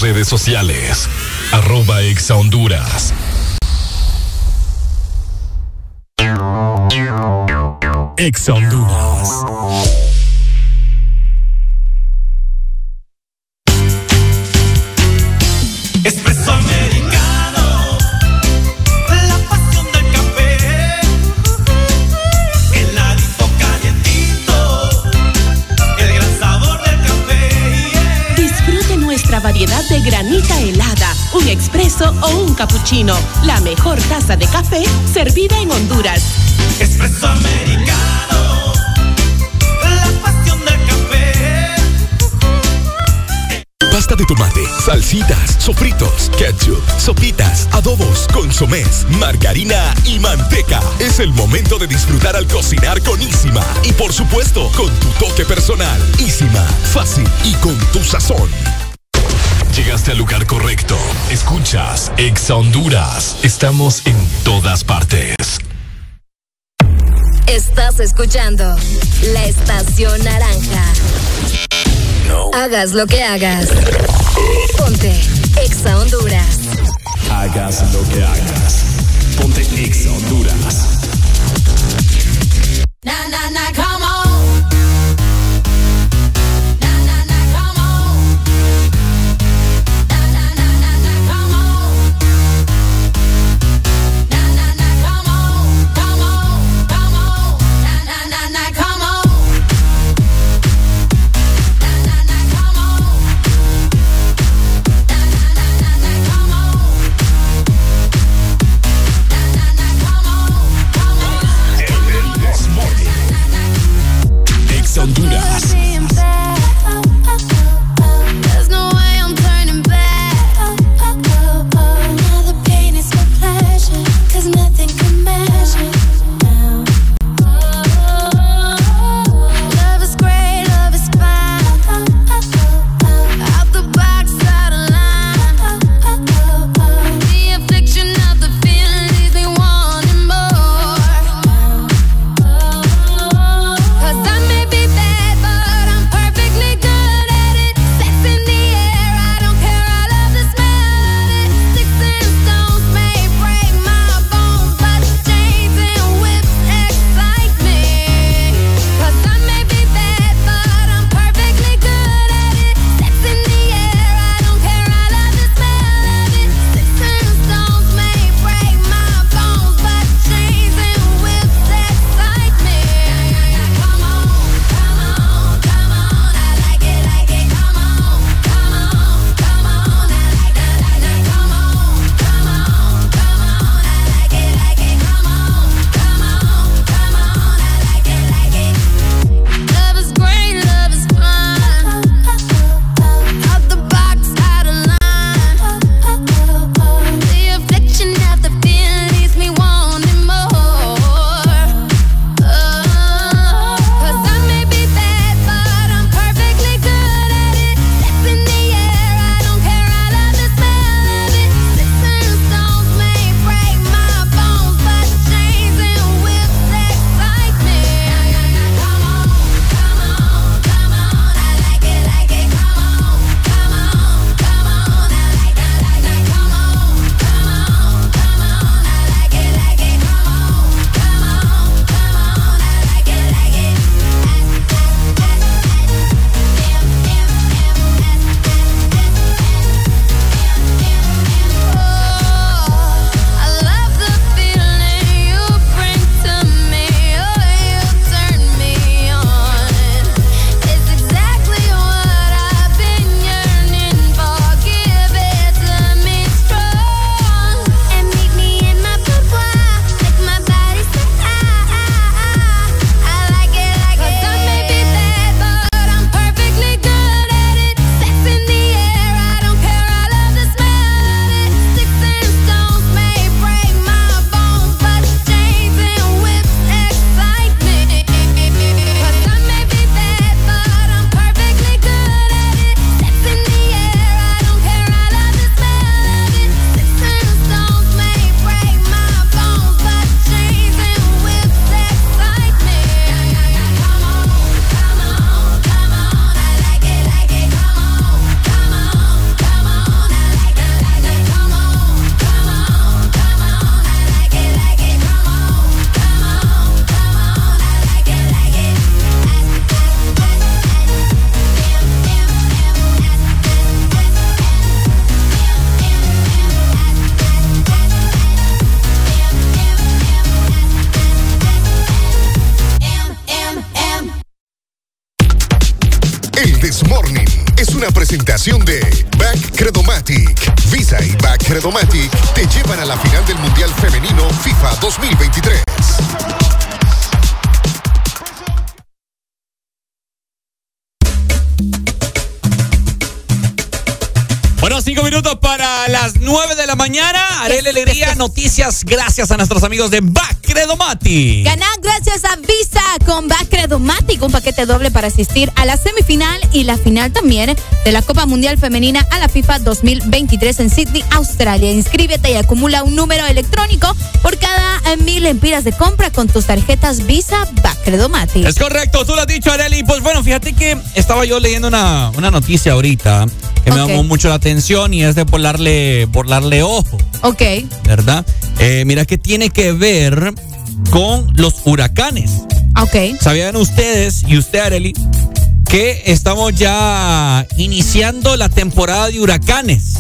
redes sociales. mes. Margarina y manteca. Es el momento de disfrutar al cocinar con Ísima. Y por supuesto, con tu toque personal. Ísima, fácil y con tu sazón. Llegaste al lugar correcto. Escuchas Exa Honduras. Estamos en todas partes. Estás escuchando la estación naranja. No. Hagas lo que hagas. Ponte Exa Honduras. Hagas lo que hagas. Ponte Ex Honduras. Noticias gracias a nuestros amigos de Bacredomati. Ganá gracias a Visa con Bacredomatic, un paquete doble para asistir a la semifinal y la final también de la Copa Mundial Femenina a la FIFA 2023 en Sydney, Australia. Inscríbete y acumula un número electrónico por cada eh, mil empiras de compra con tus tarjetas Visa Bacredomatic. Es correcto, tú lo has dicho, Areli. Pues bueno, fíjate que estaba yo leyendo una, una noticia ahorita que me llamó mucho la atención y es de volarle, volarle ojo, Ok. ¿verdad? Eh, mira que tiene que ver con los huracanes. Ok. ¿Sabían ustedes y usted, Areli, que estamos ya iniciando la temporada de huracanes?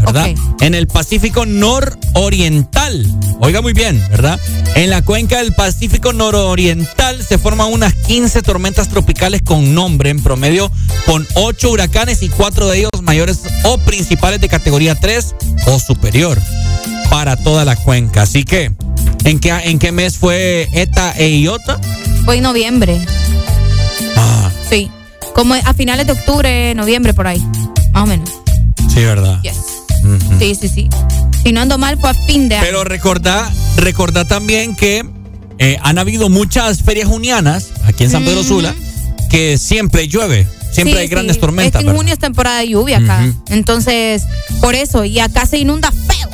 ¿Verdad? En el Pacífico nororiental. Oiga muy bien, ¿verdad? En la cuenca del Pacífico nororiental se forman unas 15 tormentas tropicales con nombre, en promedio con 8 huracanes y 4 de ellos mayores o principales de categoría 3 o superior para toda la cuenca. Así que, ¿en qué, en qué mes fue ETA e IOTA? Fue en noviembre. Ah, Sí. Como a finales de octubre, noviembre, por ahí. Más o menos. sí, ¿verdad? Yes. Sí, sí, sí. Si no ando mal, fue a fin de año. Pero recordá, recordá también que eh, han habido muchas ferias junianas aquí en San Pedro Sula que siempre llueve, siempre Sí, hay grandes sí. tormentas. Es que en junio es temporada de lluvia acá. Entonces, por eso. Y acá se inunda feo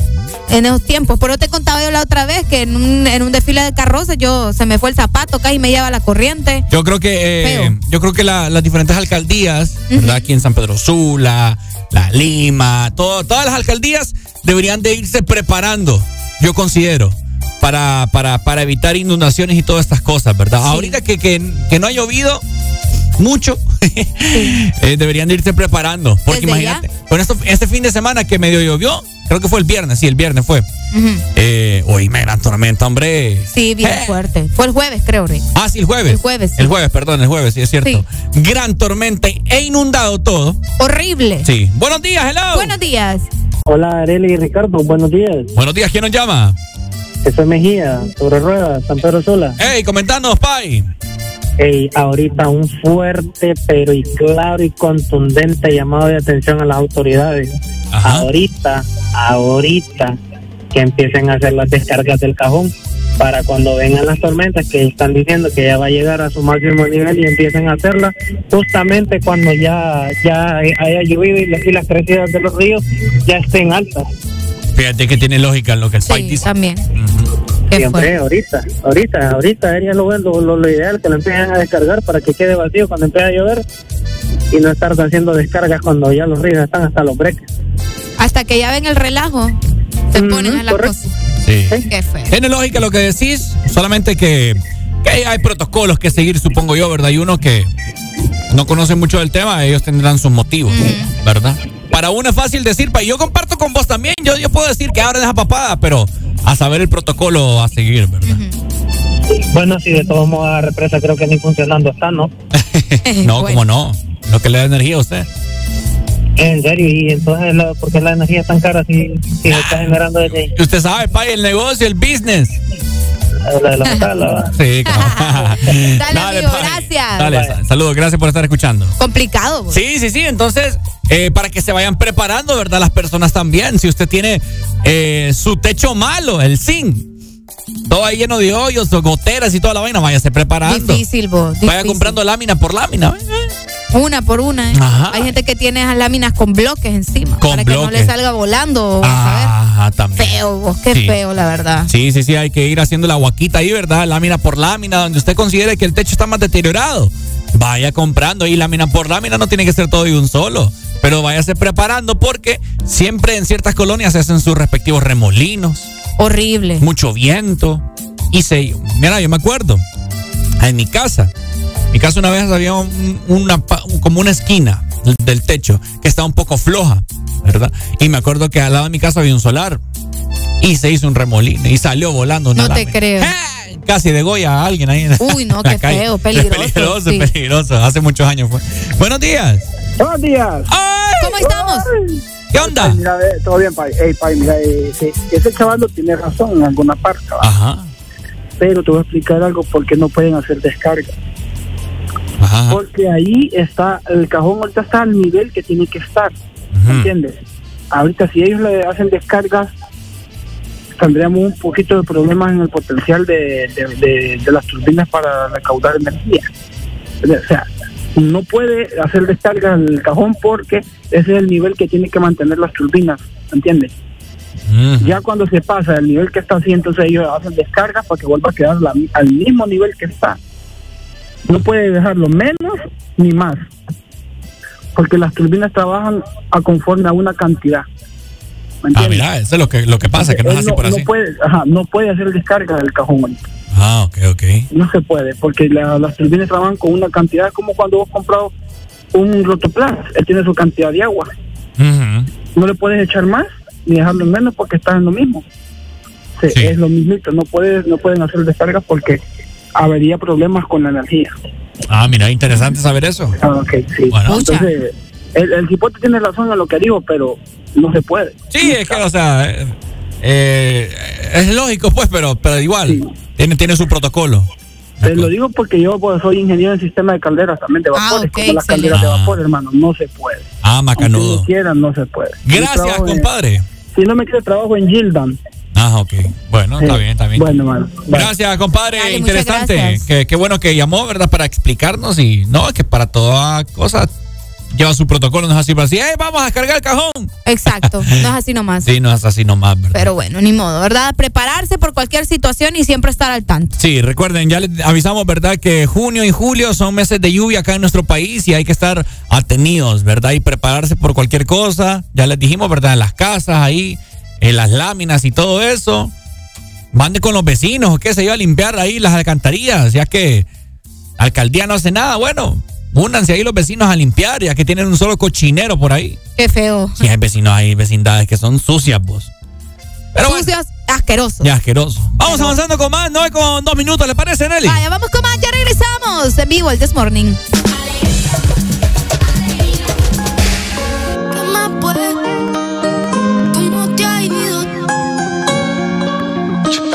en esos tiempos. Pero te contaba yo la otra vez que en un, en un desfile de carrozas yo se me fue el zapato acá y me lleva la corriente. Yo creo que eh, yo creo que la- las diferentes alcaldías, ¿verdad? Aquí en San Pedro Sula, La Lima, todo- todas las alcaldías deberían de irse preparando, yo considero, para, para, para evitar inundaciones y todas estas cosas, ¿verdad? Ahorita que, que, que no ha llovido mucho, eh, deberían de irse preparando. Porque imagínate, con esto, este fin de semana que medio llovió, creo que fue el viernes, sí, el viernes fue. Ujú. Eh, uy, me gran tormenta, hombre. Sí, bien fuerte. Fue el jueves, creo, Rick. Ah, sí, el jueves. El jueves, sí. El jueves, perdón, el jueves, sí, es cierto. Gran tormenta e inundado todo. Horrible. Sí. Buenos días, hello. Buenos días. Hola, Areli y Ricardo, buenos días. Buenos días, ¿quién nos llama? Jesús Mejía, sobre ruedas, San Pedro Sola. Hey, comentanos, Pai. Ey, ahorita un fuerte, pero y claro y contundente llamado de atención a las autoridades. Ahorita, ahorita que empiecen a hacer las descargas del cajón para cuando vengan las tormentas que están diciendo que ya va a llegar a su máximo nivel y empiecen a hacerlas justamente cuando ya ya haya llovido y, las- y las crecidas de los ríos ya estén altas. Fíjate que tiene lógica en lo que el dice. También. Siempre, ahorita, ahorita, ahorita sería lo, lo, lo, lo ideal que lo empiecen a descargar para que quede vacío cuando empiece a llover y no estar haciendo descargas cuando ya los ríos están hasta los breques. Hasta que ya ven el relajo, se ponen a la cosa. Sí. Qué feo. Tiene lógica lo que decís, solamente que, que hay protocolos que seguir, supongo yo, ¿verdad? Y uno que no conoce mucho del tema, ellos tendrán sus motivos, ¿verdad? Para uno es fácil decir, yo comparto con vos también, yo, yo puedo decir que abren esa papada, pero a saber el protocolo a seguir, ¿verdad? Bueno, si de todos modos la represa creo que ni funcionando está, ¿no? No, como no, lo que le da energía a usted. En serio, y entonces, la, ¿por qué la energía es tan cara si, si se está generando desde ahí? Y usted sabe, Pai, el negocio, el business. La de la sala, ¿va? Sí, claro. Dale, amigo, Pai. gracias. Dale, sa- saludos, gracias por estar escuchando. Complicado. pues. Sí, sí, sí. Entonces, eh, para que se vayan preparando, ¿verdad? Las personas también. Si usted tiene eh, su techo malo, el zinc, todo ahí lleno de hoyos, goteras y toda la vaina, váyase preparando. Difícil, vos. Vaya difícil. comprando lámina por lámina. Una por una. ¿eh? Ajá. Hay gente que tiene esas láminas con bloques encima. Con para que no le salga volando. Ajá, también. Feo, vos. Qué Sí. feo, la verdad. Sí, sí, sí, hay que ir haciendo la guaquita ahí, ¿verdad? Lámina por lámina, donde usted considere que el techo está más deteriorado. Vaya comprando ahí lámina por lámina, no tiene que ser todo de un solo. Pero váyase preparando porque siempre en ciertas colonias se hacen sus respectivos remolinos. Horrible. Mucho viento. Y se. Mira, yo me acuerdo. En mi casa. Mi casa una vez había un- una, pa- como una esquina del techo que estaba un poco floja, ¿verdad? Y me acuerdo que al lado de mi casa había un solar. Y se hizo un remolino y salió volando una No te creo. Casi degolla a alguien ahí en Uy, no, la qué calle. feo, peligroso, Es peligroso, sí. peligroso. Hace muchos años fue. Buenos días. Buenos días. ¿Cómo estamos? ¿Qué onda? Mira, todo bien, Pai. Ey, Pai, mira, eh, ese, ese chaval no tiene razón en alguna parte. ¿va? Ajá. Pero te voy a explicar algo por qué no pueden hacer descarga. Porque ahí está, el cajón ahorita está al nivel que tiene que estar. ¿me ¿Entiendes? ahorita si ellos le hacen descargas, tendríamos un poquito de problemas en el potencial de, de- de- de las turbinas para recaudar energía. O sea, no puede hacer descarga el cajón porque ese es el nivel que tiene que mantener las turbinas, ¿entiendes? Ya cuando se pasa el nivel que está así, entonces ellos hacen descarga para que vuelva a quedar la- al mismo nivel que está. No puede dejarlo menos ni más, porque las turbinas trabajan a conforme a una cantidad. ¿me Ah, mira, eso es lo que, lo que pasa, que no es así por no así. puede, ajá, no puede hacer descarga del cajón. Ah, ok, ok. No se puede, porque la- las turbinas trabajan con una cantidad, como cuando vos compras un rotoplas, él tiene su cantidad de agua. No le puedes echar más ni dejarlo en menos porque estás en lo mismo. Sí, Es lo mismito, no, puedes, no pueden hacer descargas porque habría problemas con la energía. Ah, mira, interesante saber eso. Ah, ok, sí. Bueno. Entonces, el, el cipote tiene razón en lo que digo, pero no se puede. Sí, es que, o sea, eh, eh, es lógico, pues, pero, pero igual, tiene, tiene su protocolo. Te lo digo porque yo pues, soy ingeniero en sistema de calderas también de vapores, como las calderas de vapor, hermano, no se puede. Ah, macanudo. no quieran, no se puede. Gracias, en- compadre. si no me quiere trabajo en Gildan. Ah, ok. Bueno, está bien, está bien. Bueno, hermano. Gracias, compadre. Dale, Interesante. gracias. Qué, qué bueno que llamó, ¿verdad? Para explicarnos y no, que para toda cosa lleva su protocolo, no es así para decir, hey, vamos a descargar el cajón. Exacto, no es así nomás. Sí, no es así nomás, ¿verdad? Pero bueno, ni modo, ¿verdad? Prepararse por cualquier situación y siempre estar al tanto. Sí, recuerden, ya les avisamos, ¿verdad? Que junio y julio son meses de lluvia acá en nuestro país y hay que estar atenidos, ¿verdad? Y prepararse por cualquier cosa. Ya les dijimos, ¿verdad? En las casas, ahí, en las láminas y todo eso. Mande con los vecinos, o qué sé yo, a limpiar ahí las alcantarillas, ya que la alcaldía no hace nada. Bueno, únanse ahí los vecinos a limpiar, ya que tienen un solo cochinero por ahí. Qué feo. Si hay vecinos ahí, vecindades que son sucias, vos. Sucios, asquerosos. Ya, asqueroso. Vamos avanzando con más, no con dos minutos, ¿le parece, Nelly? Vaya, vamos con más, ya regresamos en vivo el This Morning. ¿Qué más pues?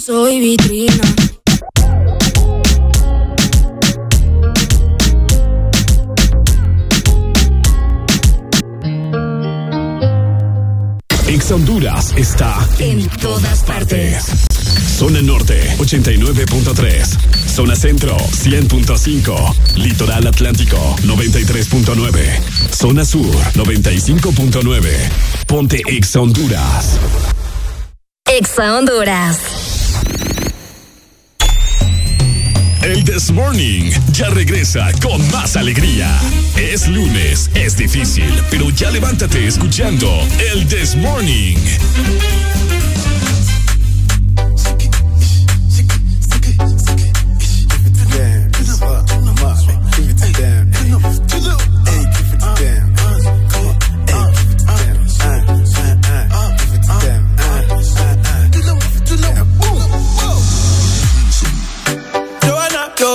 soy vitrina. Ex Honduras está en todas partes. Zona Norte 89.3. Zona Centro 100.5. Litoral Atlántico 93.9. Zona Sur 95.9. Ponte Ex Honduras. Exa Honduras. El This Morning ya regresa con más alegría. Es lunes, es difícil, pero ya levántate escuchando el This Morning.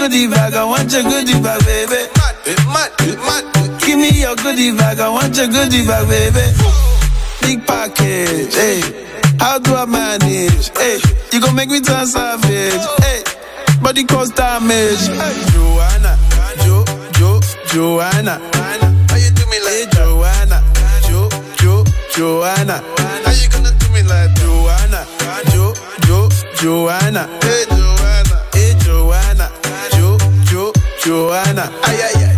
Goodie bag, I want your goodie bag, baby. Mad, mad, mad. Give me your goodie bag, I want your goodie bag, baby. Big package, hey. How do I manage? Hey, you gon' make me turn savage. Hey, body cause damage. Hey, Joanna, Jo, Jo, Joanna. How you do me like hey, Joanna? Jo, Jo, Joanna. How you gonna do me like Joanna? Jo, Jo, Joanna. Hey, Joanna. Joanna. Ay, ay, ay.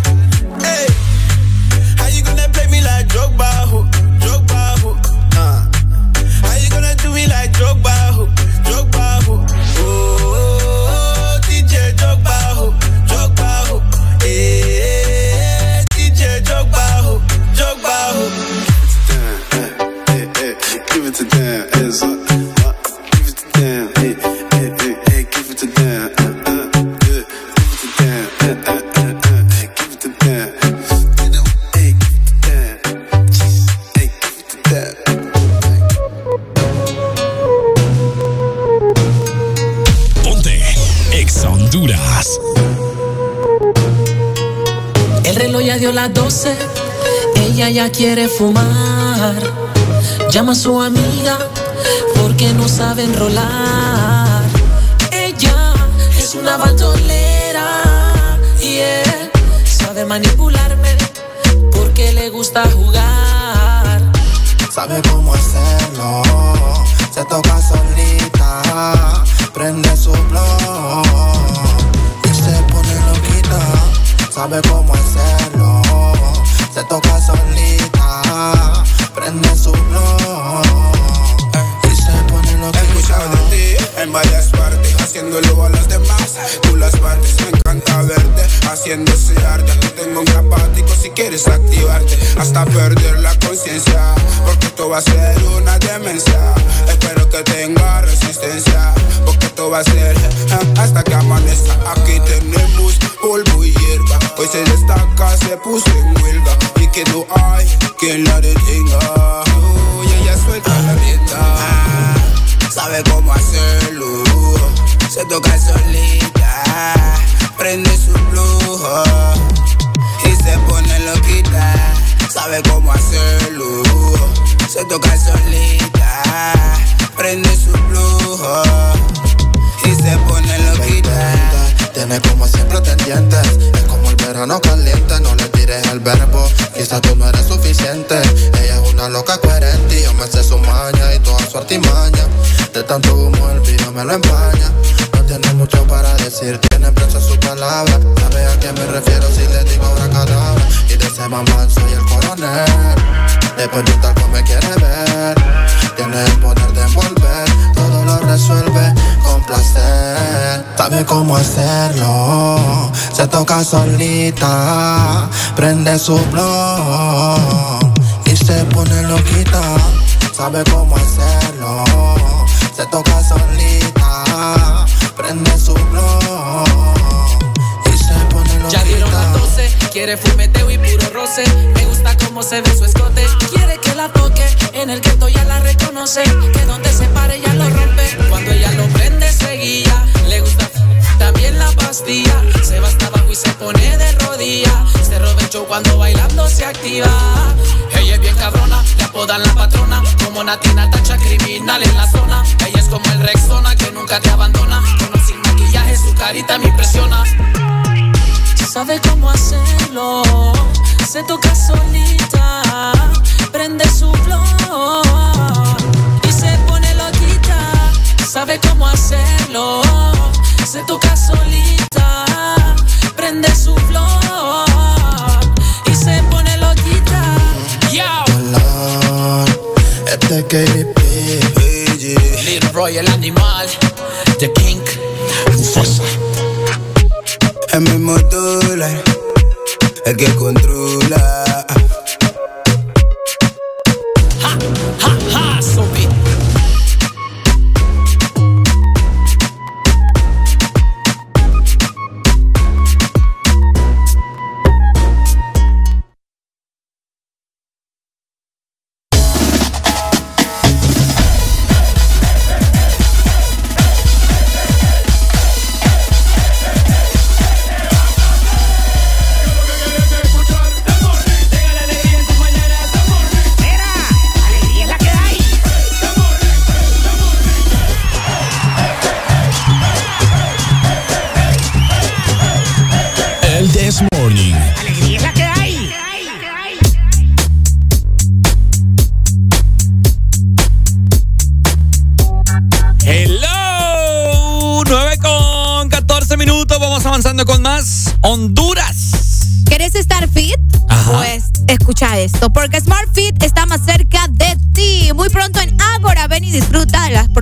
Dio las 12, ella ya quiere fumar. Llama a su amiga porque no sabe enrolar. Ella es una bandolera y él sabe manipularme porque le gusta jugar. Sabe cómo hacerlo, se toca solita, prende su blog y se pone loquita. Sabe cómo hacerlo, se toca solita, prende su blog y se pone loquita. He escuchado de ti en varias partes. haciéndolo a los demás. Tú las partes, encanta verte haciendo ese arte. Tengo un grapático si quieres activarte hasta perder la conciencia. Porque esto va a ser una demencia. Espero que tenga resistencia. Porque esto va a ser hasta que amanezca. Aquí tenemos polvo y hierba. Hoy se destaca, se puso en huelga. Y que no hay quien la detenga. Uy, ella suelta la rienda. Sabe cómo hacerlo. Se toca solita. Prende su flujo. Y se pone loquita. Sabe cómo hacerlo. Se toca solita. Prende su flujo. Y se pone loquita. Tiene como siempre pendientes. Es como el verano caliente. No le tires el verbo. Quizás tú no eres suficiente. Ella es una loca coherente. Yo me sé su maña y toda su artimaña. De tanto humo el vino me lo empaña. Mucho para decir. Tiene preso su palabra. Sabe a qué me refiero si le digo ahora cadabra. Y de ese mamá soy el coronel. De un talco me quiere ver. Tiene el poder de envolver. Todo lo resuelve con placer. Sabe cómo hacerlo. Se toca solita. Prende su blog. Y se pone loquita. Sabe cómo hacerlo. Se toca solita. Prende. Y se pone loquita. Ya dieron las 12, quiere fumeteo y puro roce. Me gusta cómo se ve su escote. Quiere que la toque, en el gueto ya la reconoce. Que donde se pare ya lo rompe. Cuando ella lo prende seguía. Le gusta también la pastilla. Se va abajo y se pone de rodillas. Se show cuando bailando se activa. Ella es bien cabrona, le apodan la patrona. Como Natina tacha criminal en la zona. Ella es como el Rexona que nunca te abandona. Su carita me impresiona. Sabe cómo hacerlo, se toca solita, prende su flor y se pone loquita. Sabe cómo hacerlo, se toca solita, prende su flor y se pone loquita. Yo, Este KDP. Little Royal Animal, The King, Mufasa. El mismo dólar, el que controla.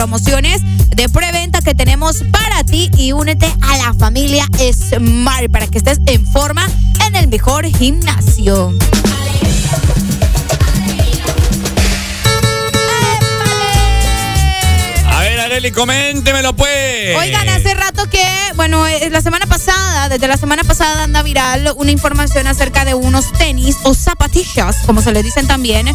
Promociones de preventa que tenemos para ti y únete a la familia Smart para que estés en forma en el mejor gimnasio. A ver, Areli, coméntemelo pues. Oigan, hace rato que, bueno, eh, la semana pasada, desde la semana pasada anda viral una información acerca de unos tenis o zapatillas, como se les dicen también,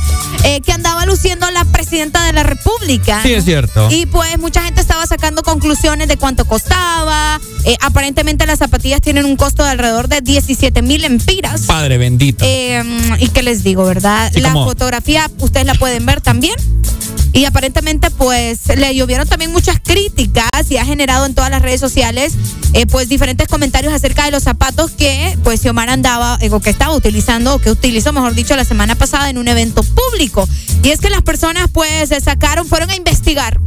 eh, que andaba luciendo la presidenta de la República. Sí, es cierto. Y pues mucha gente estaba sacando conclusiones de cuánto costaba. Eh, aparentemente las zapatillas tienen un costo de alrededor de 17 mil empiras. Padre bendito. Eh, ¿Y qué les digo, verdad? Sí, la como- fotografía ustedes la pueden ver también. Y aparentemente, pues, le llovieron también muchas críticas y ha generado en todas las redes sociales, eh, pues, diferentes comentarios acerca de los zapatos que, pues, Xiomara andaba, eh, o que estaba utilizando, o que utilizó, mejor dicho, la semana pasada en un evento público. Y es que las personas, pues, se sacaron, fueron a investigar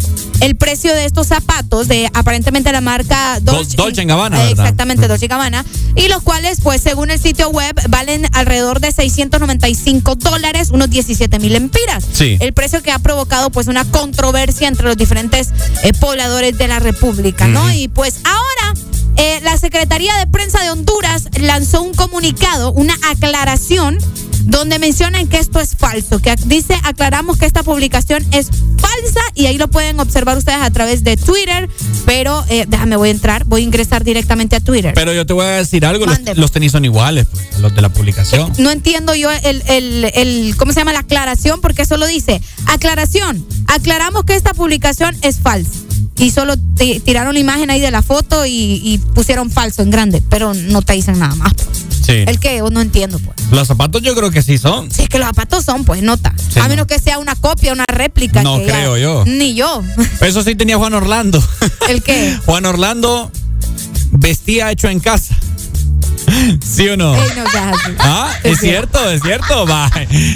el precio de estos zapatos de aparentemente la marca Dol- Dolce Gabbana, Eh. Exactamente, Dolce Gabbana. Y los cuales, pues, según el sitio web, valen alrededor de 695 dólares, unos 17 mil empiras. Sí. El precio que ha provocado, pues, una controversia entre los diferentes eh, pobladores de la República, ¿no? Y pues ahora eh, la Secretaría de Prensa de Honduras lanzó un comunicado, una aclaración, donde mencionan que esto es falso, que dice aclaramos que esta publicación es falsa y ahí lo pueden observar ustedes a través de Twitter, pero eh, déjame, voy a entrar, voy a ingresar directamente a Twitter. Pero yo te voy a decir algo, los, tenis son iguales, pues, los de la publicación. No entiendo yo el, el, el, ¿cómo se llama? La aclaración, porque solo dice, aclaración, aclaramos que esta publicación es falsa. Y solo ti- tiraron la imagen ahí de la foto y, y pusieron falso en grande, pero no te dicen nada más. pues. Sí. El que no entiendo, pues. Los zapatos yo creo que sí son. Si es que los zapatos son, pues nota. Sí, a menos que sea una copia, una réplica. No que ya- creo yo. Ni yo. Eso sí tenía Juan Orlando. ¿El qué? Juan Orlando vestía hecho en casa. ¿Sí o no? Ey. Ah, es cierto, es cierto. Va.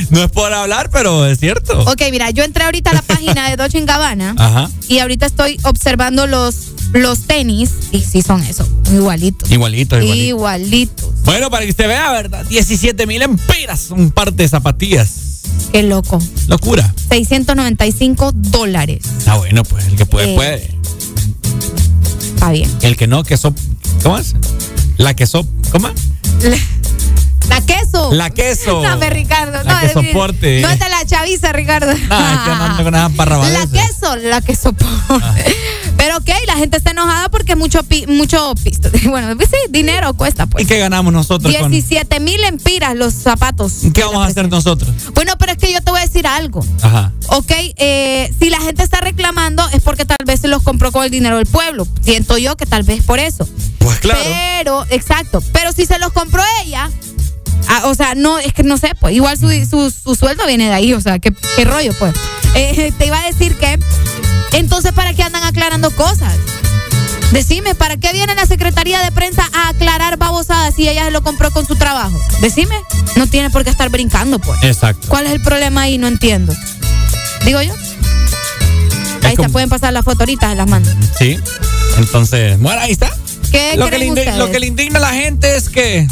No es por hablar, pero es cierto. Ok, mira, yo entré ahorita a la página de Dolce Gabbana Ajá. y ahorita estoy observando los, los tenis y sí son eso, igualitos. Igualito, igualito. Igualitos. Bueno, para que usted vea, ¿verdad? 17 mil empiras, un par de zapatillas. Qué loco. Locura. 695 dólares. Ah, bueno, pues el que puede, Eh. puede. Está bien. El que no, que so. ¿Cómo es? La que so. ¿Cómo? Queso. La queso. No, hombre, Ricardo. La no, que soporte. No es de la chaviza, Ricardo. Ah, no ando con esas La queso, la que soporte. Pero ok, la gente está enojada porque mucho, pi- mucho pisto. Bueno, sí, dinero cuesta, pues. ¿Y qué ganamos nosotros con.? 17 mil empiras los zapatos. ¿Qué vamos a hacer nosotros? Bueno, pero es que yo te voy a decir algo. Ajá. Ok, eh, si la gente está reclamando es porque tal vez se los compró con el dinero del pueblo. Siento yo que tal vez por eso. Pues claro. Pero, exacto. Pero si se los compró ella, ah, o sea, no, es que no sé, pues igual su, su, su sueldo viene de ahí, o sea, qué, qué rollo, pues. Eh, te iba a decir que, entonces, ¿para qué andan aclarando cosas? Decime, ¿para qué viene la Secretaría de Prensa a aclarar babosadas si ella se lo compró con su trabajo? Decime, no tiene por qué estar brincando, pues. Exacto. ¿Cuál es el problema ahí? No entiendo. Digo yo. Ahí se pueden pasar las foto ahorita, se las mando. Sí. Entonces, bueno, ahí está. ¿Qué Lo que, le lo que le indigna a la gente es que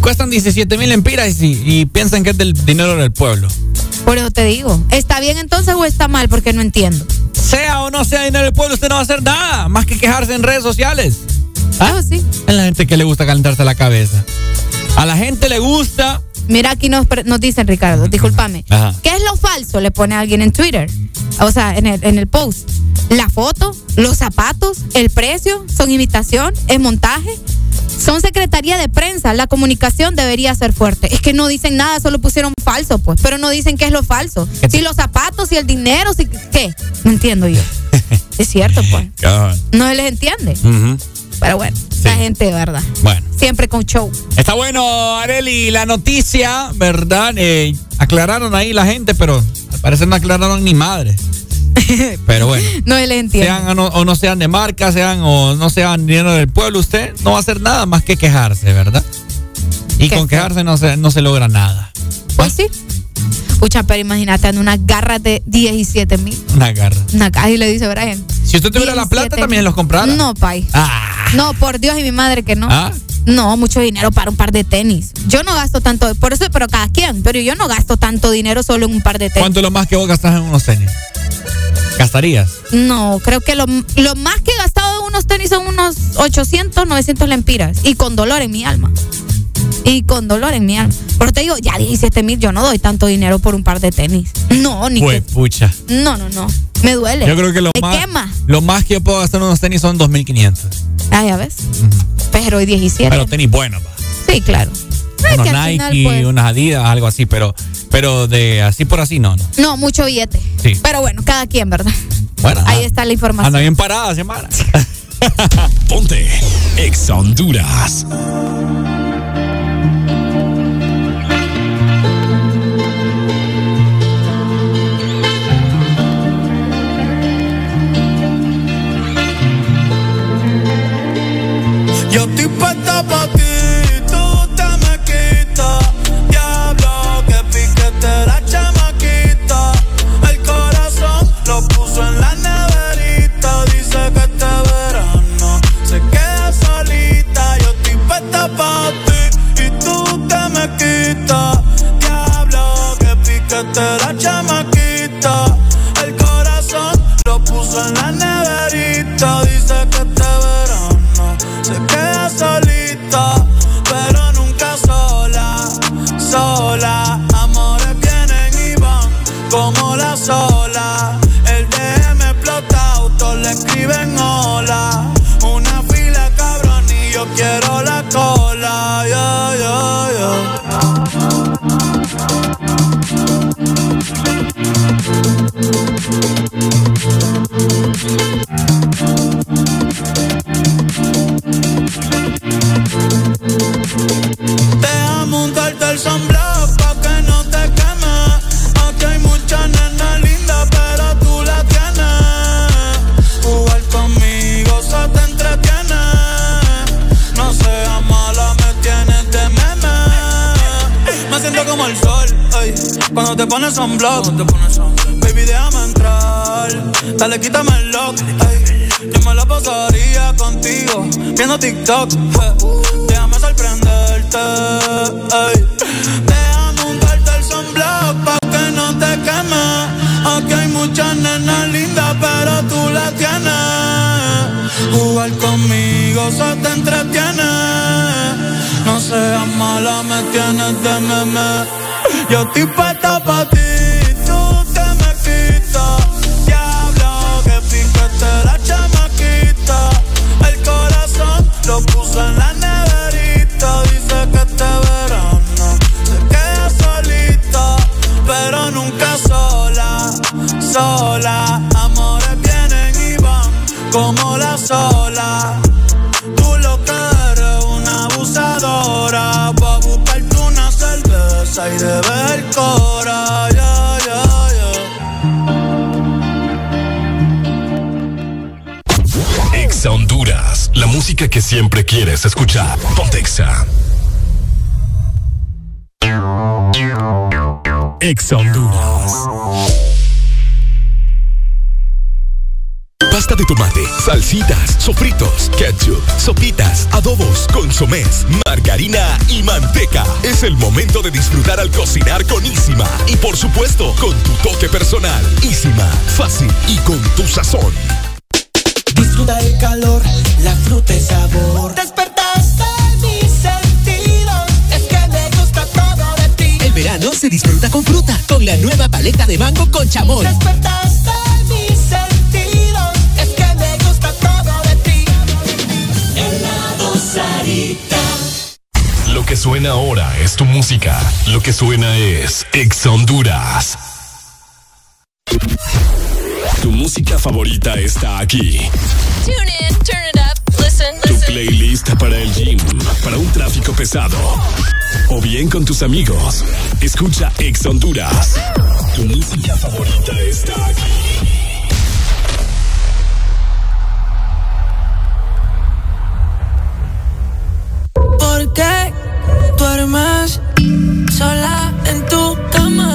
cuestan 17 mil empiras y, y piensan que es del dinero del pueblo. Por eso te digo. ¿Está bien entonces o está mal? Porque no entiendo. Sea o no sea dinero del pueblo, usted no va a hacer nada más que quejarse en redes sociales. Ah, sí. Es la gente que le gusta calentarse la cabeza. A la gente le gusta. Mira, aquí nos, dicen, Ricardo, discúlpame. Ajá. ¿Qué es lo falso? Le pone alguien en Twitter. O sea, en el, en el post. La foto, los zapatos, el precio, son imitación, es montaje. Son secretaría de prensa. La comunicación debería ser fuerte. Es que no dicen nada, solo pusieron falso, pues. Pero no dicen qué es lo falso. Si los zapatos, si el dinero, si qué. No entiendo yo. es cierto, pues. No se les entiende. Pero bueno, la gente, de verdad. Bueno. Siempre con show. Está bueno, Areli, la noticia, ¿verdad? Eh, aclararon ahí la gente, pero al parecer no aclararon ni madre. Pero bueno. No les entiende. Sean o no, o no sean de marca, sean o no sean dinero del pueblo, usted no va a hacer nada más que quejarse, ¿verdad? Y con quejarse no se, no se logra nada. Pues sí. Pucha, pero imagínate, ando unas garras de 17 mil. Una garra. Una y le dice Brian. Si usted tuviera la plata, 17 también los comprara. No, pay. No, por Dios y mi madre que no. Ah. No, mucho dinero para un par de tenis. Yo no gasto tanto, por eso, pero cada quien. Pero yo no gasto tanto dinero solo en un par de tenis. ¿Cuánto es lo más que vos gastás en unos tenis? ¿Gastarías? No, creo que lo, lo más que he gastado en unos tenis son unos 800, 900 lempiras. Y con dolor en mi alma. Y con dolor en mi alma. Pero te digo, ya 17 mil, yo no doy tanto dinero por un par de tenis. No, ni Pues que- pucha. No, no, no. Me duele. Yo creo que lo Me más, quema. lo más que yo puedo gastar en unos tenis son 2.500. Ah, ya ves. Pero hoy 17. Pero tenis buenos. Sí, claro. Unos Nike, final, pues, unas Adidas, algo así, pero, pero de así por así no, no. No, mucho billete. Sí. Pero bueno, cada quien, ¿verdad? Bueno, Ahí está la información. anda bien parada, Xiomara. Ponte Ex Honduras. Yo estoy puesta pa' ti, tú te me quitas. Diablo, que piquete la chamaquita. El corazón lo puso en la neverita. Dice que este verano se queda solita. Yo estoy puesta pa' ti y tú te me quitas. Diablo, que piquete la chamaquita. Deja montarte el sunblock pa' te pones sunblock. Baby, déjame entrar. Dale, quítame el lock, ey. Yo me la pasaría contigo, viendo TikTok. eh. Déjame sorprenderte, ey. Déjame untarte el sunblock pa' que no te queme. Aquí hay muchas nenas lindas, pero tú la tienes. Jugar conmigo se te entretiene. No seas mala, me tienes de meme. Yo estoy puesta pa' ti, tú te me quitas. Diablo, que piquete la chamaquita. El corazón lo puso en la neverita. Dice que este verano se queda solita, pero nunca sola, sola. Amores vienen y van como la sola. Tú lo que eres una abusadora. Va a buscarte una cerveza y de música que siempre quieres escuchar. Pontexa. Exa Honduras. Pasta de tomate, salsitas, sofritos, ketchup, sopitas, adobos, consomés, margarina y manteca. Es el momento de disfrutar al cocinar con Isima. Y por supuesto, con tu toque personal. Isima, fácil y con tu sazón. Disfruta el calor, la fruta y sabor. Despertaste mis sentidos, es que me gusta todo de ti. El verano se disfruta con fruta, con la nueva paleta de mango con chamón. Despertaste mis sentidos, es que me gusta todo de ti. Helado Sarita. Lo que suena ahora es tu música. Lo que suena es Exa Honduras. Tu música favorita está aquí. Tune in, turn it up, listen, Tu playlist para el gym, para un tráfico pesado. O bien con tus amigos. Escucha Ex Honduras. Tu música favorita está aquí. ¿Por qué duermes sola en tu cama?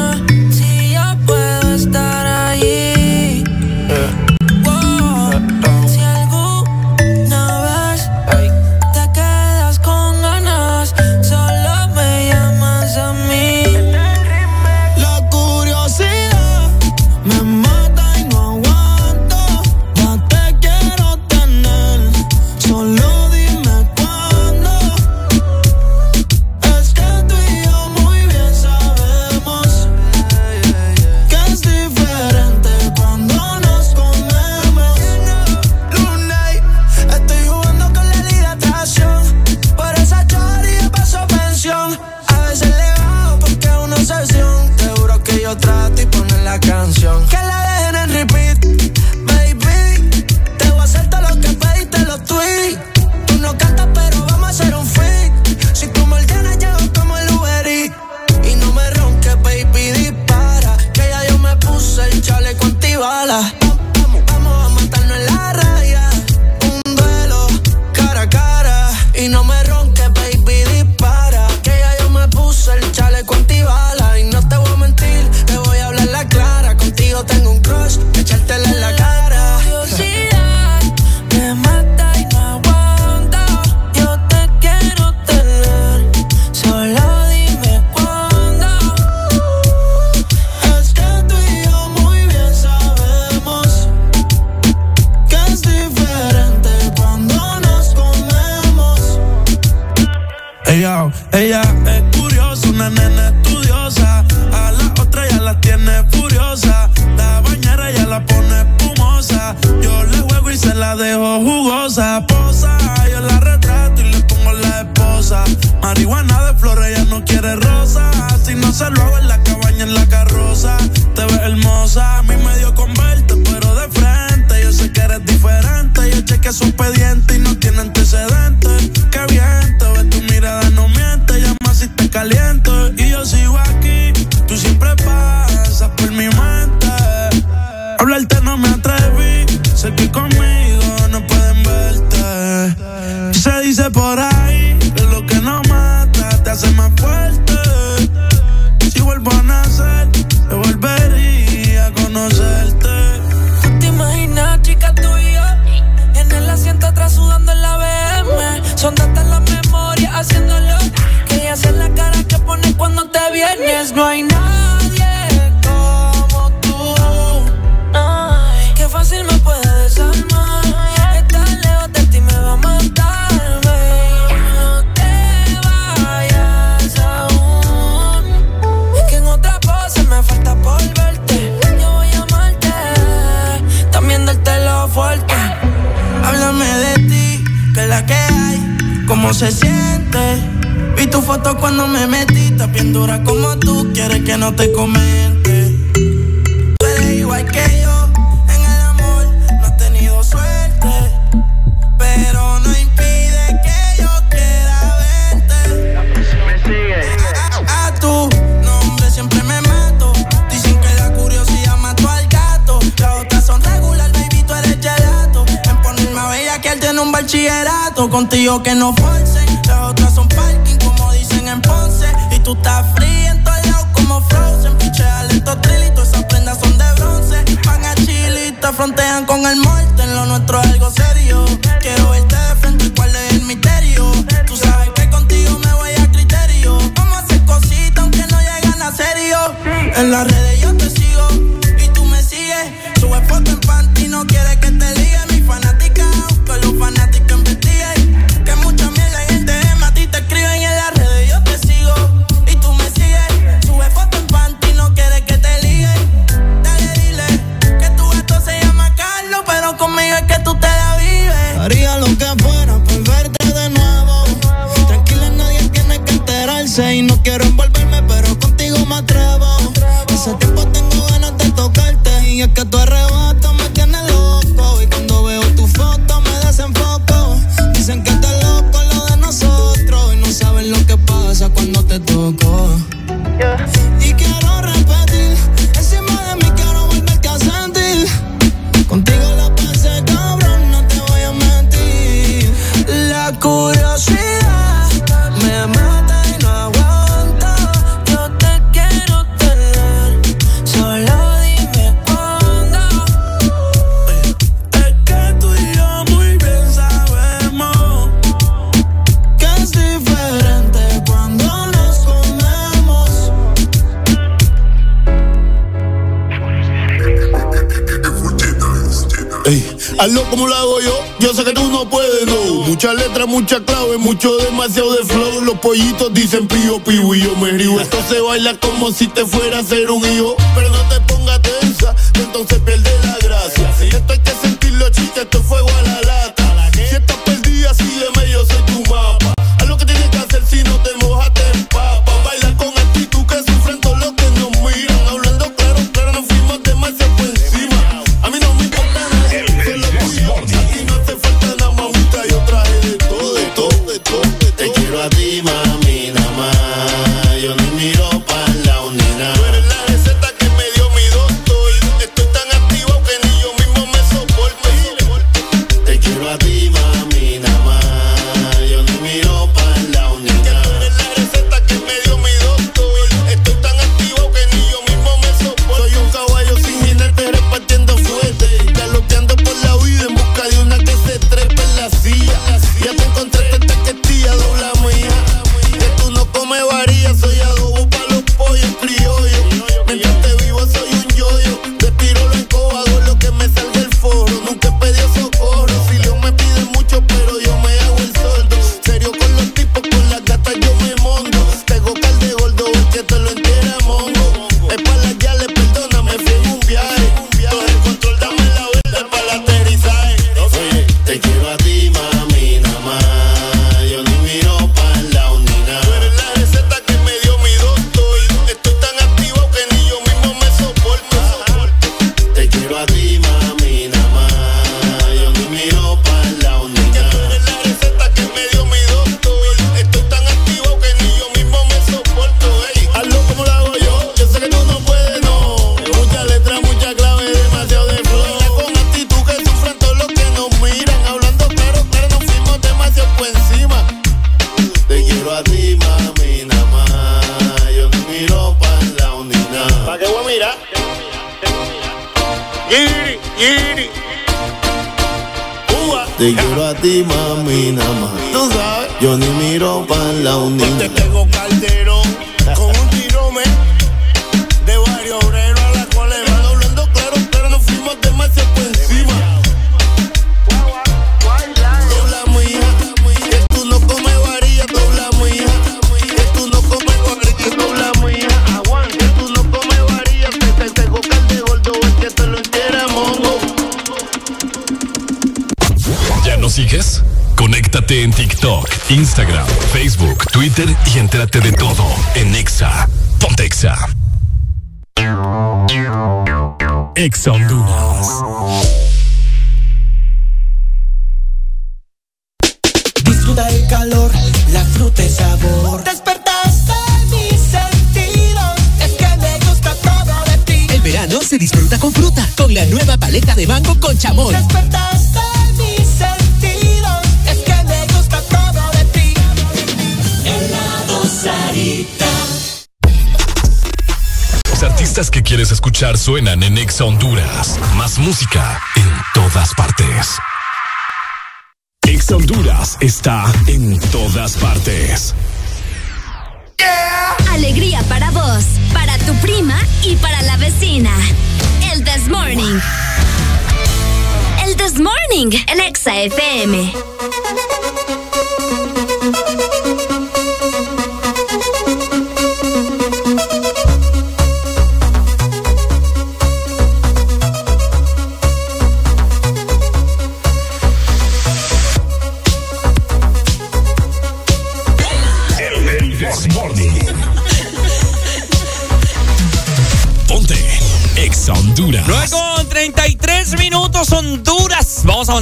Si te fuera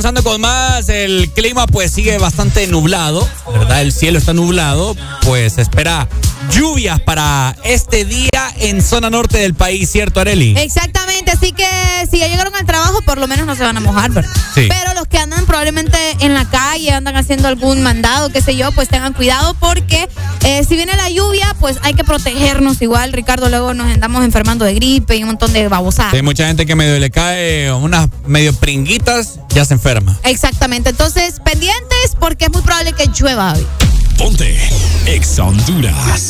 avanzando con más. El clima pues sigue bastante nublado, ¿verdad? El cielo está nublado, pues espera lluvias para este día en zona norte del país, ¿cierto, Areli? Exactamente, así que si ya llegaron al trabajo, por lo menos no se van a mojar, ¿verdad? Sí. Pero los que andan probablemente en la calle, andan haciendo algún mandado, qué sé yo, pues tengan cuidado porque eh, si viene la lluvia, pues hay que protegernos igual, Ricardo, luego nos andamos enfermando de gripe y un montón de babosadas. Hay mucha gente que medio le cae unas medio pringuitas ya se enferma. Exactamente. Entonces, pendientes porque es muy probable que llueva hoy. Ponte, ex Honduras.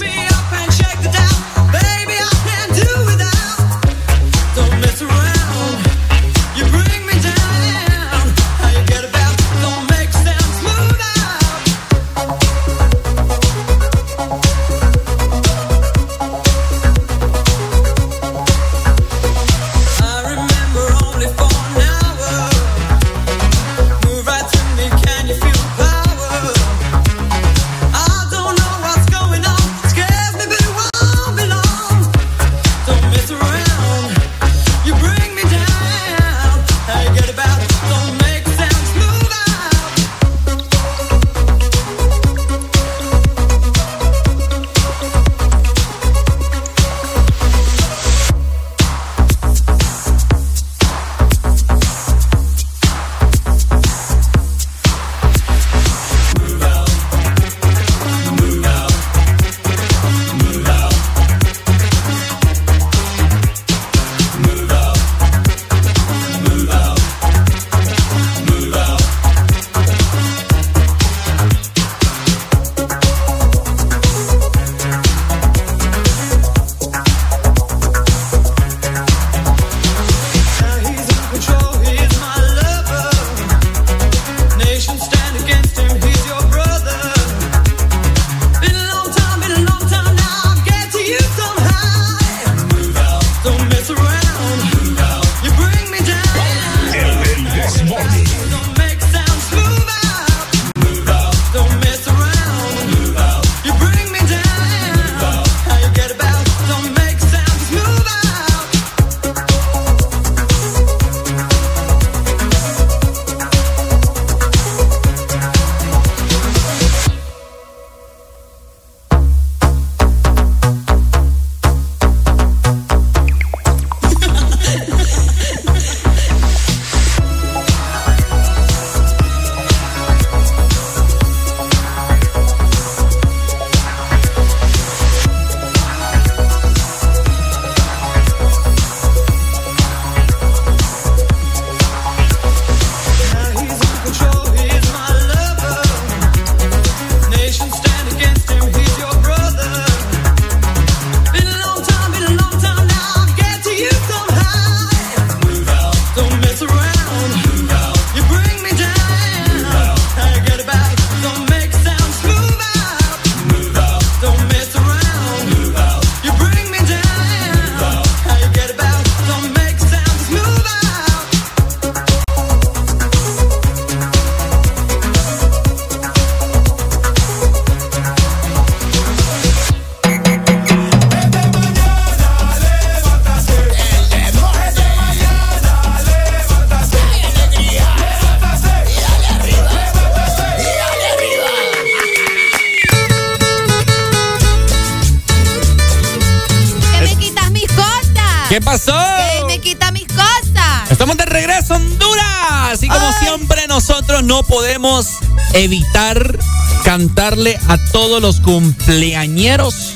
Me quita mis cosas. Estamos de regreso Honduras. Y como siempre, nosotros no podemos evitar cantarle a todos los cumpleañeros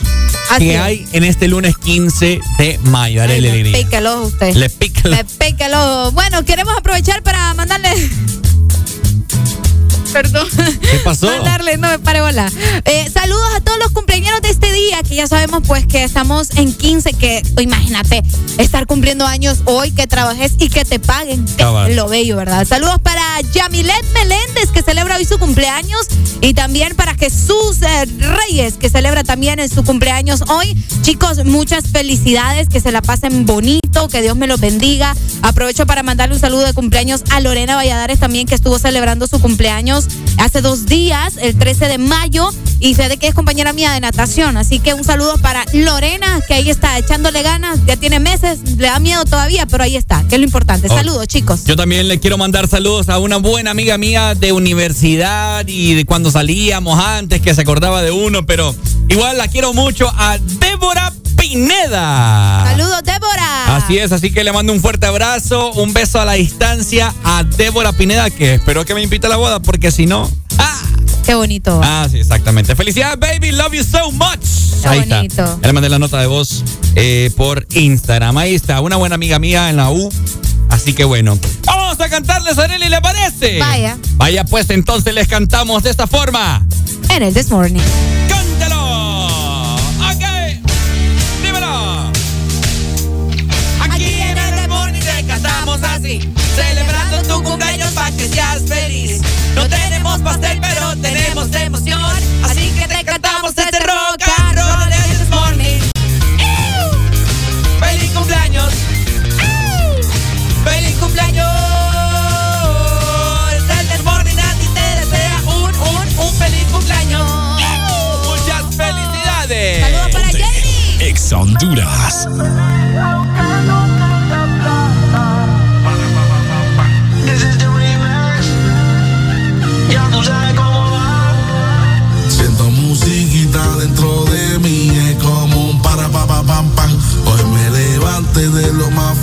que hay en este lunes 15 de mayo. Ay, le pica el ojo usted. Le pica Bueno, queremos aprovechar para mandarle perdón. ¿Qué pasó? Mandarle, no me pare bola. Eh, saludos a todos los ya sabemos pues que estamos en 15, que oh, imagínate estar cumpliendo años hoy, que trabajes y que te paguen. Es lo bello, ¿verdad? Saludos para Yamilet Meléndez, que celebra hoy su cumpleaños, y también para Jesús eh, Reyes, que celebra también en su cumpleaños hoy. Chicos, muchas felicidades, que se la pasen bonito, que Dios me los bendiga. Aprovecho para mandarle un saludo de cumpleaños a Lorena Valladares también, que estuvo celebrando su cumpleaños hace dos días, el 13 de mayo, y sé de que es compañera mía de natación. Así que un saludo para Lorena, que ahí está echándole ganas, ya tiene meses, le da miedo todavía, pero ahí está, que es lo importante. Oh. Saludos, chicos. Yo también le quiero mandar saludos a una buena amiga mía de universidad y de cuando salíamos antes, que se acordaba de uno, pero igual la quiero mucho a Débora Pineda. Saludos, Débora. Así es, así que le mando un fuerte abrazo, un beso a la distancia a Débora Pineda, que espero que me invite a la boda, porque si no. Qué bonito. Ah, sí, exactamente. Felicidades, baby. Love you so much. Qué Ahí bonito. está. Ya le mandé la nota de voz eh, por Instagram. Ahí está, una buena amiga mía en la U. Así que bueno. Vamos a cantarles a Arely, ¿le parece? Vaya. Vaya, pues entonces les cantamos de esta forma. En el This Morning. ¡Cántalo! No tenemos pastel, pero tenemos emoción, así que te cantamos este rock and roll de This Morning. ¡Feliz cumpleaños! ¡Feliz cumpleaños! El This Morning a ti te desea un, un, un feliz cumpleaños. Muchas felicidades. Saludos para Jamie. Ex Honduras. Siento musiquita dentro de mí, es como un para pa pa pam pam. Hoy me levanté de lo más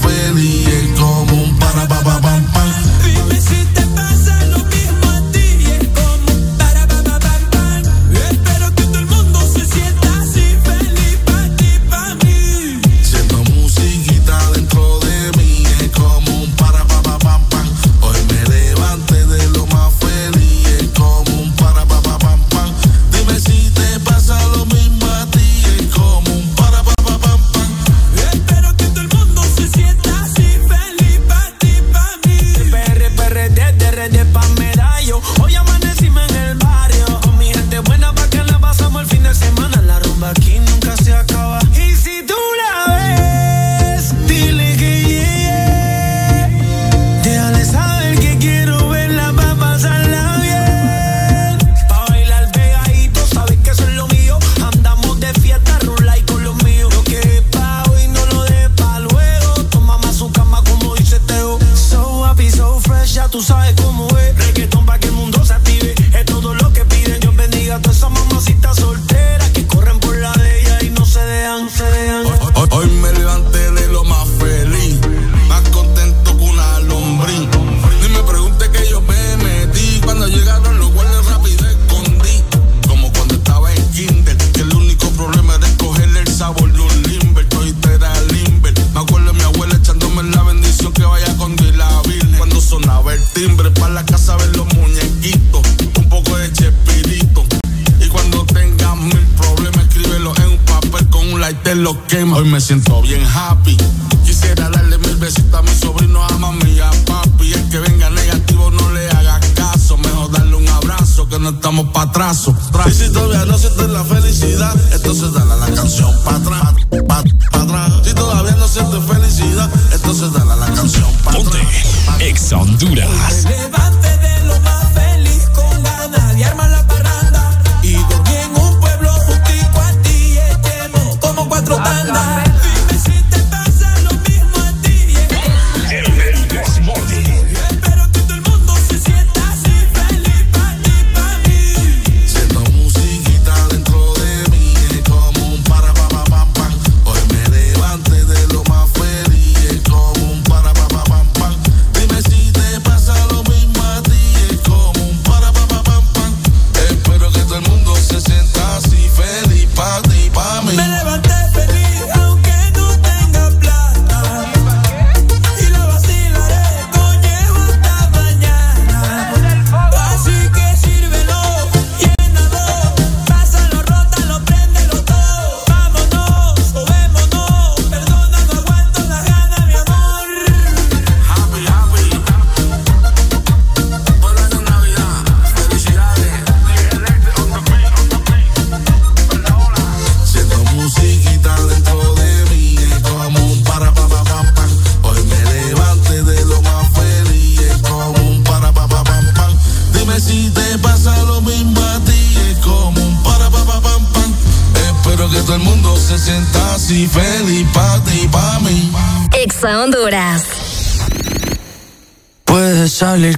Hoy me siento bien happy. Quisiera darle mil besitos a mi sobrino, a mami y a papi. El que venga negativo no le haga caso. Mejor darle un abrazo que no estamos pa' atrás. Y si todavía no sientes la felicidad, entonces dale a la canción pa' atrás. Pa, pa' atrás. Si todavía no sientes felicidad, entonces dale a la canción pa' atrás. Ex Honduras.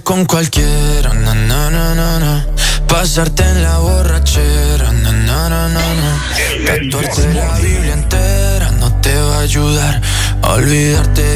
Con cualquiera, na, na, na, na, na. pasarte en la borrachera, na, na, na, na, na. tatuarte la Biblia entera no te va a ayudar a olvidarte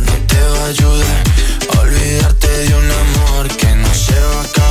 a olvidarte de un amor que no se va a acabar.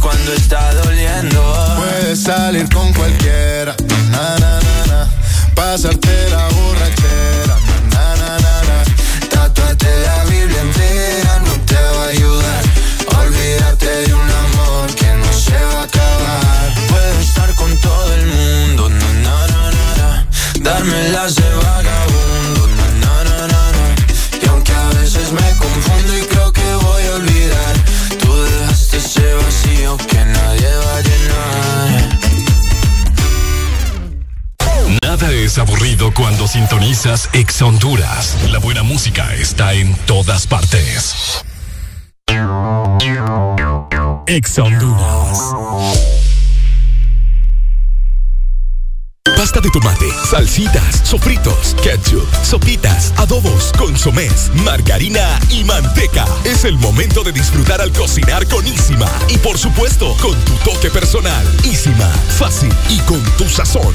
cuando está doliendo. Puedes salir con cualquiera, na, na, na, na. pasarte la borrachera, na, na, na, na. Tatuarte la Biblia entera no te va a ayudar. Olvídate de un amor que no se va a acabar. Puedo estar con todo el mundo, na, na, na, na. darme las Nada es aburrido cuando sintonizas Ex Honduras. La buena música está en todas partes. Ex Honduras. Pasta de tomate, salsitas, sofritos, ketchup, sopitas, adobos, consomés, margarina y manteca. Es el momento de disfrutar al cocinar con Isima. Y por supuesto, con tu toque personal. Isima, fácil y con tu sazón.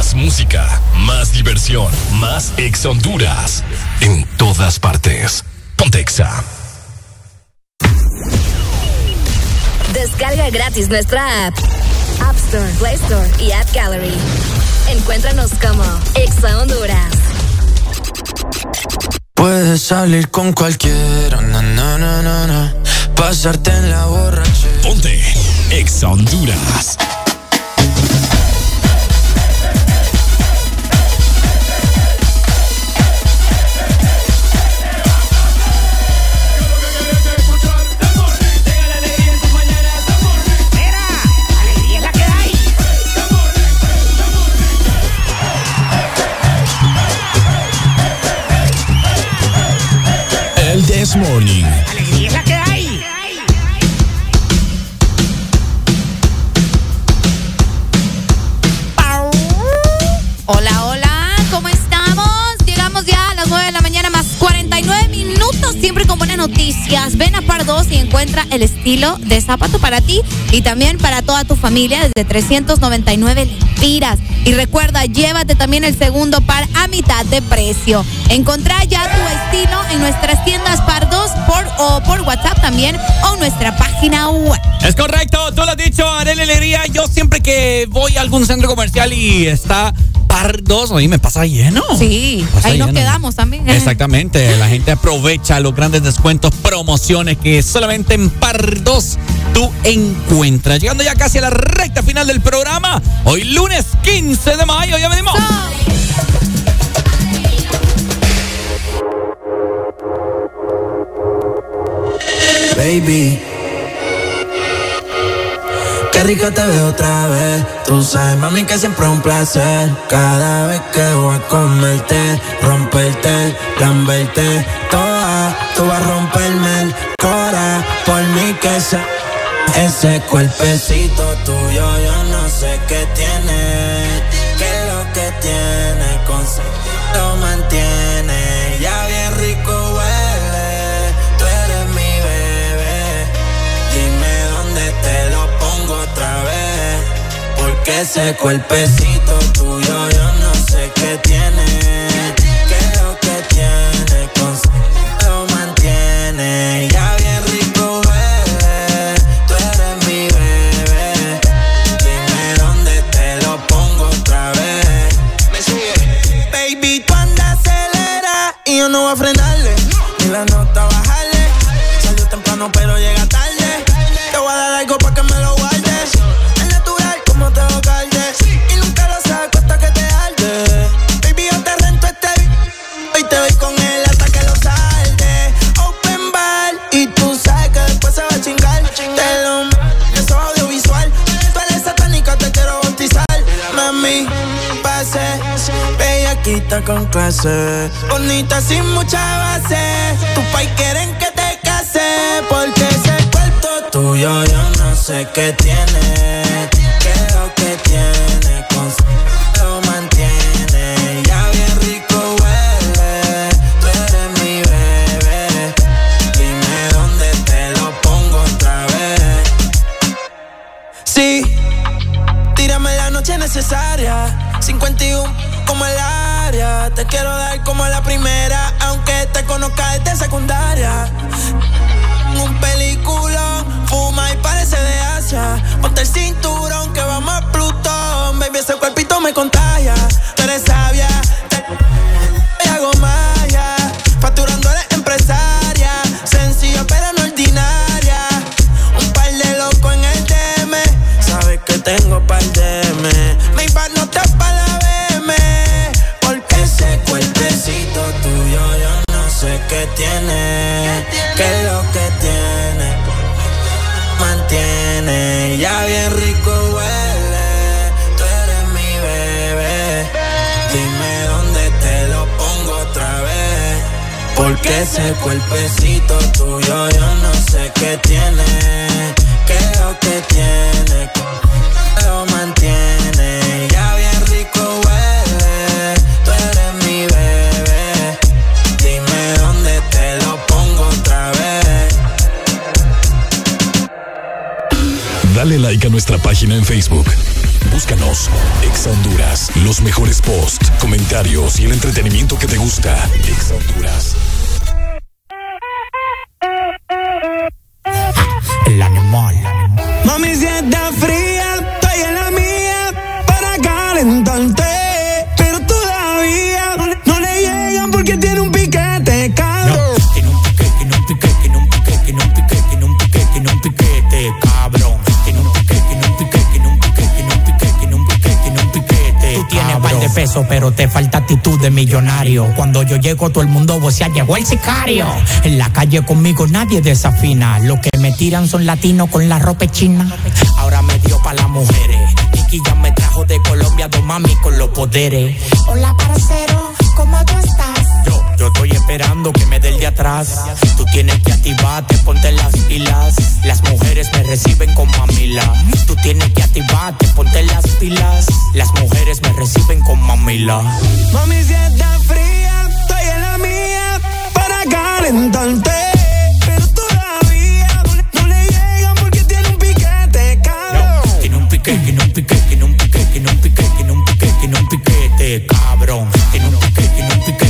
Más música, más diversión, más Ex Honduras. En todas partes. Pontexa. Descarga gratis nuestra app. App Store, Play Store y App Gallery. Encuéntranos como Exa Honduras. Puedes salir con cualquiera, na, na, na, na, na. pasarte en la borrachera. Ponte Exa Honduras. This Morning. Alegría es la que hay. Hola, 49 minutos, siempre con buenas noticias. Ven a Par 2 y encuentra el estilo de zapato para ti y también para toda tu familia desde 399 lempiras. Y recuerda, llévate también el segundo par a mitad de precio. Encontrá ya tu estilo en nuestras tiendas Par 2 por, o por WhatsApp también o nuestra página web. Es correcto, tú lo has dicho, Arely. Yo siempre que voy a algún centro comercial y está par 2, ahí me pasa lleno. Sí, Pasa ahí nos quedamos también. Exactamente, la gente aprovecha los grandes descuentos, promociones que solamente en Par 2 tú encuentras. Llegando ya casi a la recta final del programa, hoy lunes 15 de mayo, ya venimos. Baby. Qué rico te veo otra vez. Tú sabes, mami, que siempre es un placer. Cada vez que voy a comerte, romperte, lamberte, toda. Tú vas a romperme el cora. Por mí que se. Ese cuerpecito tuyo, yo no sé qué tiene. Porque ese cuerpecito tuyo Con clase. Bonita sin mucha base. Tu pai quieren que te case. Porque ese cuerpo tuyo yo no sé qué tiene. ¿Qué es lo que tiene? Con lo mantiene. Ya bien rico huele. Tú eres mi bebé. Dime dónde te lo pongo otra vez. Sí, tírame la noche necesaria. 51 como el Te quiero dar como la primera, aunque te conozca desde secundaria. Un película, fuma y parece de Asia. Ponte el cinturón que vamos a Plutón. Baby, ese cuerpito me contagia. Tú Porque ese cuerpecito tuyo yo no sé qué tiene. ¿Qué es lo que tiene? Lo mantiene. Ya bien rico huele. Tú eres mi bebé. Dime dónde te lo pongo otra vez. Dale like a nuestra página en Facebook. Búscanos, Exa Honduras. Los mejores posts, comentarios y el entretenimiento que te gusta. Exa Honduras. Pero te falta actitud de millonario. Cuando yo llego, todo el mundo vocea, llegó el sicario. En la calle conmigo nadie desafina. Lo que me tiran son latinos con la ropa china. Ahora me dio pa' las mujeres. Nicky ya me trajo de Colombia, dos mami con los poderes. Hola, parcero, ¿cómo tú estás? Yo, yo estoy esperando que me dé el de atrás. Tienes que activarte, ponte las pilas. Las mujeres me reciben con mamila. Tú tienes que activarte, ponte las pilas. Las mujeres me reciben con mamila. Mami, si está fría, estoy en la mía para calentarte. Pero todavía no, no le llegan porque tiene un piquete, cabrón. Tiene un pique, tiene un pique, tiene un pique, tiene un pique, tiene un pique, tiene un piquete, cabrón. Tiene un pique, tiene un pique,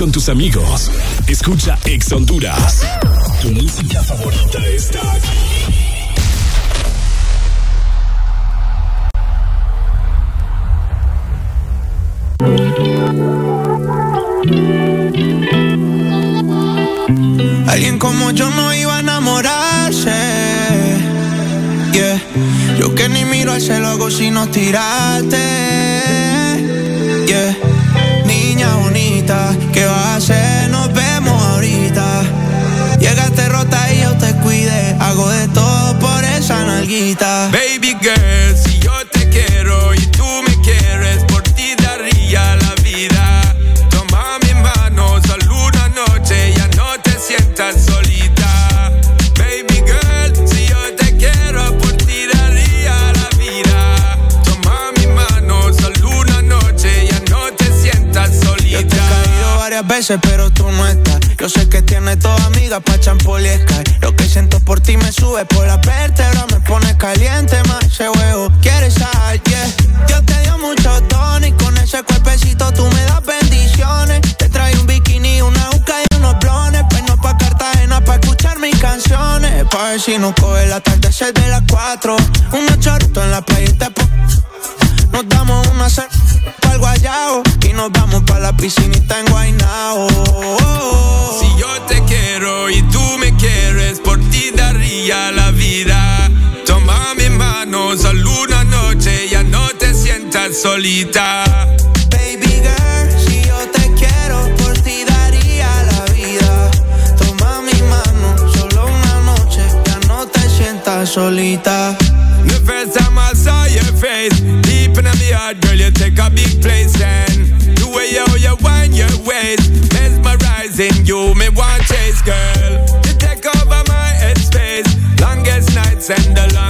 con tus amigos. Escucha Ex Honduras. Tu música favorita está aquí. Alguien como yo no iba a enamorarse. Yeah. Yo que ni miro al cielo hago sino tirarte. Yeah. Niña ¿qué vas a hacer? Nos vemos ahorita. Llegaste rota y yo te cuide. Hago de todo por esa nalguita. Baby girl, pero tú no estás. Yo sé que tienes toda amiga pa' champol. Lo que siento por ti me sube por la vértebra, me pone caliente más ese huevo. ¿Quieres sal? Yeah. Yo te dio mucho tono y con ese cuerpecito tú me das bendiciones. Te traigo un bikini, una uca y unos blones. Peino pa' Cartagena pa' escuchar mis canciones. Pa' ver si nos coge el atardecer de las cuatro. Unos chorritos en la playa y te nos damos una cena pa'l guayao y nos vamos pa' la piscinita en Guaynao. Si yo te quiero y tú me quieres, por ti daría la vida. Toma mi mano, solo una noche, ya no te sientas solita. Baby girl, si yo te quiero, por ti daría la vida. Toma mi mano, solo una noche, ya no te sientas solita. The first time I saw your face, big place. And the way you, you wind your waist, mesmerizing you, me want chase, girl. You take over my headspace, longest nights and the longest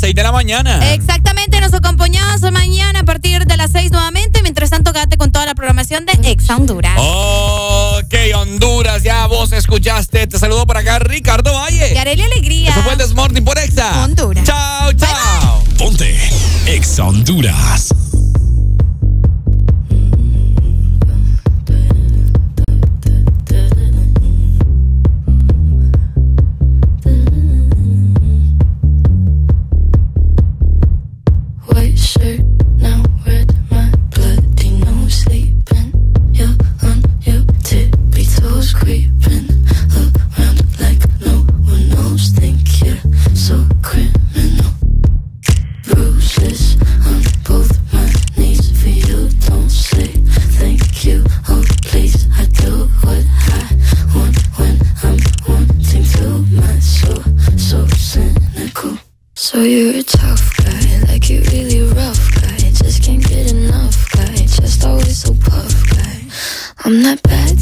6 de la mañana. Exactamente, nos acompañamos mañana a partir de las 6 nuevamente. Mientras tanto, quédate con toda la programación de Exa Honduras. Ok, Honduras, ya vos escuchaste. Te saludo por acá, Ricardo Valle. Y Arely Alegría. Eso fue el Desmorning por Exa. Honduras. Chao, chao. Ponte Exa Honduras. Oh, you're a tough guy, like you really rough guy. Just can't get enough guy, just always so puff guy. I'm not bad